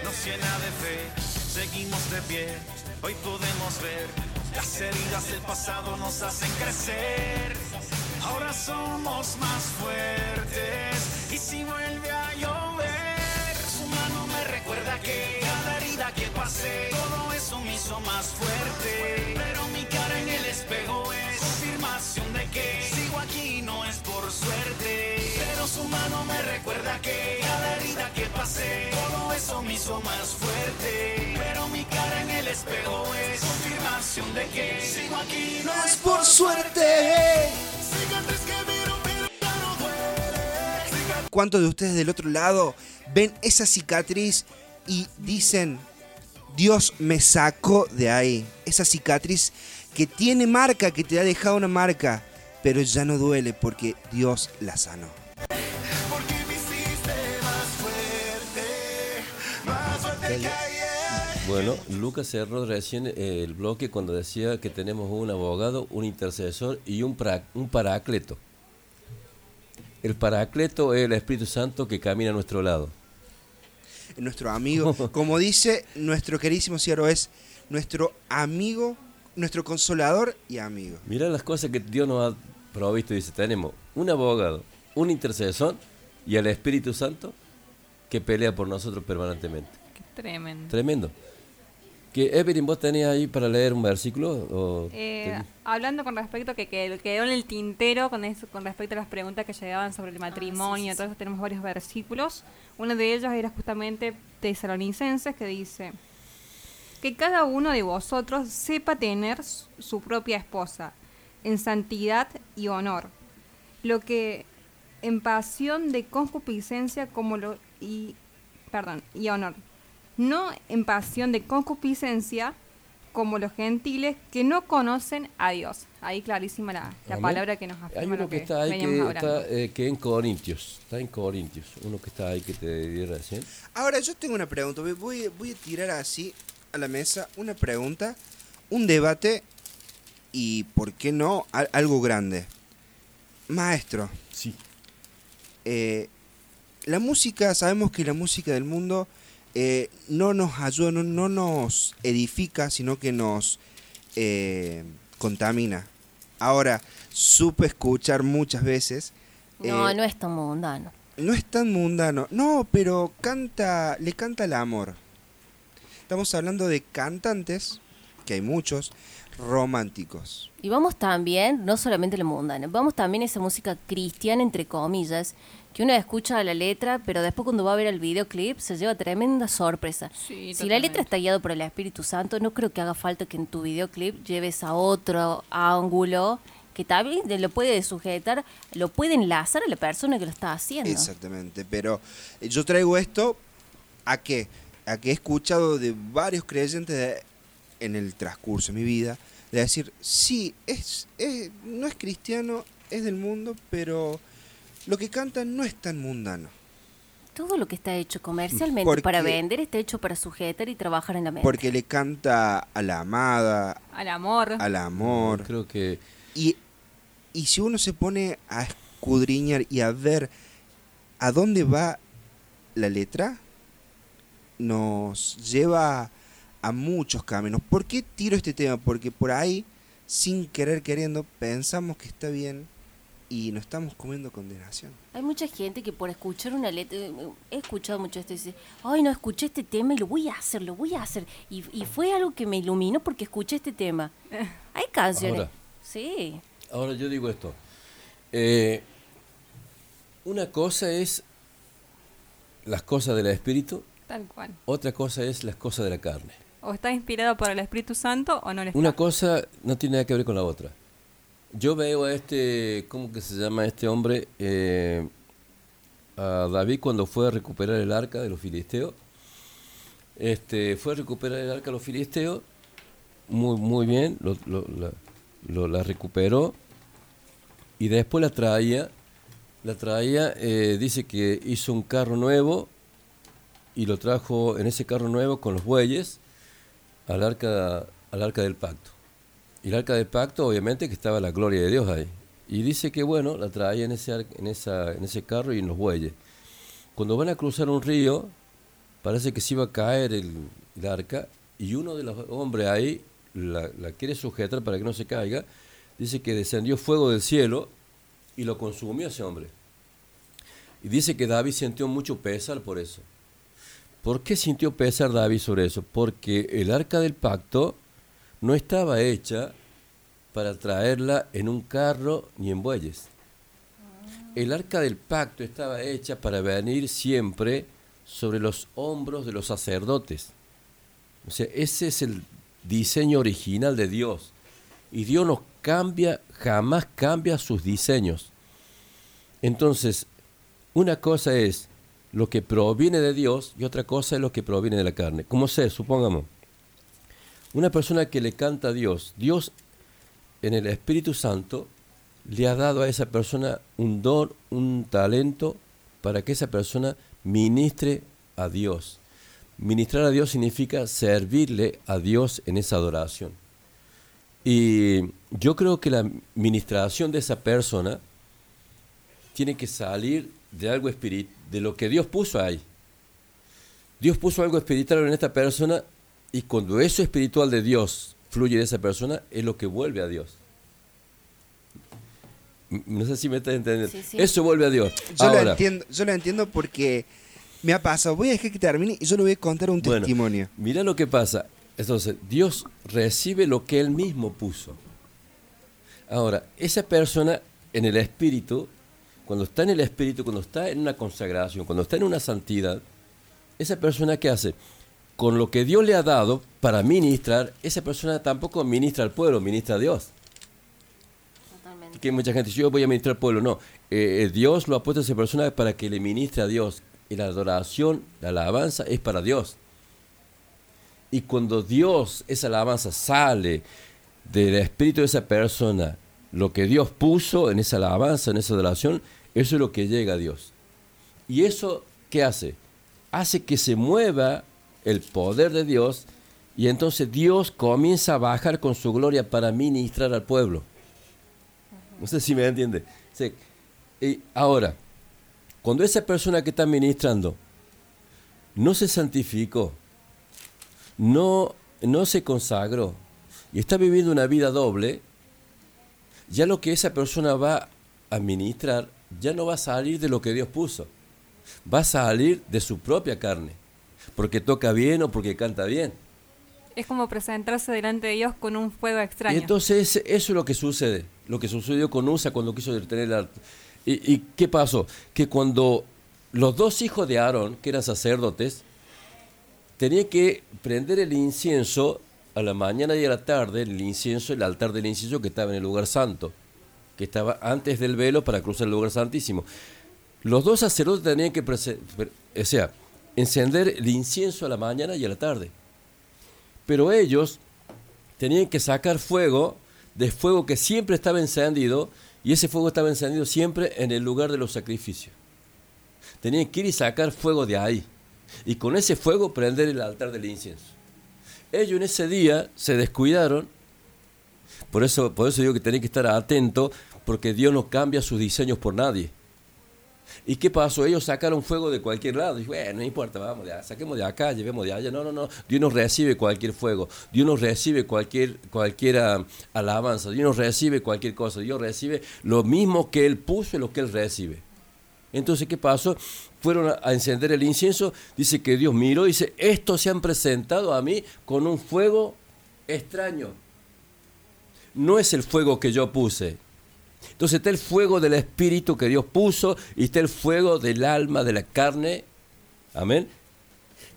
nos llena de fe. Seguimos de pie, hoy podemos ver. Las heridas del pasado nos hacen crecer. Ahora somos más fuertes. Y si vuelve a llover, su mano me recuerda que cada herida que pasé, todo eso me hizo más fuerte. Que sigo aquí, no es por suerte. Pero su mano me recuerda que cada herida que pasé, todo eso me hizo más fuerte. Pero mi cara en el espejo es confirmación de que sigo aquí, no es por suerte. Cicatriz que duele. ¿Cuántos de ustedes del otro lado ven esa cicatriz y dicen, Dios me sacó de ahí? Esa cicatriz que tiene marca, que te ha dejado una marca, pero ya no duele porque Dios la sanó. Porque me hiciste más fuerte, más fuerte que ayer. Bueno, Lucas cerró recién eh, el bloque cuando decía que tenemos un abogado, un intercesor y un, pra- un paracleto. El paracleto es el Espíritu Santo que camina a nuestro lado. Nuestro amigo, como dice nuestro queridísimo Ciaro, es nuestro amigo, nuestro consolador y amigo. Mirá las cosas que Dios nos ha provisto. Dice, tenemos un abogado, un intercesor y el Espíritu Santo que pelea por nosotros permanentemente. Tremendo. Tremendo. Que Evelyn, ¿vos tenías ahí para leer un versículo? O Eh, ten- hablando con respecto que, que quedó en el tintero con eso, con respecto a las preguntas que llegaban Ah, sobre el matrimonio, entonces tenemos varios versículos. Uno de ellos era justamente Tesalonicenses que dice que cada uno de vosotros sepa tener su propia esposa en santidad y honor, lo que en pasión de concupiscencia como lo y perdón, y honor, no en pasión de concupiscencia como los gentiles que no conocen a Dios. Ahí clarísima la, la palabra que nos Hay afirma uno lo que que, está ahí que está eh, que en Corintios. Está en Corintios. Uno que está ahí que te di recién. Ahora yo tengo una pregunta, voy, voy a tirar así a la mesa una pregunta, un debate y, ¿por qué no?, Al- algo grande. Maestro. Sí. Eh, la música, sabemos que la música del mundo eh, no nos ayuda, no, no nos edifica, sino que nos eh, contamina. Ahora, supe escuchar muchas veces. No, eh, no es tan mundano. no es tan mundano. No, pero canta, le canta el amor. Estamos hablando de cantantes, que hay muchos, románticos. Y vamos también, no solamente la mundana, vamos también a esa música cristiana, entre comillas, que uno escucha la letra, pero después cuando va a ver el videoclip se lleva tremenda sorpresa. Sí, si la letra está guiada por el Espíritu Santo, no creo que haga falta que en tu videoclip lleves a otro ángulo que también lo puede sujetar, lo puede enlazar a la persona que lo está haciendo. Exactamente, pero eh, yo traigo esto a qué? A que he escuchado de varios creyentes de- en el transcurso de mi vida de decir, sí, es, es- no es cristiano, es del mundo, pero lo que canta no es tan mundano. Todo lo que está hecho comercialmente Porque- para vender está hecho para sujetar y trabajar en la mente. Porque le canta a la amada, Al amor. al amor. Creo que Y, y si uno se pone a escudriñar y a ver a dónde va la letra, nos lleva a muchos caminos. ¿Por qué tiro este tema? Porque por ahí, sin querer queriendo, pensamos que está bien y nos estamos comiendo condenación. Hay mucha gente que por escuchar una letra, eh, he escuchado mucho esto, dice, ay, no, escuché este tema y lo voy a hacer, lo voy a hacer. Y, y fue algo que me iluminó porque escuché este tema. Hay canciones. Ahora. Sí. Ahora yo digo esto. Eh, una cosa es las cosas del espíritu, Tal cual. otra cosa es las cosas de la carne. O está inspirado por el Espíritu Santo o no le está. Una cosa no tiene nada que ver con la otra. Yo veo a este, ¿cómo que se llama este hombre? Eh, a David cuando fue a recuperar el arca de los filisteos. Este, fue a recuperar el arca de los filisteos, muy, muy bien, lo, lo- la, lo- la recuperó y después la traía, la traía, eh, dice que hizo un carro nuevo y lo trajo en ese carro nuevo con los bueyes al arca, al arca del pacto. Y el arca del pacto, obviamente, que estaba la gloria de Dios ahí. Y dice que, bueno, la traía en ese, en esa, en ese carro y en los bueyes. Cuando van a cruzar un río, parece que se iba a caer el, el arca y uno de los hombres ahí la, la quiere sujetar para que no se caiga. Dice que descendió fuego del cielo y lo consumió ese hombre. Y dice que David sintió mucho pesar por eso. ¿Por qué sintió pesar David sobre eso? Porque el arca del pacto no estaba hecha para traerla en un carro ni en bueyes. El arca del pacto estaba hecha para venir siempre sobre los hombros de los sacerdotes. O sea, ese es el diseño original de Dios. Y Dios no cambia, jamás cambia sus diseños. Entonces, una cosa es lo que proviene de Dios y otra cosa es lo que proviene de la carne. Como sé, supongamos, una persona que le canta a Dios, Dios en el Espíritu Santo le ha dado a esa persona un don, un talento para que esa persona ministre a Dios. Ministrar a Dios significa servirle a Dios en esa adoración. Y yo creo que la ministración de esa persona tiene que salir de algo espiritual, de lo que Dios puso ahí. Dios puso algo espiritual en esta persona y cuando eso espiritual de Dios fluye de esa persona, es lo que vuelve a Dios. No sé si me estás entendiendo. Sí, sí. Eso vuelve a Dios. Yo lo, Ahora, entiendo, yo lo entiendo porque me ha pasado. Voy a dejar que termine y yo le voy a contar un Bueno, testimonio. Mira lo que pasa. Entonces, Dios recibe lo que Él mismo puso. Ahora, esa persona en el Espíritu, cuando está en el Espíritu, cuando está en una consagración, cuando está en una santidad, esa persona que hace con lo que Dios le ha dado para ministrar, esa persona tampoco ministra al pueblo, ministra a Dios. Que hay mucha gente dice, yo voy a ministrar al pueblo. No, Eh, eh, Dios lo ha puesto a esa persona para que le ministre a Dios. Y la adoración, la alabanza es para Dios. Y cuando Dios, esa alabanza sale del espíritu de esa persona, lo que Dios puso en esa alabanza, en esa adoración, eso es lo que llega a Dios. Y eso, ¿qué hace? Hace que se mueva el poder de Dios y entonces Dios comienza a bajar con su gloria para ministrar al pueblo. No sé si me entiende. Y ahora, cuando esa persona que está ministrando no se santificó, no, no se consagró y está viviendo una vida doble, ya lo que esa persona va a ministrar ya no va a salir de lo que Dios puso, va a salir de su propia carne, porque toca bien o porque canta bien. Es como presentarse delante de Dios con un fuego extraño. Y entonces eso es lo que sucede, lo que sucedió con Usa cuando quiso detener el arte. ¿Y, ¿Y qué pasó? Que cuando los dos hijos de Aarón, que eran sacerdotes, tenían que prender el incienso a la mañana y a la tarde, el incienso, el altar del incienso que estaba en el lugar santo, que estaba antes del velo para cruzar el lugar santísimo. Los dos sacerdotes tenían que, o sea, encender el incienso a la mañana y a la tarde. Pero ellos tenían que sacar fuego de fuego que siempre estaba encendido y ese fuego estaba encendido siempre en el lugar de los sacrificios. Tenían que ir y sacar fuego de ahí y con ese fuego prender el altar del incienso. Ellos en ese día se descuidaron, por eso, por eso digo que tienen que estar atentos porque Dios no cambia sus diseños por nadie. ¿Y qué pasó? Ellos sacaron fuego de cualquier lado. Y bueno, no importa, vamos, de, saquemos de acá, llevemos de allá. No, no, no. Dios nos recibe cualquier fuego. Dios nos recibe cualquier, ah, alabanza. Dios nos recibe cualquier cosa. Dios recibe lo mismo que Él puso y lo que Él recibe. Entonces, ¿qué pasó? Fueron a encender el incienso. Dice que Dios miró y dice, estos se han presentado a mí con un fuego extraño. No es el fuego que yo puse. Entonces está el fuego del espíritu que Dios puso y está el fuego del alma, de la carne. Amén.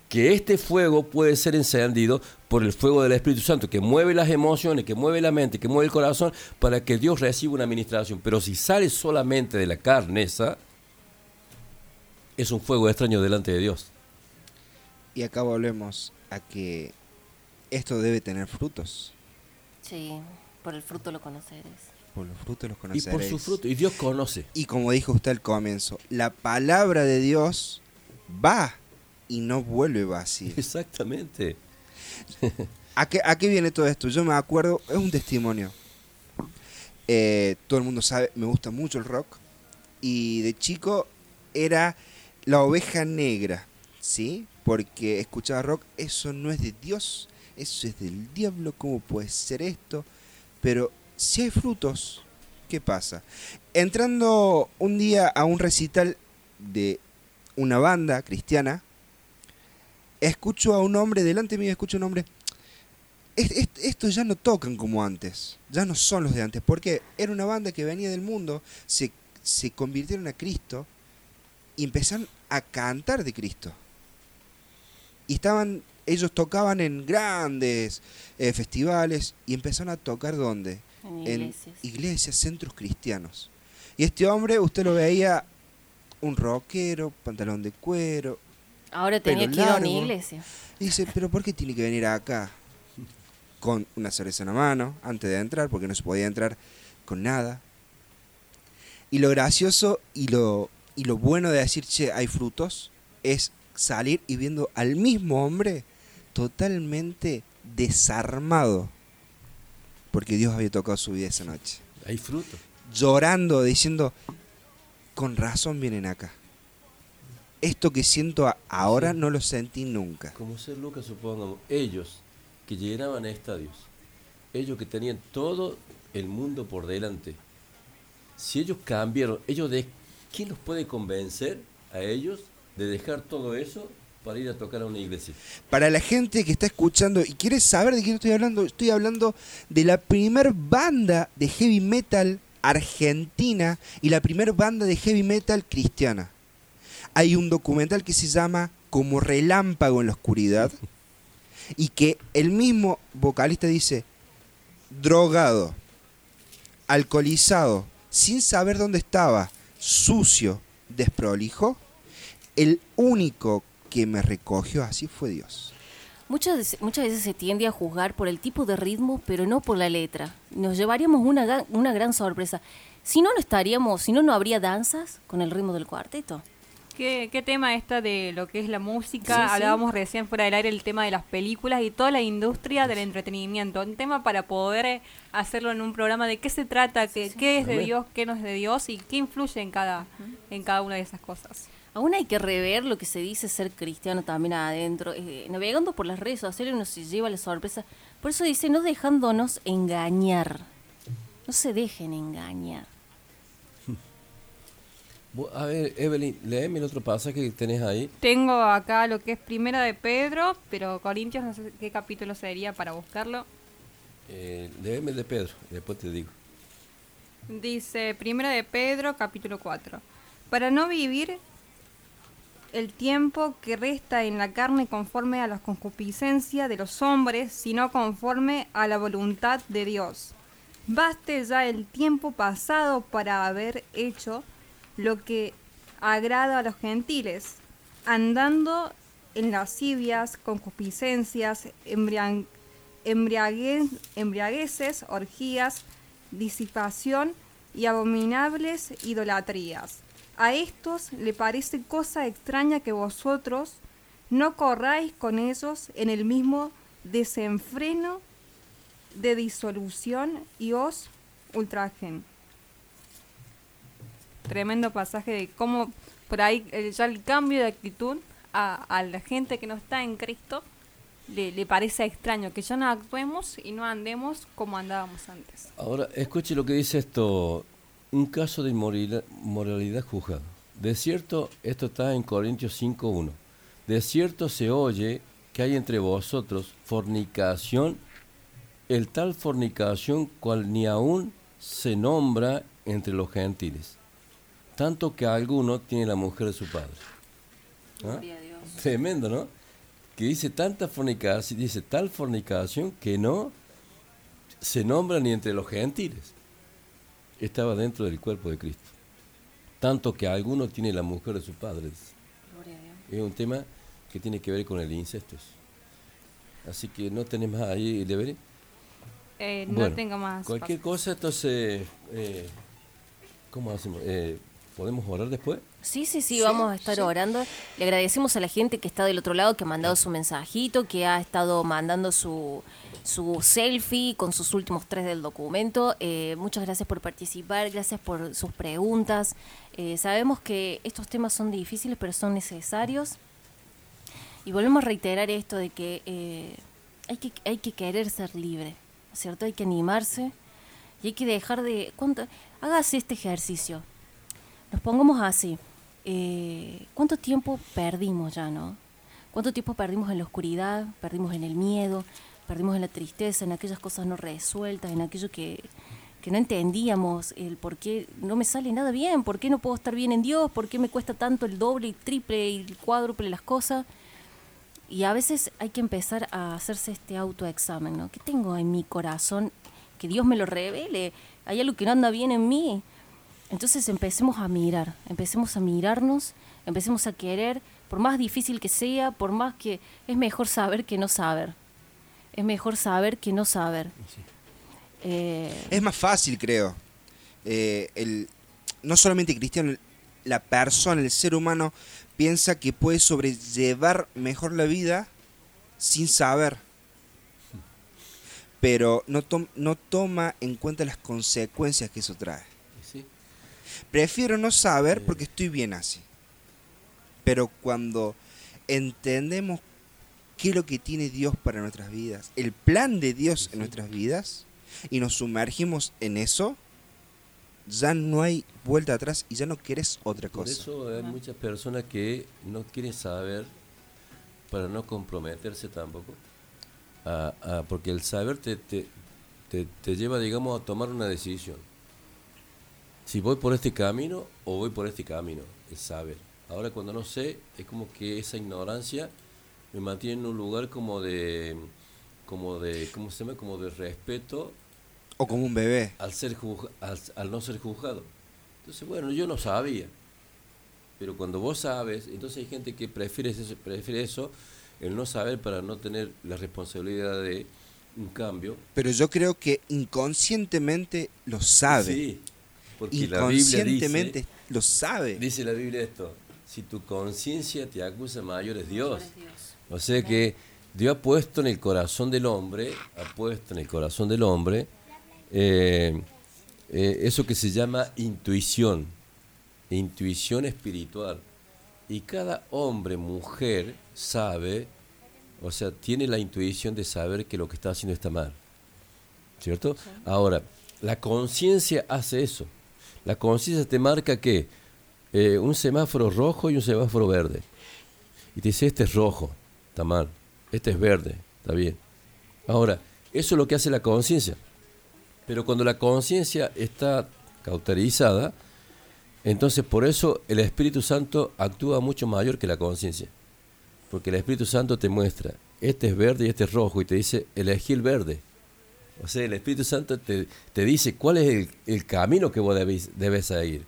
Que este fuego puede ser encendido por el fuego del Espíritu Santo, que mueve las emociones, que mueve la mente, que mueve el corazón, para que Dios reciba una administración. Pero si sale solamente de la carne esa, es un fuego extraño delante de Dios. Y acá volvemos a que esto debe tener frutos. Sí, por el fruto lo conoceres. Por los frutos los Y por conoceréis. su fruto, y Dios conoce. Y como dijo usted al comienzo, la palabra de Dios va y no vuelve vacía. Exactamente. ¿A qué, a qué viene todo esto? Yo me acuerdo, es un testimonio. Eh, todo el mundo sabe, me gusta mucho el rock. Y de chico era la oveja negra. ¿sí? Porque escuchaba rock, eso no es de Dios, eso es del diablo, ¿cómo puede ser esto? Pero si hay frutos, ¿qué pasa? Entrando un día a un recital de una banda cristiana, escucho a un hombre, delante mío escucho a un hombre, "Es- es- estos ya no tocan como antes, ya no son los de antes, porque era una banda que venía del mundo, se, se convirtieron a Cristo y empezaron a cantar de Cristo. Y estaban, ellos tocaban en grandes eh, festivales y empezaron a tocar ¿dónde? En iglesias. iglesias, centros cristianos. Y este hombre, usted lo veía un rockero, pantalón de cuero. Ahora tenía que ir a una iglesia. Dice, pero ¿por qué tiene que venir acá? Con una cerveza en la mano, antes de entrar, porque no se podía entrar con nada. Y lo gracioso y lo, y lo bueno de decir, che, hay frutos, es salir y viendo al mismo hombre totalmente desarmado. Porque Dios había tocado su vida esa noche. Hay fruto. Llorando, diciendo, con razón vienen acá. Esto que siento ahora no lo sentí nunca. Como ser Lucas, supongamos, ellos que llenaban estadios, ellos que tenían todo el mundo por delante, si ellos cambiaron, ellos de ¿quién los puede convencer a ellos de dejar todo eso para ir a tocar a una iglesia? Para la gente que está escuchando y quiere saber de quién estoy hablando, estoy hablando de la primer banda de heavy metal argentina y la primer banda de heavy metal cristiana. Hay un documental que se llama Como relámpago en la oscuridad y que el mismo vocalista dice, drogado, alcoholizado, sin saber dónde estaba, sucio, desprolijo, el único que me recogió así fue Dios. Muchas, veces- muchas veces se tiende a juzgar por el tipo de ritmo, pero no por la letra. Nos llevaríamos una, ga- una gran sorpresa. Si no, no estaríamos, si no, no habría danzas con el ritmo del cuarteto. ¿Qué, qué tema esta de lo que es la música? Sí, sí. Hablábamos recién fuera del aire el tema de las películas y toda la industria del entretenimiento. Un tema para poder hacerlo en un programa de qué se trata, qué, qué es de. Dios, qué no es de Dios y qué influye en cada, en cada una de esas cosas. Aún hay que rever lo que se dice ser cristiano también adentro. Eh, navegando por las redes sociales uno se lleva la sorpresa. Por eso dice, no dejándonos engañar. No se dejen engañar. A ver, Evelyn, léeme el otro pasaje que tenés ahí. Tengo acá lo que es Primera de Pedro, pero Corintios no sé qué capítulo sería para buscarlo. Eh, léeme el de Pedro, después te digo. Dice Primera de Pedro, capítulo 4. Para no vivir el tiempo que resta en la carne conforme a la concupiscencia de los hombres, sino conforme a la voluntad de Dios. Baste ya el tiempo pasado para haber hecho lo que agrada a los gentiles, andando en lascivias, concupiscencias, embriagueces, orgías, disipación y abominables idolatrías. A estos le parece cosa extraña que vosotros no corráis con ellos en el mismo desenfreno de disolución y os ultrajen. Tremendo pasaje de cómo por ahí eh, ya el cambio de actitud a, la gente que no está en Cristo le, le parece extraño que ya no actuemos y no andemos como andábamos antes. Ahora, escuche lo que dice esto. Un caso de inmoralidad, moralidad juzgado. De cierto, esto está en Corintios 5.1. De cierto se oye que hay entre vosotros fornicación, el tal fornicación cual ni aún se nombra entre los gentiles, tanto que alguno tiene la mujer de su padre. ¿Ah? Tremendo, ¿no? Que dice tanta fornicación, dice tal fornicación que no se nombra ni entre los gentiles. Estaba dentro del cuerpo de Cristo. Tanto que alguno tiene la mujer de su padre. dice. Es un tema que tiene que ver con el incesto. Así que no tenés más ahí, Levery. Eh, no Bueno, tengo más. Cualquier cosa, entonces, eh, ¿cómo hacemos? Eh, ¿Podemos orar después? Sí, sí, sí, vamos a estar orando. Le agradecemos a la gente que está del otro lado, que ha mandado su mensajito, que ha estado mandando su, su selfie con sus últimos tres del documento. Eh, muchas gracias por participar, gracias por sus preguntas. Eh, sabemos que estos temas son difíciles, pero son necesarios. Y volvemos a reiterar esto de que, eh, hay que hay que querer ser libre, ¿no es ¿cierto? Hay que animarse y hay que dejar de... ¿cuánto? Hágase este ejercicio. Nos pongamos así. eh, ¿Cuánto tiempo perdimos ya, no? ¿Cuánto tiempo perdimos en la oscuridad? Perdimos en el miedo, perdimos en la tristeza, en aquellas cosas no resueltas, en aquello que, que no entendíamos, el por qué no me sale nada bien, por qué no puedo estar bien en Dios, por qué me cuesta tanto el doble y triple y el cuádruple las cosas. Y a veces hay que empezar a hacerse este autoexamen, ¿no? ¿Qué tengo en mi corazón? Que Dios me lo revele. Hay algo que no anda bien en mí. Entonces empecemos a mirar, empecemos a mirarnos, empecemos a querer, por más difícil que sea, por más que es mejor saber que no saber. Es mejor saber que no saber. Eh, Es más fácil, creo. Eh, el, no solamente cristiano, la persona, el ser humano, piensa que puede sobrellevar mejor la vida sin saber. Pero no, tom- no toma en cuenta las consecuencias que eso trae. Sí. Prefiero no saber porque estoy bien así. Pero cuando entendemos qué es lo que tiene Dios para nuestras vidas, el plan de Dios en nuestras vidas, y nos sumergimos en eso, ya no hay vuelta atrás y ya no quieres otra Por cosa. eso hay muchas personas que no quieren saber para no comprometerse tampoco. a- a- porque el saber te, te, te- te lleva, digamos, a tomar una decisión. Si voy por este camino o voy por este camino, el saber. Ahora cuando no sé, es como que esa ignorancia me mantiene en un lugar como de, como de, ¿cómo se llama? Como de respeto O como un bebé. al, ser juzga- al, al no ser juzgado. Entonces, bueno, yo no sabía. Pero cuando vos sabes, entonces hay gente que prefiere eso, prefiere eso, el no saber para no tener la responsabilidad de un cambio. Pero yo creo que inconscientemente lo sabe. Sí, porque la Biblia inconscientemente dice, lo sabe. dice la Biblia esto, si tu conciencia te acusa mayor es Dios. O sea que Dios ha puesto en el corazón del hombre, ha puesto en el corazón del hombre eh, eh, eso que se llama intuición, intuición espiritual. Y cada hombre, mujer, sabe, o sea, tiene la intuición de saber que lo que está haciendo está mal. ¿Cierto? Ahora, la conciencia hace eso. La conciencia te marca que eh, un semáforo rojo y un semáforo verde. Y te dice, este es rojo, está mal. Este es verde, está bien. Ahora, eso es lo que hace la conciencia. Pero cuando la conciencia está cauterizada, entonces por eso el Espíritu Santo actúa mucho mayor que la conciencia. Porque el Espíritu Santo te muestra, este es verde y este es rojo, y te dice, elegí el verde. O sea, el Espíritu Santo te, dice cuál es el, el camino que vos debes, debes seguir.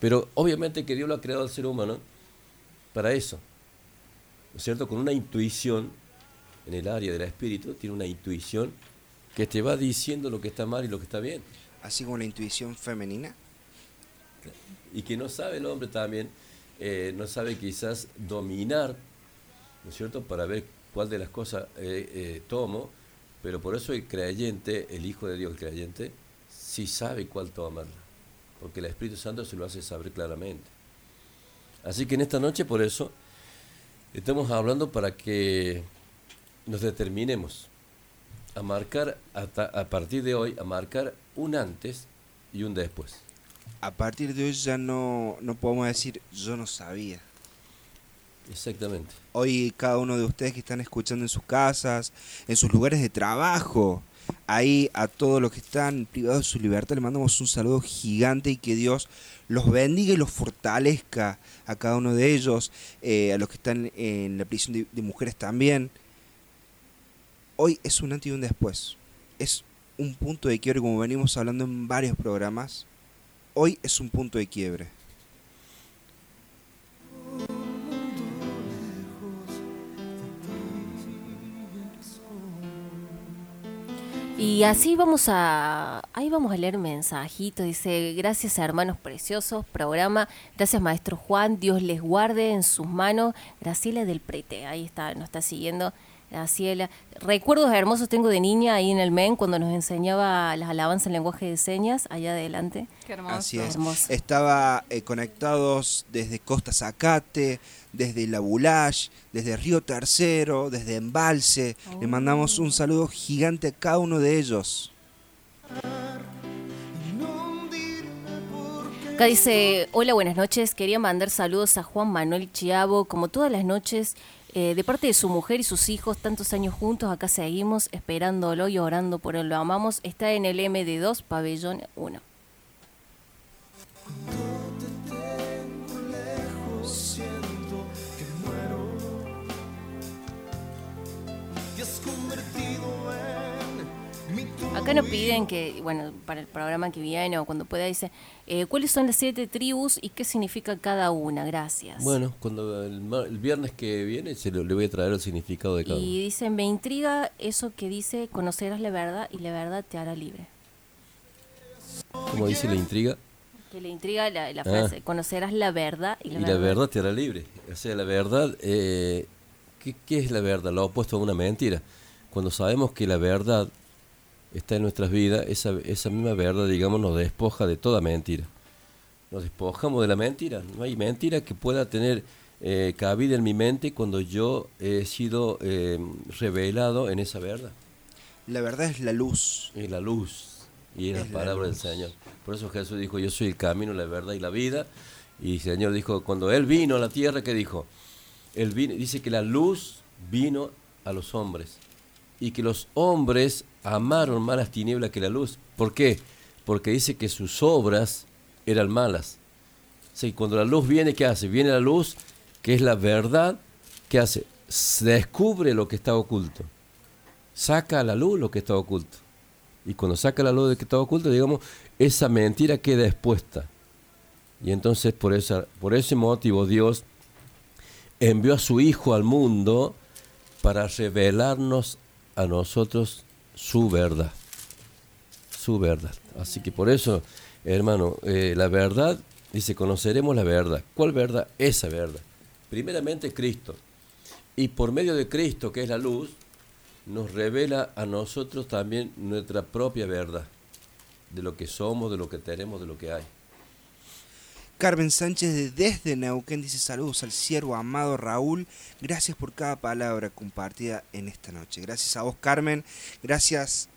Pero obviamente que Dios lo ha creado al ser humano para eso. ¿No es cierto? Con una intuición en el área del espíritu, tiene una intuición que te va diciendo lo que está mal y lo que está bien. Así como la intuición femenina. Y que no sabe el hombre también, eh, no sabe quizás dominar, ¿no es cierto?, para ver cuál de las cosas eh, eh, tomo, pero por eso el creyente, el Hijo de Dios, el creyente, sí sabe cuál tomarla, porque el Espíritu Santo se lo hace saber claramente. Así que en esta noche, por eso, estamos hablando para que nos determinemos a marcar, hasta, a partir de hoy, a marcar un antes y un después. A partir de hoy ya no, no podemos decir yo no sabía. Exactamente. Hoy cada uno de ustedes que están escuchando en sus casas, en sus lugares de trabajo, ahí a todos los que están privados de su libertad, le mandamos un saludo gigante y que Dios los bendiga y los fortalezca a cada uno de ellos, eh, a los que están en la prisión de, de mujeres también. Hoy es un antes y un después. Es un punto de quiebre, como venimos hablando en varios programas. Hoy es un punto de quiebre. Y así vamos a, ahí vamos a leer mensajitos. Dice, gracias hermanos preciosos, programa. Gracias maestro Juan, Dios les guarde en sus manos. Graciela del Prete, ahí está, nos está siguiendo. Recuerdos hermosos tengo de niña ahí en el MEN cuando nos enseñaba las alabanzas en lenguaje de señas, allá adelante. Qué hermoso. Así es. Hermoso. Estaba eh, conectados desde Costa Zacate, desde La Bulash, desde Río Tercero, desde Embalse. Le mandamos un saludo gigante a cada uno de ellos. Acá dice, hola, buenas noches. Quería mandar saludos a Juan Manuel Chiavo, como todas las noches, eh, de parte de su mujer y sus hijos, tantos años juntos, acá seguimos esperándolo y orando por él. Lo amamos. Está en el MD2, pabellón 1. Acá nos piden que, bueno, para el programa que viene o cuando pueda, dice, eh, ¿cuáles son las siete tribus y qué significa cada una? Gracias. Bueno, cuando el, viernes que viene se lo- le voy a traer el significado de cada uno. Y dice, me intriga eso que dice, conocerás la verdad y la verdad te hará libre. Como dice la intriga, Que le intriga la, la Ah. frase, conocerás la verdad y la y la verdad. verdad te hará libre. O sea, la verdad, eh, ¿qué, qué es la verdad? Lo opuesto a una mentira. Cuando sabemos que la verdad está en nuestras vidas, esa, esa misma verdad, digamos, nos despoja de toda mentira. Nos despojamos de la mentira. No hay mentira que pueda tener eh, cabida en mi mente cuando yo he sido eh, revelado en esa verdad. La verdad es la luz. Es la luz. Y es, Es la la palabra del. Señor. Por eso Jesús dijo, yo soy el camino, la verdad y la vida. Y el Señor dijo, cuando Él vino a la tierra, ¿qué dijo? Él vino, dice que la luz vino a los hombres. Y que los hombres amaron más las tinieblas que la luz. ¿Por qué? Porque dice que sus obras eran malas. O sea, y cuando la luz viene, ¿qué hace? Viene la luz, que es la verdad, ¿qué hace? Se descubre lo que está oculto. Saca a la luz lo que está oculto. Y cuando saca la luz de que está oculto, digamos, esa mentira queda expuesta. Y entonces por, esa, por ese motivo Dios envió a su Hijo al mundo para revelarnos a nosotros su verdad. Su verdad. Así que por eso, hermano, eh, la verdad, dice, conoceremos la verdad. ¿Cuál verdad? Esa verdad. Primeramente Cristo. Y por medio de Cristo, que es la luz, nos revela a nosotros también nuestra propia verdad, de lo que somos, de lo que tenemos, de lo que hay. Carmen Sánchez de desde Neuquén dice saludos al siervo amado Raúl. Gracias por cada palabra compartida en esta noche. Gracias a vos, Carmen. Gracias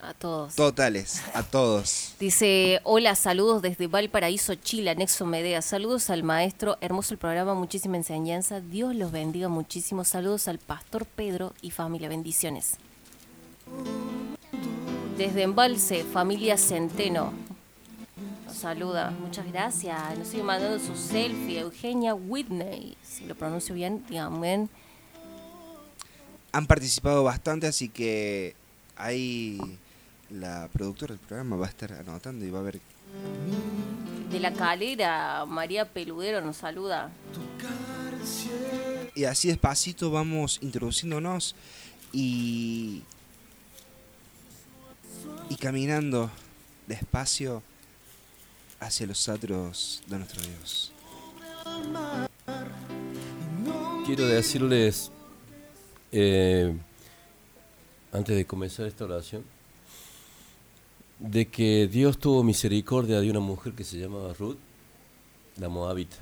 A todos. totales a todos. Dice, hola, saludos desde Valparaíso, Chile, anexo Medea. Saludos al maestro, hermoso el programa, muchísima enseñanza. Dios los bendiga muchísimo. Saludos al pastor Pedro y familia, bendiciones. Desde Embalse, familia Centeno. Nos saluda, muchas gracias. Nos sigue mandando su selfie, Eugenia Whitney. Si lo pronuncio bien, díganme. Han participado bastante, así que ahí la productora del programa va a estar anotando y va a ver. De la calera, María Peludero nos saluda. Y así despacito vamos introduciéndonos y, y caminando despacio hacia los atros de nuestro Dios. Quiero decirles, eh, antes de comenzar esta oración, de que Dios tuvo misericordia de una mujer que se llamaba Ruth, la Moabita.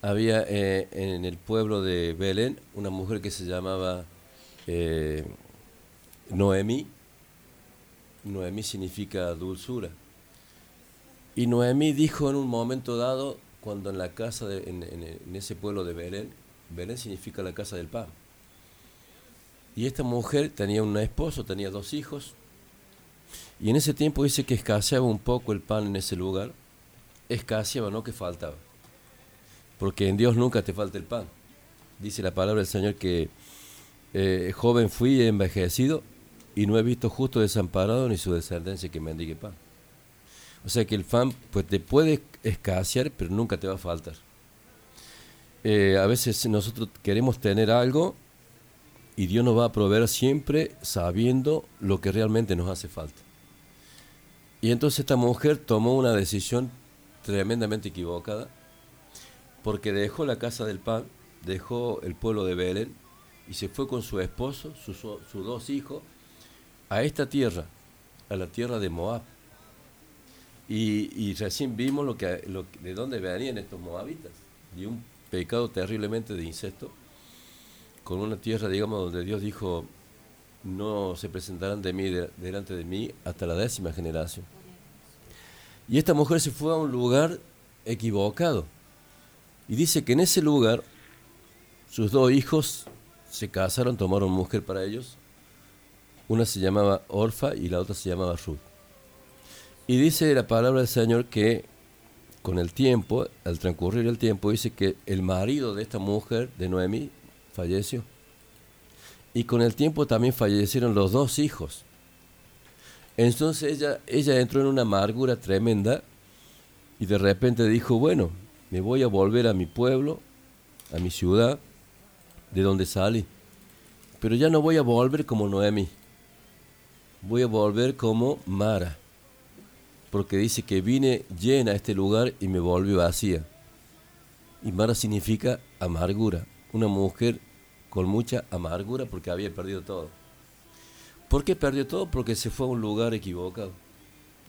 Había eh, en el pueblo de Belén una mujer que se llamaba eh, Noemí. Noemí significa dulzura. Y Noemí dijo en un momento dado, cuando en la casa, de, en, ese pueblo de Belén, Belén significa la casa del pan. Y esta mujer tenía un esposo, tenía dos hijos, y en ese tiempo dice que escaseaba un poco el pan en ese lugar. Escaseaba, no que faltaba. Porque en Dios nunca te falta el pan. Dice la palabra del Señor que eh, joven fui envejecido y no he visto justo desamparado ni su descendencia que mendigue pan. O sea que el pan pues te puede escasear, pero nunca te va a faltar. Eh, a veces nosotros queremos tener algo y Dios nos va a proveer siempre sabiendo lo que realmente nos hace falta. Y entonces esta mujer tomó una decisión tremendamente equivocada porque dejó la casa del pan, dejó el pueblo de Belén y se fue con su esposo, sus dos hijos, a esta tierra, a la tierra de Moab. Y, recién vimos lo que, de dónde venían estos moabitas, de un pecado terriblemente de incesto, con una tierra, digamos, donde Dios dijo, no se presentarán de mí, de- delante de mí hasta la décima generación. Y esta mujer se fue a un lugar equivocado. Y dice que en ese lugar sus dos hijos se casaron, tomaron mujer para ellos. Una se llamaba Orfa y la otra se llamaba Ruth. Y dice la palabra del Señor que con el tiempo, al transcurrir el tiempo, dice que el marido de esta mujer, de Noemí, falleció. Y con el tiempo también fallecieron los dos hijos. Entonces ella, ella entró en una amargura tremenda y de repente dijo, bueno, me voy a volver a mi pueblo, a mi ciudad, de donde salí. Pero ya no voy a volver como Noemi. Voy a volver como Mara. Porque dice que vine llena a este lugar y me volví vacía. Y Mara significa amargura. Una mujer con mucha amargura porque había perdido todo. ¿Por qué perdió todo? Porque se fue a un lugar equivocado.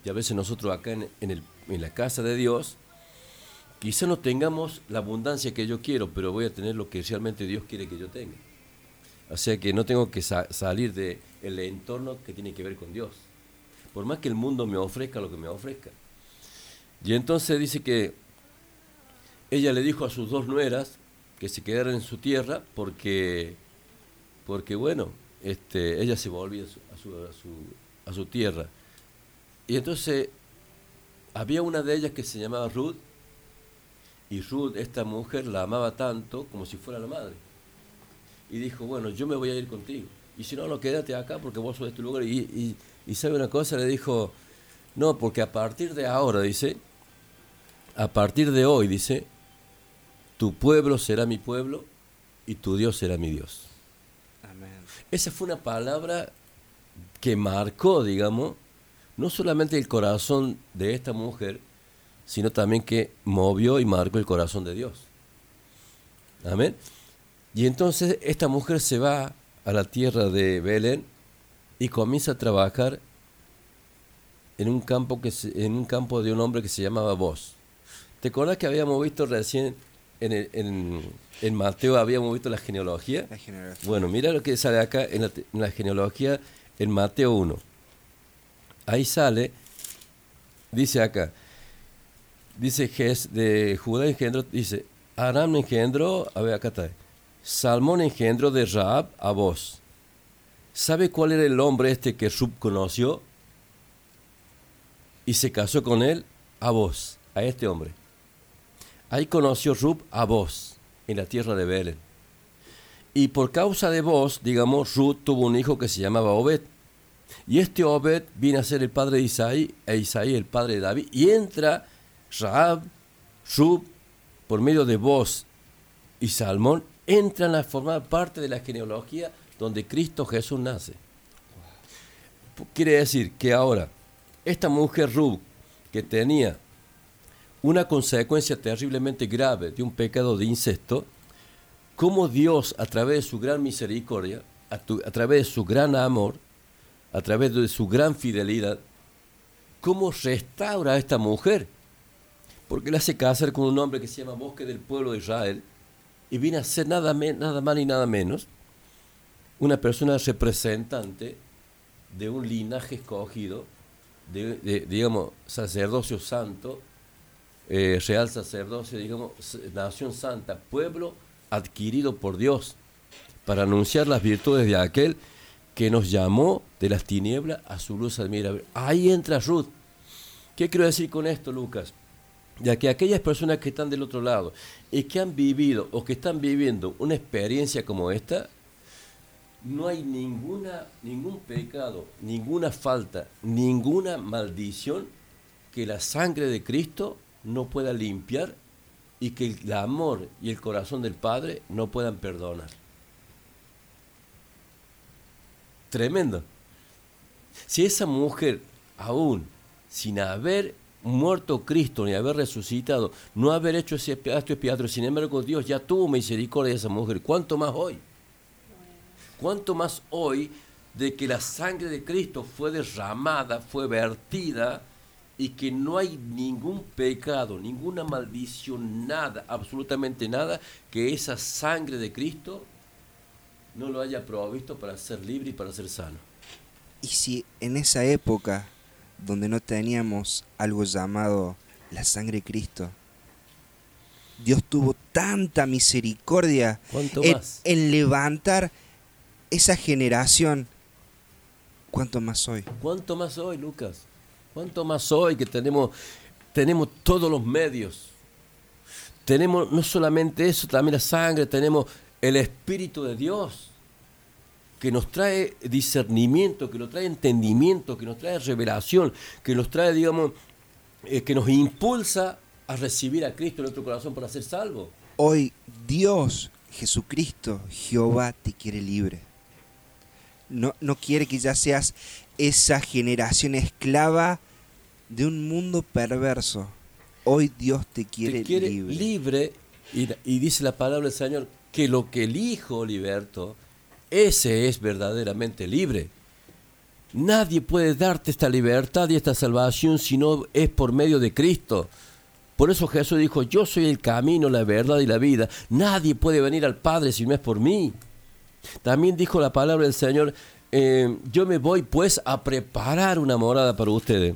Y a veces nosotros acá en, el- en la casa de Dios, quizá no tengamos la abundancia que yo quiero, pero voy a tener lo que realmente Dios quiere que yo tenga. O sea que no tengo que sa- salir del el entorno que tiene que ver con Dios. Por más que el mundo me ofrezca lo que me ofrezca. Y entonces dice que ella le dijo a sus dos nueras que se quedaran en su tierra porque, porque bueno, este, ella se volvía a su, a su, tierra. Y entonces había una de ellas que se llamaba Ruth, y Ruth, esta mujer, la amaba tanto como si fuera la madre. Y dijo, bueno, yo me voy a ir contigo. Y si no, no, quédate acá porque vos sos de este lugar. Y, y sabe una cosa, le dijo, no, porque a partir de ahora, dice, a partir de hoy, dice, tu pueblo será mi pueblo y tu Dios será mi Dios. Amén. Esa fue una palabra que marcó, digamos, no solamente el corazón de esta mujer, sino también que movió y marcó el corazón de Dios. Amén. Y entonces esta mujer se va a la tierra de Belén y comienza a trabajar en un campo que se- en un campo de un hombre que se llamaba Vos. ¿Te acuerdas que habíamos visto recién en, el- en, en Mateo habíamos visto la genealogía? La genealogía. Bueno, mira lo que sale acá en la, te- en la genealogía en Mateo 1. Ahí sale, dice acá, dice Jes de Judá engendró, dice, Aram engendró, a ver, acá está, Salmón engendró de Raab a vos. ¿Sabe cuál era el hombre este que Rub conoció? Y se casó con él, a vos, a este hombre. Ahí conoció Rub a vos, en la tierra de Belén. Y por causa de vos, digamos, Ruth tuvo un hijo que se llamaba Obed. Y este Obed viene a ser el padre de Isaí, e Isaí el padre de David. Y entra Raab, Rub, por medio de vos y Salmón, entran a formar parte de la genealogía donde Cristo Jesús nace. Quiere decir que ahora, esta mujer Rub, que tenía una consecuencia terriblemente grave de un pecado de incesto, cómo Dios, a través de su gran misericordia, a, través de su gran amor, a través de su gran fidelidad, cómo restaura a esta mujer. Porque le hace casar con un hombre que se llama Bosque del Pueblo de Israel y viene a ser nada, nada más ni nada menos una persona representante de un linaje escogido, de, digamos, sacerdocio santo, eh, real sacerdocio, digamos, nación santa, pueblo adquirido por Dios, para anunciar las virtudes de aquel que nos llamó de las tinieblas a su luz admirable. Ahí entra Ruth. ¿Qué quiero decir con esto, Lucas? Ya que aquellas personas que están del otro lado y que han vivido o que están viviendo una experiencia como esta, no hay ninguna, ningún pecado, ninguna falta, ninguna maldición que la sangre de Cristo no pueda limpiar y que el amor y el corazón del Padre no puedan perdonar. Tremendo. Si esa mujer aún sin haber muerto Cristo ni haber resucitado, no haber hecho ese acto expiatorio, sin embargo Dios ya tuvo misericordia de esa mujer, ¿cuánto más hoy? Cuánto más hoy de que la sangre de Cristo fue derramada, fue vertida y que no hay ningún pecado, ninguna maldición, nada, absolutamente nada, que esa sangre de Cristo no lo haya provisto para ser libre y para ser sano. Y si en esa época, donde no teníamos algo llamado la sangre de Cristo, Dios tuvo tanta misericordia en levantar esa generación, ¿cuánto más hoy? ¿Cuánto más hoy, Lucas? ¿Cuánto más hoy que tenemos, tenemos todos los medios? Tenemos no solamente eso, también la sangre, tenemos el Espíritu de Dios que nos trae discernimiento, que nos trae entendimiento, que nos trae revelación, que nos trae, digamos, eh, que nos impulsa a recibir a Cristo en nuestro corazón para ser salvo. Hoy Dios, Jesucristo, Jehová te quiere libre. No, no quiere que ya seas esa generación esclava de un mundo perverso. Hoy Dios te quiere, te quiere libre. libre y, y dice la palabra del Señor que lo que el Hijo libertó, ese es verdaderamente libre. Nadie puede darte esta libertad y esta salvación si no es por medio de Cristo. Por eso Jesús dijo, yo soy el camino, la verdad y la vida. Nadie puede venir al Padre si no es por mí. También dijo la palabra del Señor, eh, yo me voy pues a preparar una morada para ustedes.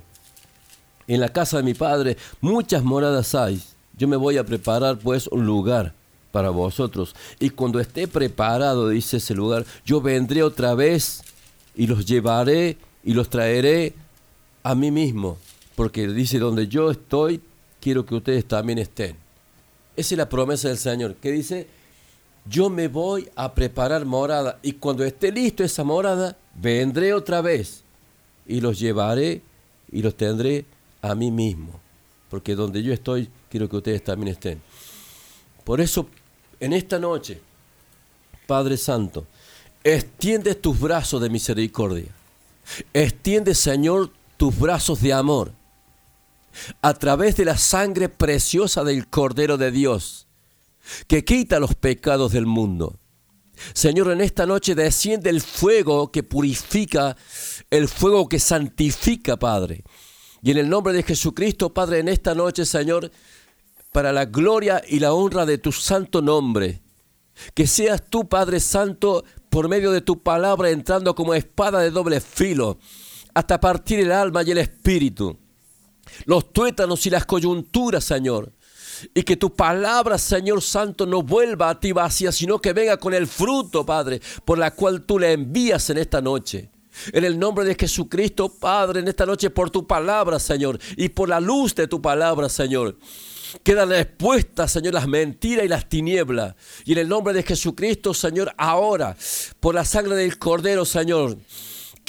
En la casa de mi Padre muchas moradas hay. Yo me voy a preparar pues un lugar para vosotros. Y cuando esté preparado, dice ese lugar, yo vendré otra vez y los llevaré y los traeré a mí mismo. Porque dice, donde yo estoy, quiero que ustedes también estén. Esa es la promesa del Señor, que dice, yo me voy a preparar morada y cuando esté listo esa morada, vendré otra vez y los llevaré y los tendré a mí mismo. Porque donde yo estoy, quiero que ustedes también estén. Por eso, en esta noche, Padre Santo, extiende tus brazos de misericordia. Extiende, Señor, tus brazos de amor. A través de la sangre preciosa del Cordero de Dios, que quita los pecados del mundo. Señor, en esta noche desciende el fuego que purifica, el fuego que santifica, Padre. Y en el nombre de Jesucristo, Padre, en esta noche, Señor, para la gloria y la honra de tu santo nombre, que seas tú, Padre Santo, por medio de tu palabra, entrando como espada de doble filo, hasta partir el alma y el espíritu, los tuétanos y las coyunturas, Señor. Y que tu palabra, Señor Santo, no vuelva a ti vacía, sino que venga con el fruto, Padre, por la cual tú le envías en esta noche. En el nombre de Jesucristo, Padre, en esta noche por tu palabra, Señor, y por la luz de tu palabra, Señor. Quedan expuestas, Señor, las mentiras y las tinieblas. Y en el nombre de Jesucristo, Señor, ahora, por la sangre del Cordero, Señor,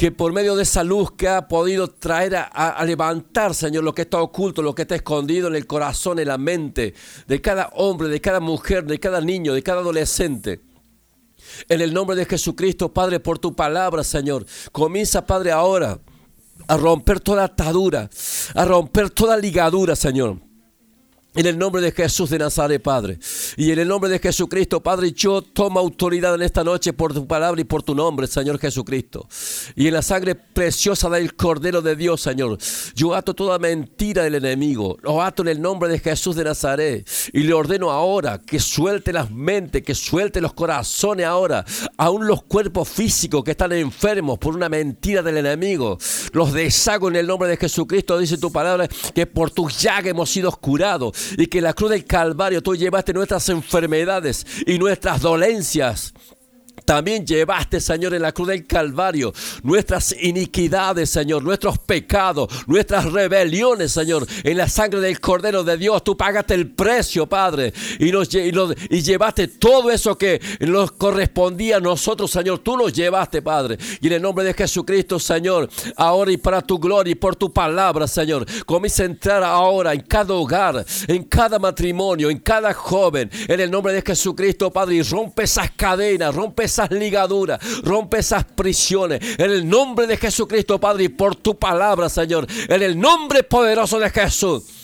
que por medio de esa luz que ha podido traer a, a, levantar, Señor, lo que está oculto, lo que está escondido en el corazón, en la mente de cada hombre, de cada mujer, de cada niño, de cada adolescente. En el nombre de Jesucristo, Padre, por tu palabra, Señor, comienza, Padre, ahora a romper toda atadura, a romper toda ligadura, Señor. En el nombre de Jesús de Nazaret, Padre. Y en el nombre de Jesucristo, Padre, yo tomo autoridad en esta noche por tu palabra y por tu nombre, Señor Jesucristo. Y en la sangre preciosa del Cordero de Dios, Señor. Yo ato toda mentira del enemigo. Lo ato en el nombre de Jesús de Nazaret. Y le ordeno ahora que suelte las mentes, que suelte los corazones ahora. Aún los cuerpos físicos que están enfermos por una mentira del enemigo. Los deshago en el nombre de Jesucristo. Dice tu palabra que por tus llagas hemos sido curados y que la cruz del Calvario tú llevaste nuestras enfermedades y nuestras dolencias. También llevaste, Señor, en la cruz del Calvario nuestras iniquidades, Señor, nuestros pecados, nuestras rebeliones, Señor. En la sangre del Cordero de Dios, tú pagaste el precio, Padre, y, llevaste todo eso que nos correspondía a nosotros, Señor. Tú nos llevaste, Padre. Y en el nombre de Jesucristo, Señor, ahora y para tu gloria y por tu palabra, Señor, comienza a entrar ahora en cada hogar, en cada matrimonio, en cada joven, en el nombre de Jesucristo, Padre, y rompe esas cadenas, rompe esas ligaduras, rompe esas prisiones. En el nombre de Jesucristo, Padre, y por tu palabra, Señor. En el nombre poderoso de Jesús.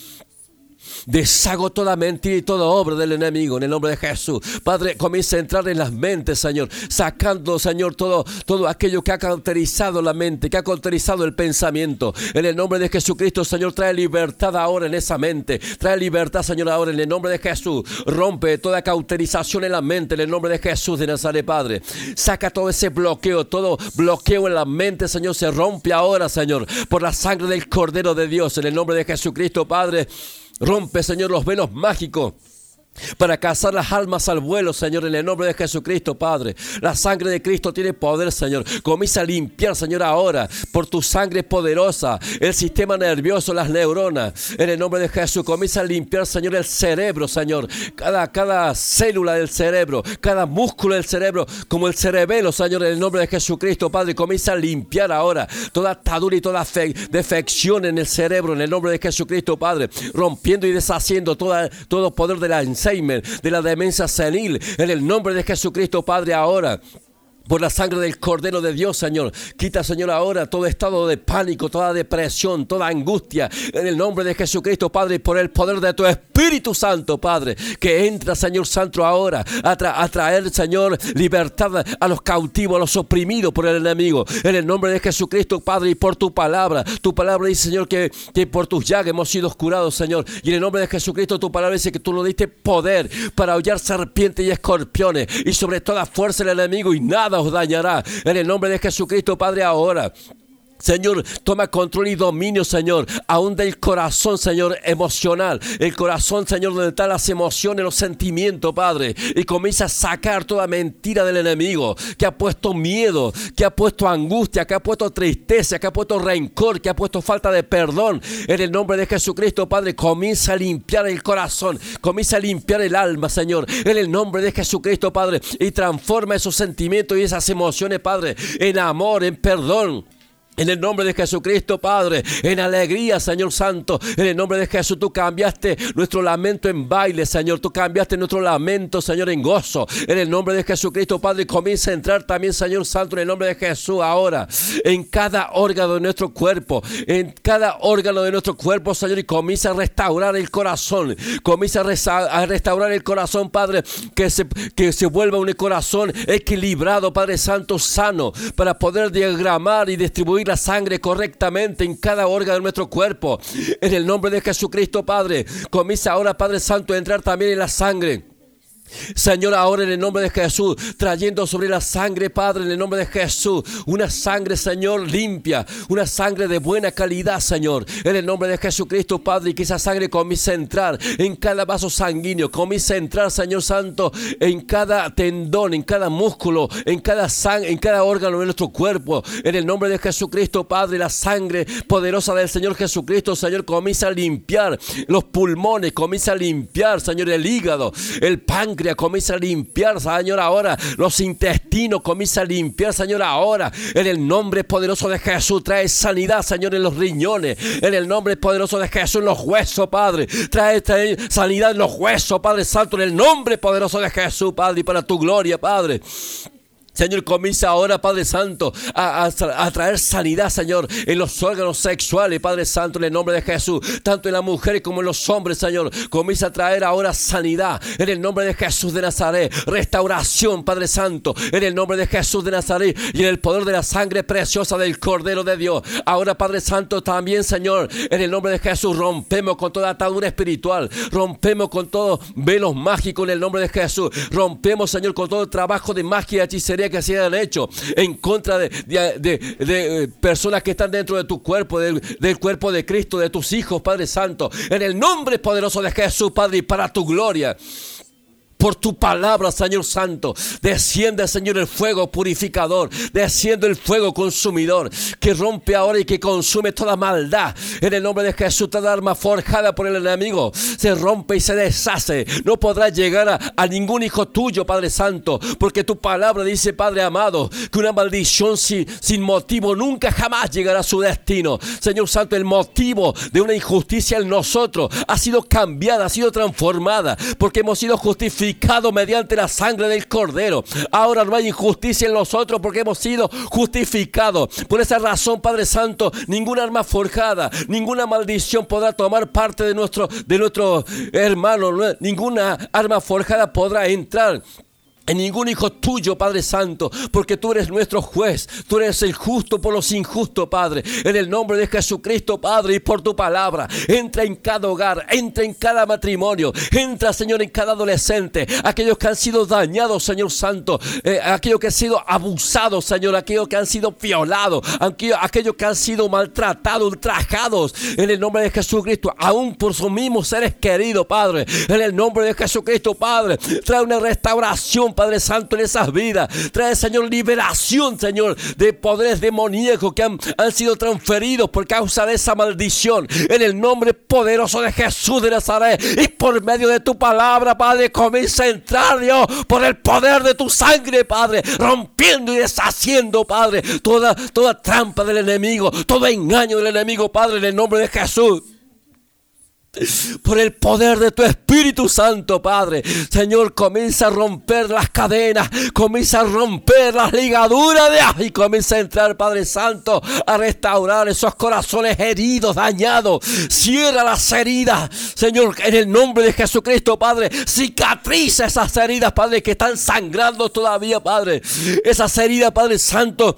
Deshago toda mentira y toda obra del enemigo en el nombre de Jesús. Padre, comienza a entrar en las mentes, Señor, sacando, Señor, todo, todo aquello que ha cauterizado la mente, que ha cauterizado el pensamiento. En el nombre de Jesucristo, Señor, trae libertad ahora en esa mente. Trae libertad, Señor, ahora en el nombre de Jesús. Rompe toda cauterización en la mente en el nombre de Jesús de Nazaret, Padre. Saca todo ese bloqueo, todo bloqueo en la mente, Señor, se rompe ahora, Señor, por la sangre del Cordero de Dios en el nombre de Jesucristo, Padre. Rompe, Señor, los velos mágicos para cazar las almas al vuelo, Señor, en el nombre de Jesucristo, Padre. La sangre de Cristo tiene poder, Señor. Comienza a limpiar, Señor, ahora, por tu sangre poderosa, el sistema nervioso, las neuronas. En el nombre de Jesús, comienza a limpiar, Señor, el cerebro, Señor. Cada, cada célula del cerebro, cada músculo del cerebro, como el cerebelo, Señor, en el nombre de Jesucristo, Padre. Comienza a limpiar ahora toda atadura y toda fe- defección en el cerebro, en el nombre de Jesucristo, Padre. Rompiendo y deshaciendo toda, todo poder de la De la demencia senil, en el nombre de Jesucristo, Padre, ahora. Por la sangre del Cordero de Dios, Señor. Quita, Señor, ahora todo estado de pánico, toda depresión, toda angustia. En el nombre de Jesucristo, Padre, y por el poder de tu Espíritu Santo, Padre. Que entra, Señor Santo, ahora a, tra- a traer, Señor, libertad a los cautivos, a los oprimidos por el enemigo. En el nombre de Jesucristo, Padre, y por tu palabra. Tu palabra dice, Señor, que, que por tus llagas hemos sido curados, Señor. Y en el nombre de Jesucristo, tu palabra dice que tú nos diste poder para hollar serpientes y escorpiones. Y sobre toda fuerza del enemigo, y nada os dañará. En el nombre de Jesucristo, Padre, ahora. Señor, toma control y dominio, Señor, aún del corazón, Señor, emocional. El corazón, Señor, donde están las emociones, los sentimientos, Padre. Y comienza a sacar toda mentira del enemigo que ha puesto miedo, que ha puesto angustia, que ha puesto tristeza, que ha puesto rencor, que ha puesto falta de perdón. En el nombre de Jesucristo, Padre, comienza a limpiar el corazón, comienza a limpiar el alma, Señor. En el nombre de Jesucristo, Padre, y transforma esos sentimientos y esas emociones, Padre, en amor, en perdón. En el nombre de Jesucristo, Padre, en alegría, Señor Santo, en el nombre de Jesús, tú cambiaste nuestro lamento en baile, Señor, tú cambiaste nuestro lamento, Señor, en gozo. En el nombre de Jesucristo, Padre, comienza a entrar también, Señor Santo, en el nombre de Jesús, ahora, en cada órgano de nuestro cuerpo, en cada órgano de nuestro cuerpo, Señor, y comienza a restaurar el corazón, comienza a, restaurar el corazón, Padre, que se, que se vuelva un corazón equilibrado, Padre Santo, sano, para poder diagramar y distribuir la sangre correctamente en cada órgano de nuestro cuerpo. En el nombre de Jesucristo, Padre, comienza ahora, Padre Santo, a entrar también en la sangre. Señor, ahora en el nombre de Jesús, trayendo sobre la sangre, Padre, en el nombre de Jesús, una sangre, Señor, limpia, una sangre de buena calidad, Señor, en el nombre de Jesucristo, Padre, y que esa sangre comience a entrar en cada vaso sanguíneo, comience a entrar, Señor Santo, en cada tendón, en cada músculo, en cada sangre, en cada órgano de nuestro cuerpo, en el nombre de Jesucristo, Padre, la sangre poderosa del Señor Jesucristo, Señor, comienza a limpiar los pulmones, comienza a limpiar, Señor, el hígado, el páncreas, comienza a limpiar, Señor, ahora. Los intestinos, comienza a limpiar, Señor, ahora, en el nombre poderoso de Jesús, trae sanidad, Señor, en los riñones, en el nombre poderoso de Jesús, en los huesos, Padre, trae, trae sanidad en los huesos, Padre Santo, en el nombre poderoso de Jesús, Padre, y para tu gloria, Padre. Señor, comienza ahora, Padre Santo, a, a tra- a traer sanidad, Señor, en los órganos sexuales, Padre Santo, en el nombre de Jesús, tanto en las mujeres como en los hombres, Señor. Comienza a traer ahora sanidad en el nombre de Jesús de Nazaret, restauración, Padre Santo, en el nombre de Jesús de Nazaret. Y en el poder de la sangre preciosa del Cordero de Dios. Ahora, Padre Santo, también, Señor, en el nombre de Jesús, rompemos con toda atadura espiritual, rompemos con todo velos mágicos en el nombre de Jesús, rompemos, Señor, con todo trabajo de magia y hechicería que se hayan hecho en contra de, eh, personas que están dentro de tu cuerpo, del, del cuerpo de Cristo, de tus hijos, Padre Santo, en el nombre poderoso de Jesús, Padre, y para tu gloria. Por tu palabra, Señor Santo, desciende, Señor, el fuego purificador, desciende el fuego consumidor, que rompe ahora y que consume toda maldad. En el nombre de Jesús, toda arma forjada por el enemigo se rompe y se deshace. No podrá llegar a, ningún hijo tuyo, Padre Santo, porque tu palabra dice, Padre amado, que una maldición sin, sin motivo nunca jamás llegará a su destino. Señor Santo, el motivo de una injusticia en nosotros ha sido cambiada, ha sido transformada, porque hemos sido justificados mediante la sangre del Cordero. Ahora no hay injusticia en nosotros porque hemos sido justificados. Por esa razón, Padre Santo, ninguna arma forjada, ninguna maldición podrá tomar parte de nuestro, de nuestro hermano. No- Ninguna arma forjada podrá entrar en ningún hijo tuyo, Padre Santo, porque tú eres nuestro juez, tú eres el justo por los injustos, Padre. En el nombre de Jesucristo, Padre, y por tu palabra, entra en cada hogar, entra en cada matrimonio, entra, Señor, en cada adolescente, aquellos que han sido dañados, Señor Santo, eh, aquellos que han sido abusados, Señor, aquellos que han sido violados, aquellos, que han sido maltratados, ultrajados, en el nombre de Jesucristo, aún por sus mismos seres queridos, Padre. En el nombre de Jesucristo, Padre, trae una restauración, Padre Santo, en esas vidas. Trae, Señor, liberación, Señor, de poderes demoníacos que han, han sido transferidos por causa de esa maldición. En el nombre poderoso de Jesús de Nazaret y por medio de tu palabra, Padre, comienza a entrar, Dios, por el poder de tu sangre, Padre, rompiendo y deshaciendo, Padre, toda, toda trampa del enemigo, todo engaño del enemigo, Padre, en el nombre de Jesús por el poder de tu Espíritu Santo, Padre. Señor, comienza a romper las cadenas, comienza a romper las ligaduras de y comienza a entrar, Padre Santo, a restaurar esos corazones heridos, dañados. Cierra las heridas, Señor, en el nombre de Jesucristo, Padre. Cicatriza esas heridas, Padre, que están sangrando todavía, Padre. Esas heridas, Padre Santo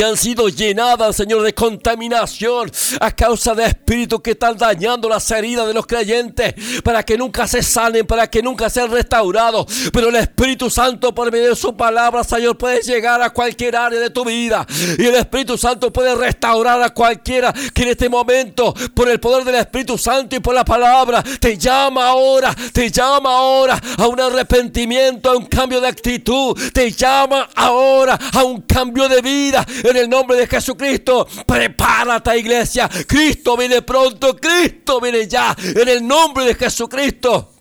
que han sido llenadas, Señor, de contaminación a causa de espíritus que están dañando las heridas de los creyentes para que nunca se sanen, para que nunca sean restaurados. Pero el Espíritu Santo, por medio de su palabra, Señor, puede llegar a cualquier área de tu vida. Y el Espíritu Santo puede restaurar a cualquiera que en este momento, por el poder del Espíritu Santo y por la palabra, te llama ahora, te llama ahora a un arrepentimiento, a un cambio de actitud, te llama ahora a un cambio de vida. En el nombre de Jesucristo, prepárate iglesia. Cristo viene pronto, Cristo viene ya. En el nombre de Jesucristo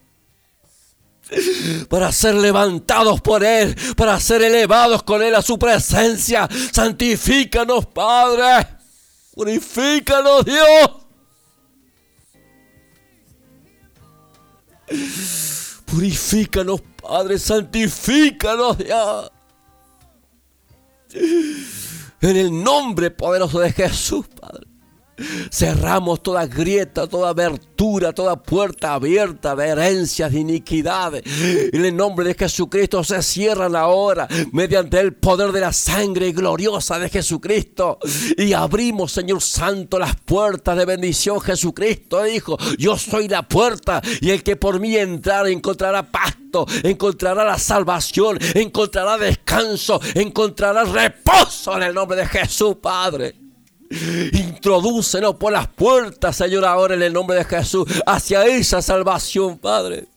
para ser levantados por Él, para ser elevados con Él a su presencia. Santifícanos, Padre. Purifícanos, Dios. Purifícanos, Padre. Santifícanos, Dios. En el nombre poderoso de Jesús, Padre. Cerramos toda grieta, toda abertura, toda puerta abierta de herencias, de iniquidades. En el nombre de Jesucristo se cierran ahora mediante el poder de la sangre gloriosa de Jesucristo. Y abrimos, Señor Santo, las puertas de bendición. Jesucristo dijo, yo soy la puerta y el que por mí entrar encontrará pasto, encontrará la salvación, encontrará descanso, encontrará reposo en el nombre de Jesús, Padre. Introdúcenos por las puertas, Señor, ahora en el nombre de Jesús, hacia esa salvación, Padre.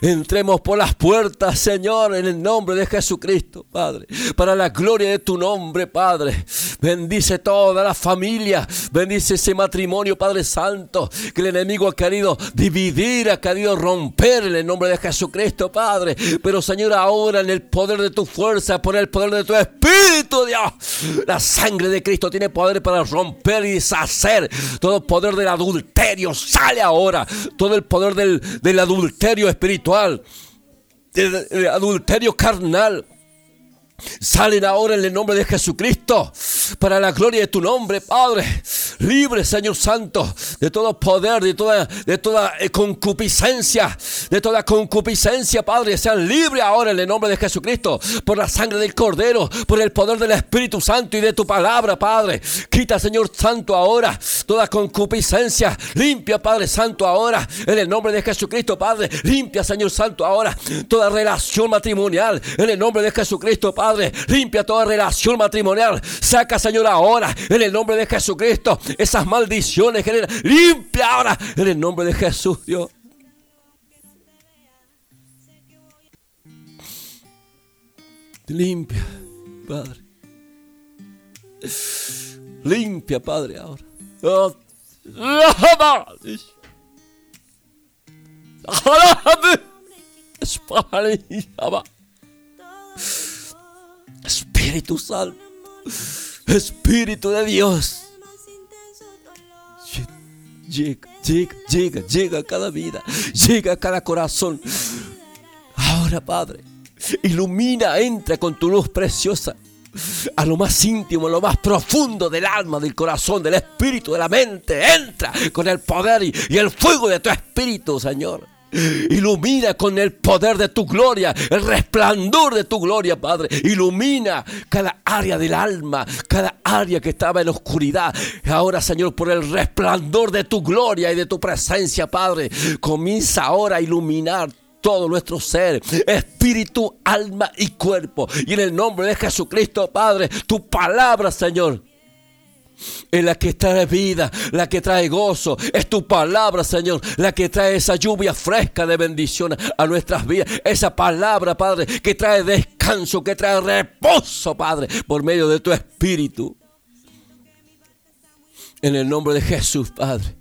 Entremos por las puertas, Señor, en el nombre de Jesucristo, Padre, para la gloria de tu nombre, Padre. Bendice toda la familia, bendice ese matrimonio, Padre Santo, que el enemigo ha querido dividir, ha querido romper en el nombre de Jesucristo, Padre. Pero, Señor, ahora en el poder de tu fuerza, por el poder de tu Espíritu, Dios, la sangre de Cristo tiene poder para romper y deshacer todo poder del adulterio. Sale ahora todo el poder del, del adulterio espiritual, del, del adulterio carnal. Salen ahora en el nombre de Jesucristo para la gloria de tu nombre, Padre. Libre, Señor Santo, de todo poder, de toda, de toda eh, concupiscencia, de toda concupiscencia, Padre. Sean libres ahora en el nombre de Jesucristo por la sangre del Cordero, por el poder del Espíritu Santo y de tu palabra, Padre. Quita, Señor Santo, ahora toda concupiscencia. Limpia, Padre Santo, ahora en el nombre de Jesucristo, Padre. Limpia, Señor Santo, ahora toda relación matrimonial en el nombre de Jesucristo, Padre. Limpia toda relación matrimonial. Saca, Señor, ahora en el nombre de Jesucristo esas maldiciones. genera- Limpia ahora en el nombre de Jesús, Dios. Limpia, Padre. Limpia, Padre, ahora. Oh. Espíritu Santo, Espíritu de Dios, Llega, llega, llega, llega a cada vida, llega a cada corazón. Ahora, Padre, ilumina, entra con tu luz preciosa a lo más íntimo, a lo más profundo del alma, del corazón, del espíritu, de la mente. Entra con el poder y, y el fuego de tu espíritu, Señor. Ilumina con el poder de tu gloria, el resplandor de tu gloria, Padre. Ilumina cada área del alma, cada área que estaba en oscuridad. Ahora, Señor, por el resplandor de tu gloria y de tu presencia, Padre, comienza ahora a iluminar todo nuestro ser, espíritu, alma y cuerpo. Y en el nombre de Jesucristo, Padre, tu palabra, Señor, es la que trae vida, la que trae gozo. Es tu palabra, Señor, la que trae esa lluvia fresca de bendición a nuestras vidas. Esa palabra, Padre, que trae descanso, que trae reposo, Padre, por medio de tu espíritu. En el nombre de Jesús, Padre,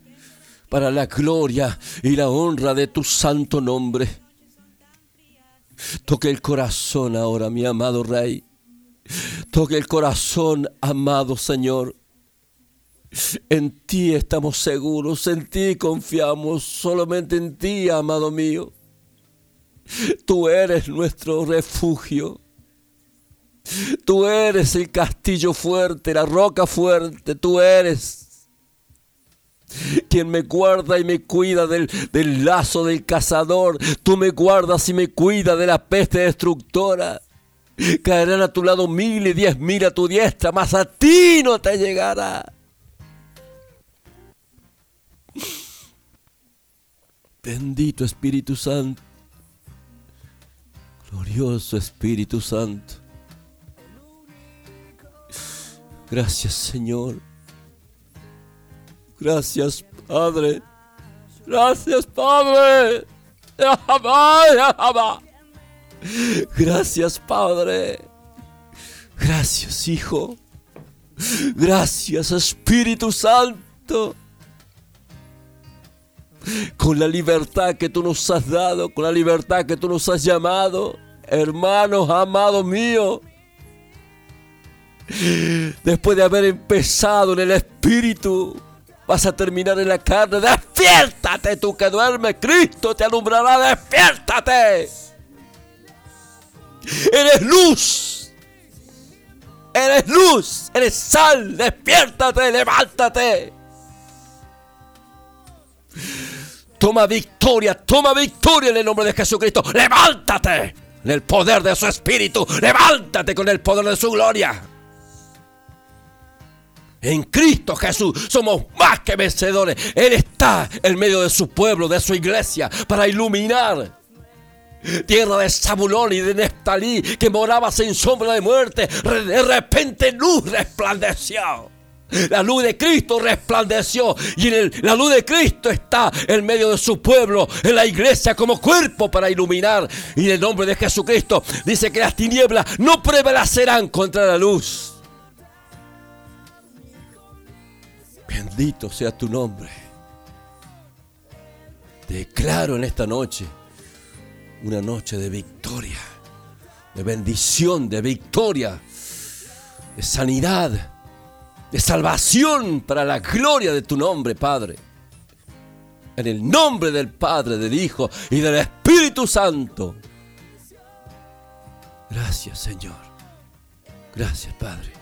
para la gloria y la honra de tu santo nombre. Toque el corazón ahora, mi amado Rey. Toque el corazón, amado Señor. En ti estamos seguros, en ti confiamos, solamente en ti, amado mío. Tú eres nuestro refugio. Tú eres el castillo fuerte, la roca fuerte. Tú eres quien me guarda y me cuida del, del, lazo del cazador. Tú me guardas y me cuidas de la peste destructora. Caerán a tu lado mil y diez mil a tu diestra, mas a ti no te llegará. Bendito Espíritu Santo. Glorioso Espíritu Santo. Gracias Señor. Gracias Padre. Gracias Padre. Gracias Padre. Gracias Hijo. Gracias Espíritu Santo con la libertad que tú nos has dado, con la libertad que tú nos has llamado, hermanos amados míos. Después de haber empezado en el espíritu, vas a terminar en la carne. Despiértate tú que duermes, Cristo te alumbrará, despiértate. Eres luz. Eres luz, eres sal, despiértate, levántate. Toma victoria, toma victoria en el nombre de Jesucristo. Levántate en el poder de su espíritu. Levántate con el poder de su gloria. En Cristo Jesús somos más que vencedores. Él está en medio de su pueblo, de su iglesia, para iluminar. Tierra de Zabulón y de Neftalí, que morabas en sombra de muerte, de repente luz resplandeció. La luz de Cristo resplandeció y la luz de Cristo está en medio de su pueblo, en la iglesia como cuerpo para iluminar. Y en el nombre de Jesucristo dice que las tinieblas no prevalecerán contra la luz. Bendito sea tu nombre. Declaro en esta noche una noche de victoria, de bendición, de victoria, de sanidad, de salvación para la gloria de tu nombre, Padre. En el nombre del Padre, del Hijo y del Espíritu Santo. Gracias, Señor. Gracias, Padre.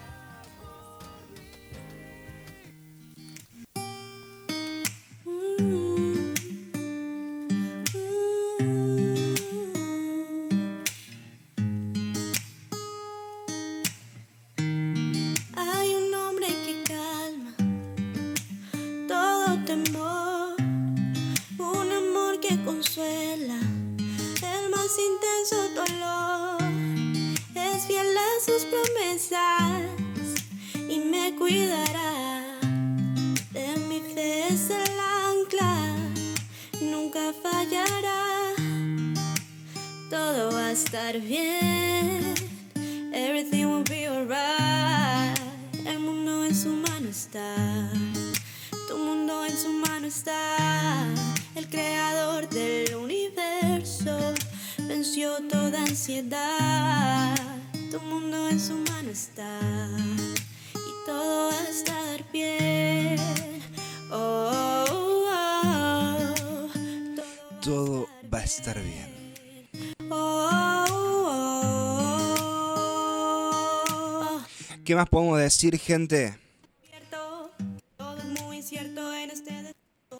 Decir, gente?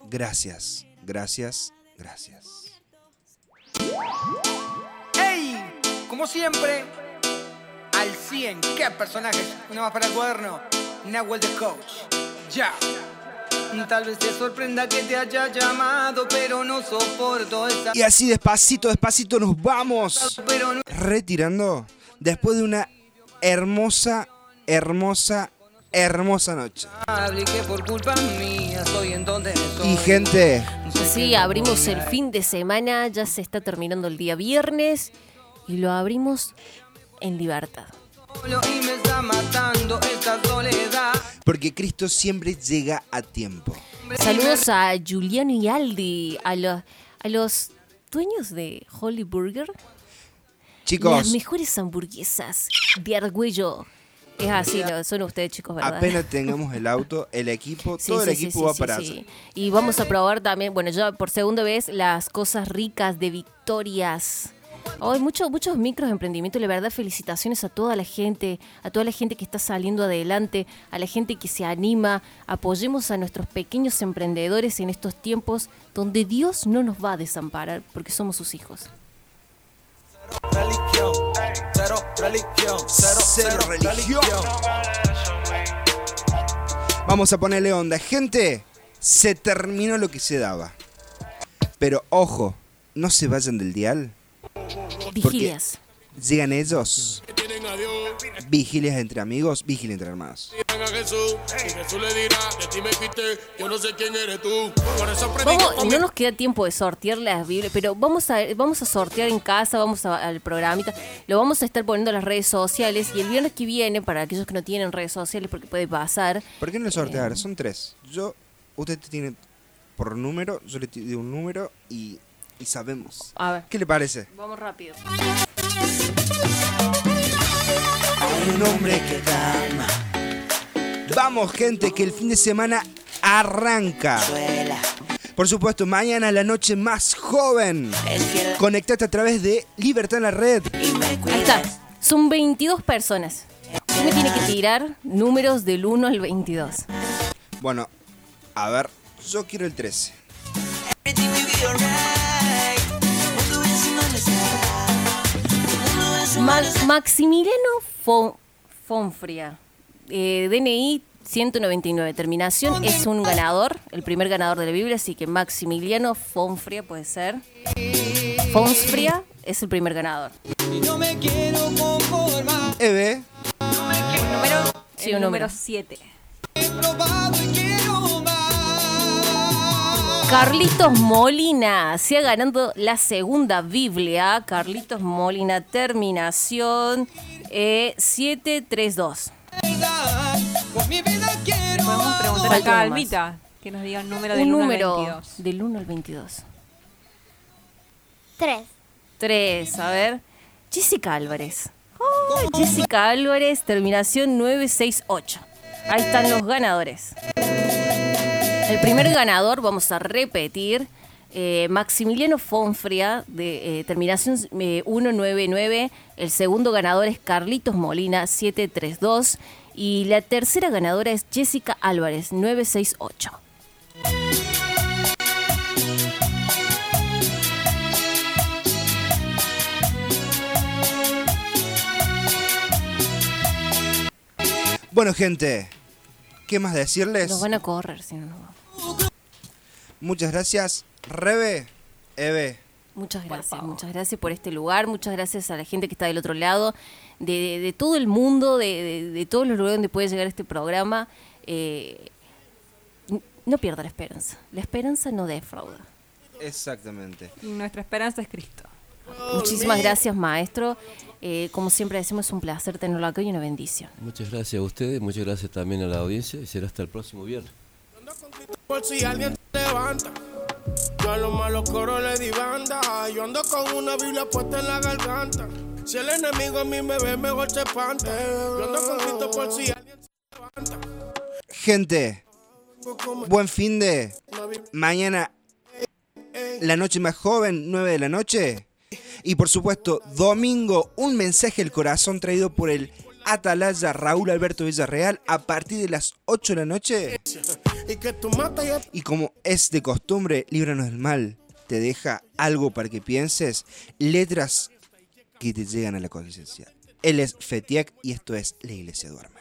Gracias, gracias, gracias. ¡Ey! Como siempre, al 100. ¿Qué personajes? Una más para el cuaderno. Nahuel the Coach. Ya. Tal vez te sorprenda que te haya llamado, pero no soporto esa. Y así despacito, despacito nos vamos retirando después de una hermosa, hermosa, hermosa noche. Y gente, Sí, abrimos el fin de semana, ya se está terminando el día viernes y lo abrimos en libertad. Porque Cristo siempre llega a tiempo. Saludos a Juliano y Aldi, a los, a los dueños de Holy Burger. Chicos. Las mejores hamburguesas de Argüello. Es así, son ustedes chicos, ¿verdad? Apenas tengamos el auto, el equipo, Sí, todo sí, el sí, equipo sí, va sí, para sí. allá. Y vamos a probar también, bueno, ya por segunda vez, las cosas ricas de Victorias. Hay muchos, muchos micros emprendimientos, la verdad, felicitaciones a toda la gente, a toda la gente que está saliendo adelante, a la gente que se anima. Apoyemos a nuestros pequeños emprendedores en estos tiempos donde Dios no nos va a desamparar porque somos sus hijos. Religión, cero religión, cero, Cero religión. Vamos a ponerle onda. Gente, se terminó lo que se daba. Pero ojo, no se vayan del dial. porque Vigilias. Llegan ellos. Vigilias entre amigos, vigilia entre hermanos. no Vamos, nos queda tiempo de sortear las Biblias, pero vamos a, vamos a sortear en casa, vamos a- al programita, lo vamos a estar poniendo en las redes sociales y el viernes que viene, para aquellos que no tienen redes sociales, porque puede pasar, ¿Por qué no le sortear? Son tres. Yo, usted tiene por número, yo le digo un número y, y sabemos. A ver. ¿Qué le parece? Vamos rápido. Hay un hombre que calma. Vamos, gente, que el fin de semana arranca. Por supuesto, mañana la noche más joven. Conectate a través de Libertad en la Red. Ahí está, son 22 personas. Usted me tiene que tirar números del 1 al 22. Bueno, a ver, yo quiero el 13. Ma- Maximiliano Fon- Fonfria, eh, DNI 199, terminación, es un ganador, el primer ganador de la Biblia, así que Maximiliano Fonfria puede ser. Fonsfria es el primer ganador. No me quiero conformar. Eve. Número, Sí, el un número. número 7. Carlitos Molina, sigue ganando la segunda Biblia. Carlitos Molina, terminación eh, 732. Podemos preguntar Falta acá uno a que nos diga un número Un del 1 al número 22. del 1 al 22. Tres. 3, a ver. Jessica Álvarez. Oh, Jessica Álvarez, terminación 968. Ahí están los ganadores. El primer ganador, vamos a repetir, eh, Maximiliano Fonfria, de eh, terminación eh, 199. El segundo ganador es Carlitos Molina, 732. Y la tercera ganadora es Jessica Álvarez, 968. Bueno, gente, ¿qué más decirles? Nos van a correr, si no nos vamos. Muchas gracias, Rebe, Eve. Muchas gracias, muchas gracias por este lugar, muchas gracias a la gente que está del otro lado, de, de- de todo el mundo, de, de- de todos los lugares donde puede llegar este programa. Eh, no pierda la esperanza, la esperanza no defrauda. Exactamente. Y nuestra esperanza es Cristo. Muchísimas gracias, maestro. Eh, como siempre decimos, es un placer tenerlo acá y una bendición. Muchas gracias a ustedes, muchas gracias también a la audiencia y será hasta el próximo viernes. Por si alguien se levanta. Yo a los malos coros le di banda. Yo ando con una Biblia puesta en la garganta. Si el enemigo a mí me ve, mejor se espanta. Yo ando con Cristo por si alguien Gente, buen fin de. Mañana la noche más joven, 9 de la noche. Y por supuesto, domingo, un mensaje al corazón traído por el Atalaya Raúl Alberto Villarreal a partir de las 8 de la noche. Y como es de costumbre, líbranos del mal, te deja algo para que pienses, letras que te llegan a la conciencia. Él es Fetiak y esto es La Iglesia Duerme.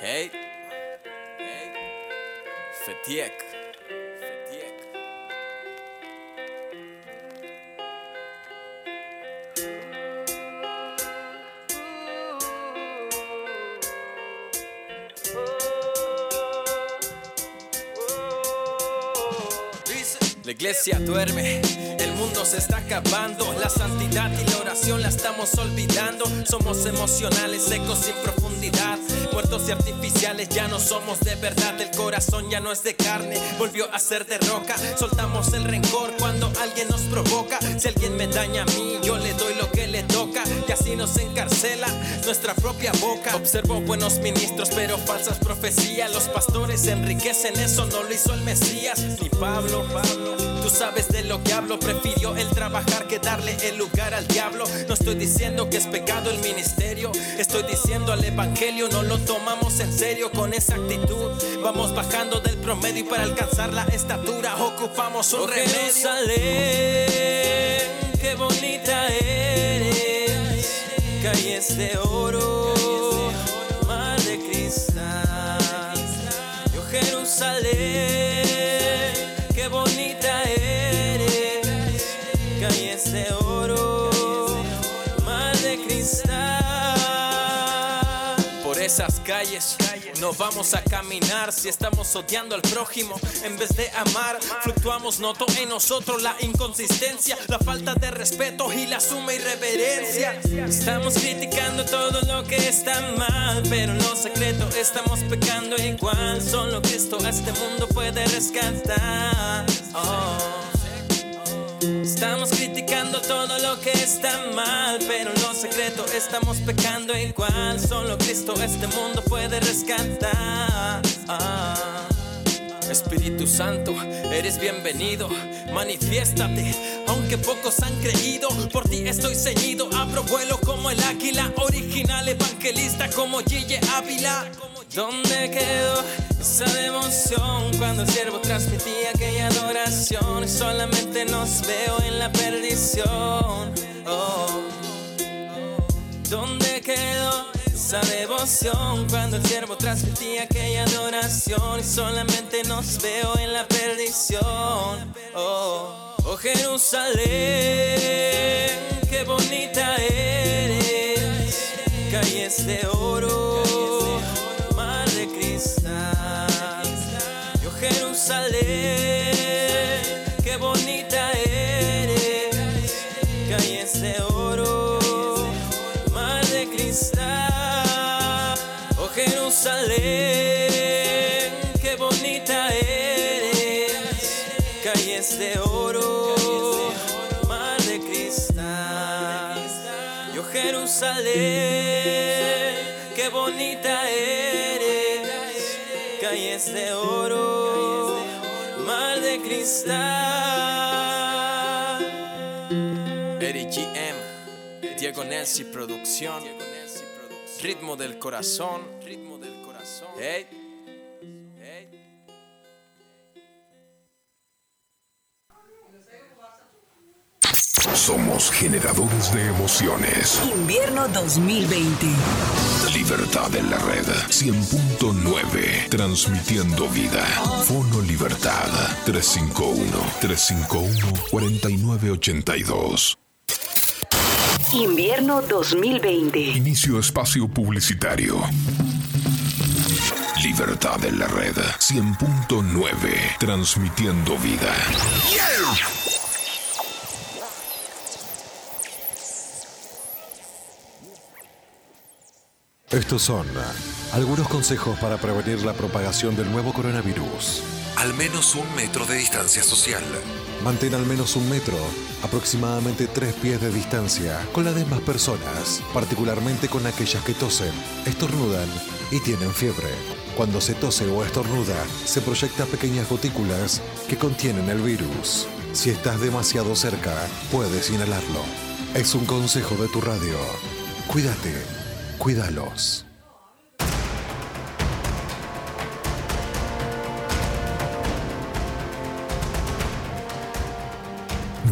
Hey, hey, Fetiek. La iglesia duerme, el mundo se está acabando, la santidad y la oración la estamos olvidando. Somos emocionales, secos sin profundidad, muertos y artificiales, ya no somos de verdad. El corazón ya no es de carne, volvió a ser de roca. Soltamos el rencor cuando alguien nos provoca. Si alguien me daña a mí, yo le doy lo que le toca y así nos encarcela nuestra propia boca. Observo buenos ministros, pero falsas profecías. Los pastores enriquecen, eso no lo hizo el Mesías ni Pablo. Pablo. Tú sabes de lo que hablo, prefirió el trabajar que darle el lugar al diablo. No estoy diciendo que es pecado el ministerio, estoy diciendo al evangelio no lo tomamos en serio con esa actitud. Vamos bajando del promedio y para alcanzar la estatura ocupamos un Oh, remedio. Jerusalén, qué bonita eres, calles de oro, mar de cristal. Yo Jerusalén, qué bonita eres, calles de oro, calles no vamos a caminar si estamos odiando al prójimo en vez de amar. Fluctuamos, noto en nosotros la inconsistencia, la falta de respeto y la suma irreverencia. Estamos criticando todo lo que está mal, pero en lo secreto estamos pecando igual. Solo Cristo a este mundo puede rescatar. Oh. Estamos criticando todo lo que está mal, pero en lo secreto estamos pecando igual. Solo Cristo este mundo puede rescatar. Espíritu Santo, eres bienvenido, manifiéstate, aunque pocos han creído, por ti estoy ceñido, abro vuelo como el águila, original evangelista como Gille Ávila. ¿Dónde quedó esa devoción cuando el siervo transmitía aquella adoración? Solamente nos veo en la perdición. Oh. ¿Dónde quedó esa devoción cuando el siervo transmitía aquella adoración? Y solamente nos veo en la perdición. Oh, oh Jerusalén, qué bonita eres, calles de oro, mar de cristal. Yo Jerusalén, Jerusalén, qué bonita eres, calles de oro, mar de cristal. Yo Jerusalén, qué bonita eres, calles de oro, mar de cristal. Eric GM, Diego Nelsi Producción, Ritmo del Corazón, Ritmo Hey. Somos generadores de emociones. Invierno 2020. Libertad en la red 100.9. Transmitiendo vida. Fono Libertad 351-351-4982. Invierno 2020. Inicio espacio publicitario. Libertad en la red 100.9. Transmitiendo vida. Estos son algunos consejos para prevenir la propagación del nuevo coronavirus. Al menos un metro de distancia social. Mantén al menos un metro, aproximadamente tres pies de distancia, con las demás personas, particularmente con aquellas que tosen, estornudan y tienen fiebre. Cuando se tose o estornuda, se proyectan pequeñas gotículas que contienen el virus. Si estás demasiado cerca, puedes inhalarlo. Es un consejo de tu radio. Cuídate, cuídalos.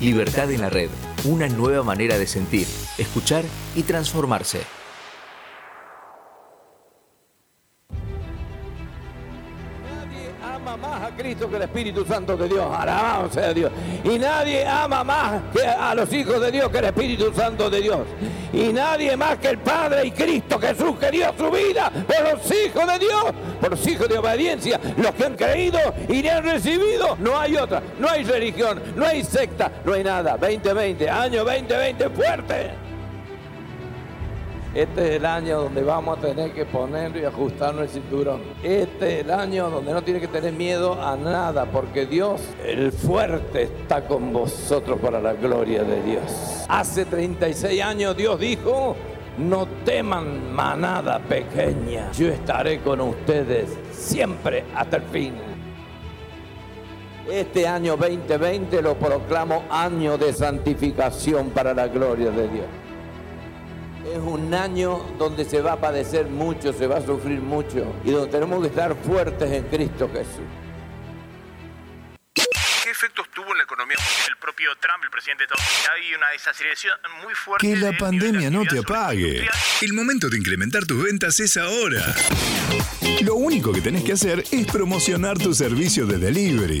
Libertad en la red, una nueva manera de sentir, escuchar y transformarse. Más a Cristo que el Espíritu Santo de Dios. Alabado sea Dios. Y nadie ama más que a los hijos de Dios que el Espíritu Santo de Dios. Y nadie más que el Padre y Cristo Jesús que dio su vida por los hijos de Dios, por los hijos de obediencia, los que han creído y le han recibido. No hay otra, no hay religión, no hay secta, no hay nada. 2020, año 2020 fuerte. Este es el año donde vamos a tener que poner y ajustarnos el cinturón. Este es el año donde no tiene que tener miedo a nada, porque Dios, el fuerte, está con vosotros para la gloria de Dios. Hace 36 años Dios dijo, no teman manada pequeña, yo estaré con ustedes siempre hasta el fin. Este año 2020 lo proclamo año de santificación para la gloria de Dios. Es un año donde se va a padecer mucho, se va a sufrir mucho y donde tenemos que estar fuertes en Cristo Jesús. ¿Qué efectos tuvo en la economía el propio Trump, el presidente de Estados Unidos? Hay una desaceleración muy fuerte. Que la de- pandemia no te apague. El momento de incrementar tus ventas es ahora. Lo único que tenés que hacer es promocionar tu servicio de delivery.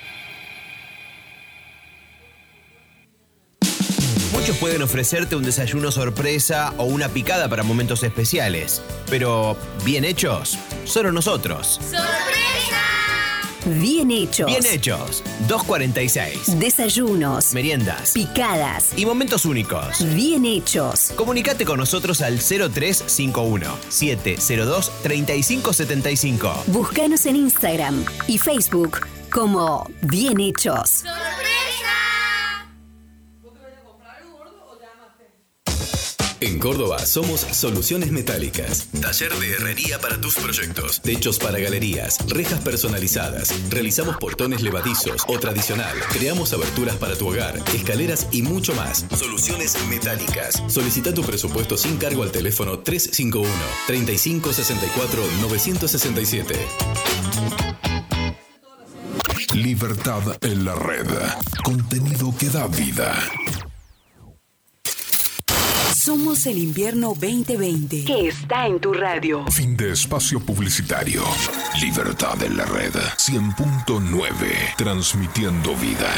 Muchos pueden ofrecerte un desayuno sorpresa o una picada para momentos especiales, pero bien hechos, solo nosotros. Bien hechos. Bien hechos, 246. Desayunos. Meriendas. Picadas. Y momentos únicos. Bien hechos. Comunicate con nosotros al 0351 702 3575. Búscanos en Instagram y Facebook como Bien hechos. En Córdoba somos Soluciones Metálicas. Taller de herrería para tus proyectos. Techos para galerías. Rejas personalizadas. Realizamos portones levadizos o tradicional. Creamos aberturas para tu hogar. Escaleras y mucho más. Soluciones Metálicas. Solicita tu presupuesto sin cargo al teléfono 351 3564 967. Libertad en la red. Contenido que da vida. Somos el invierno 2020. Que está en tu radio. Fin de espacio publicitario. Libertad en la red. 100.9. Transmitiendo vida.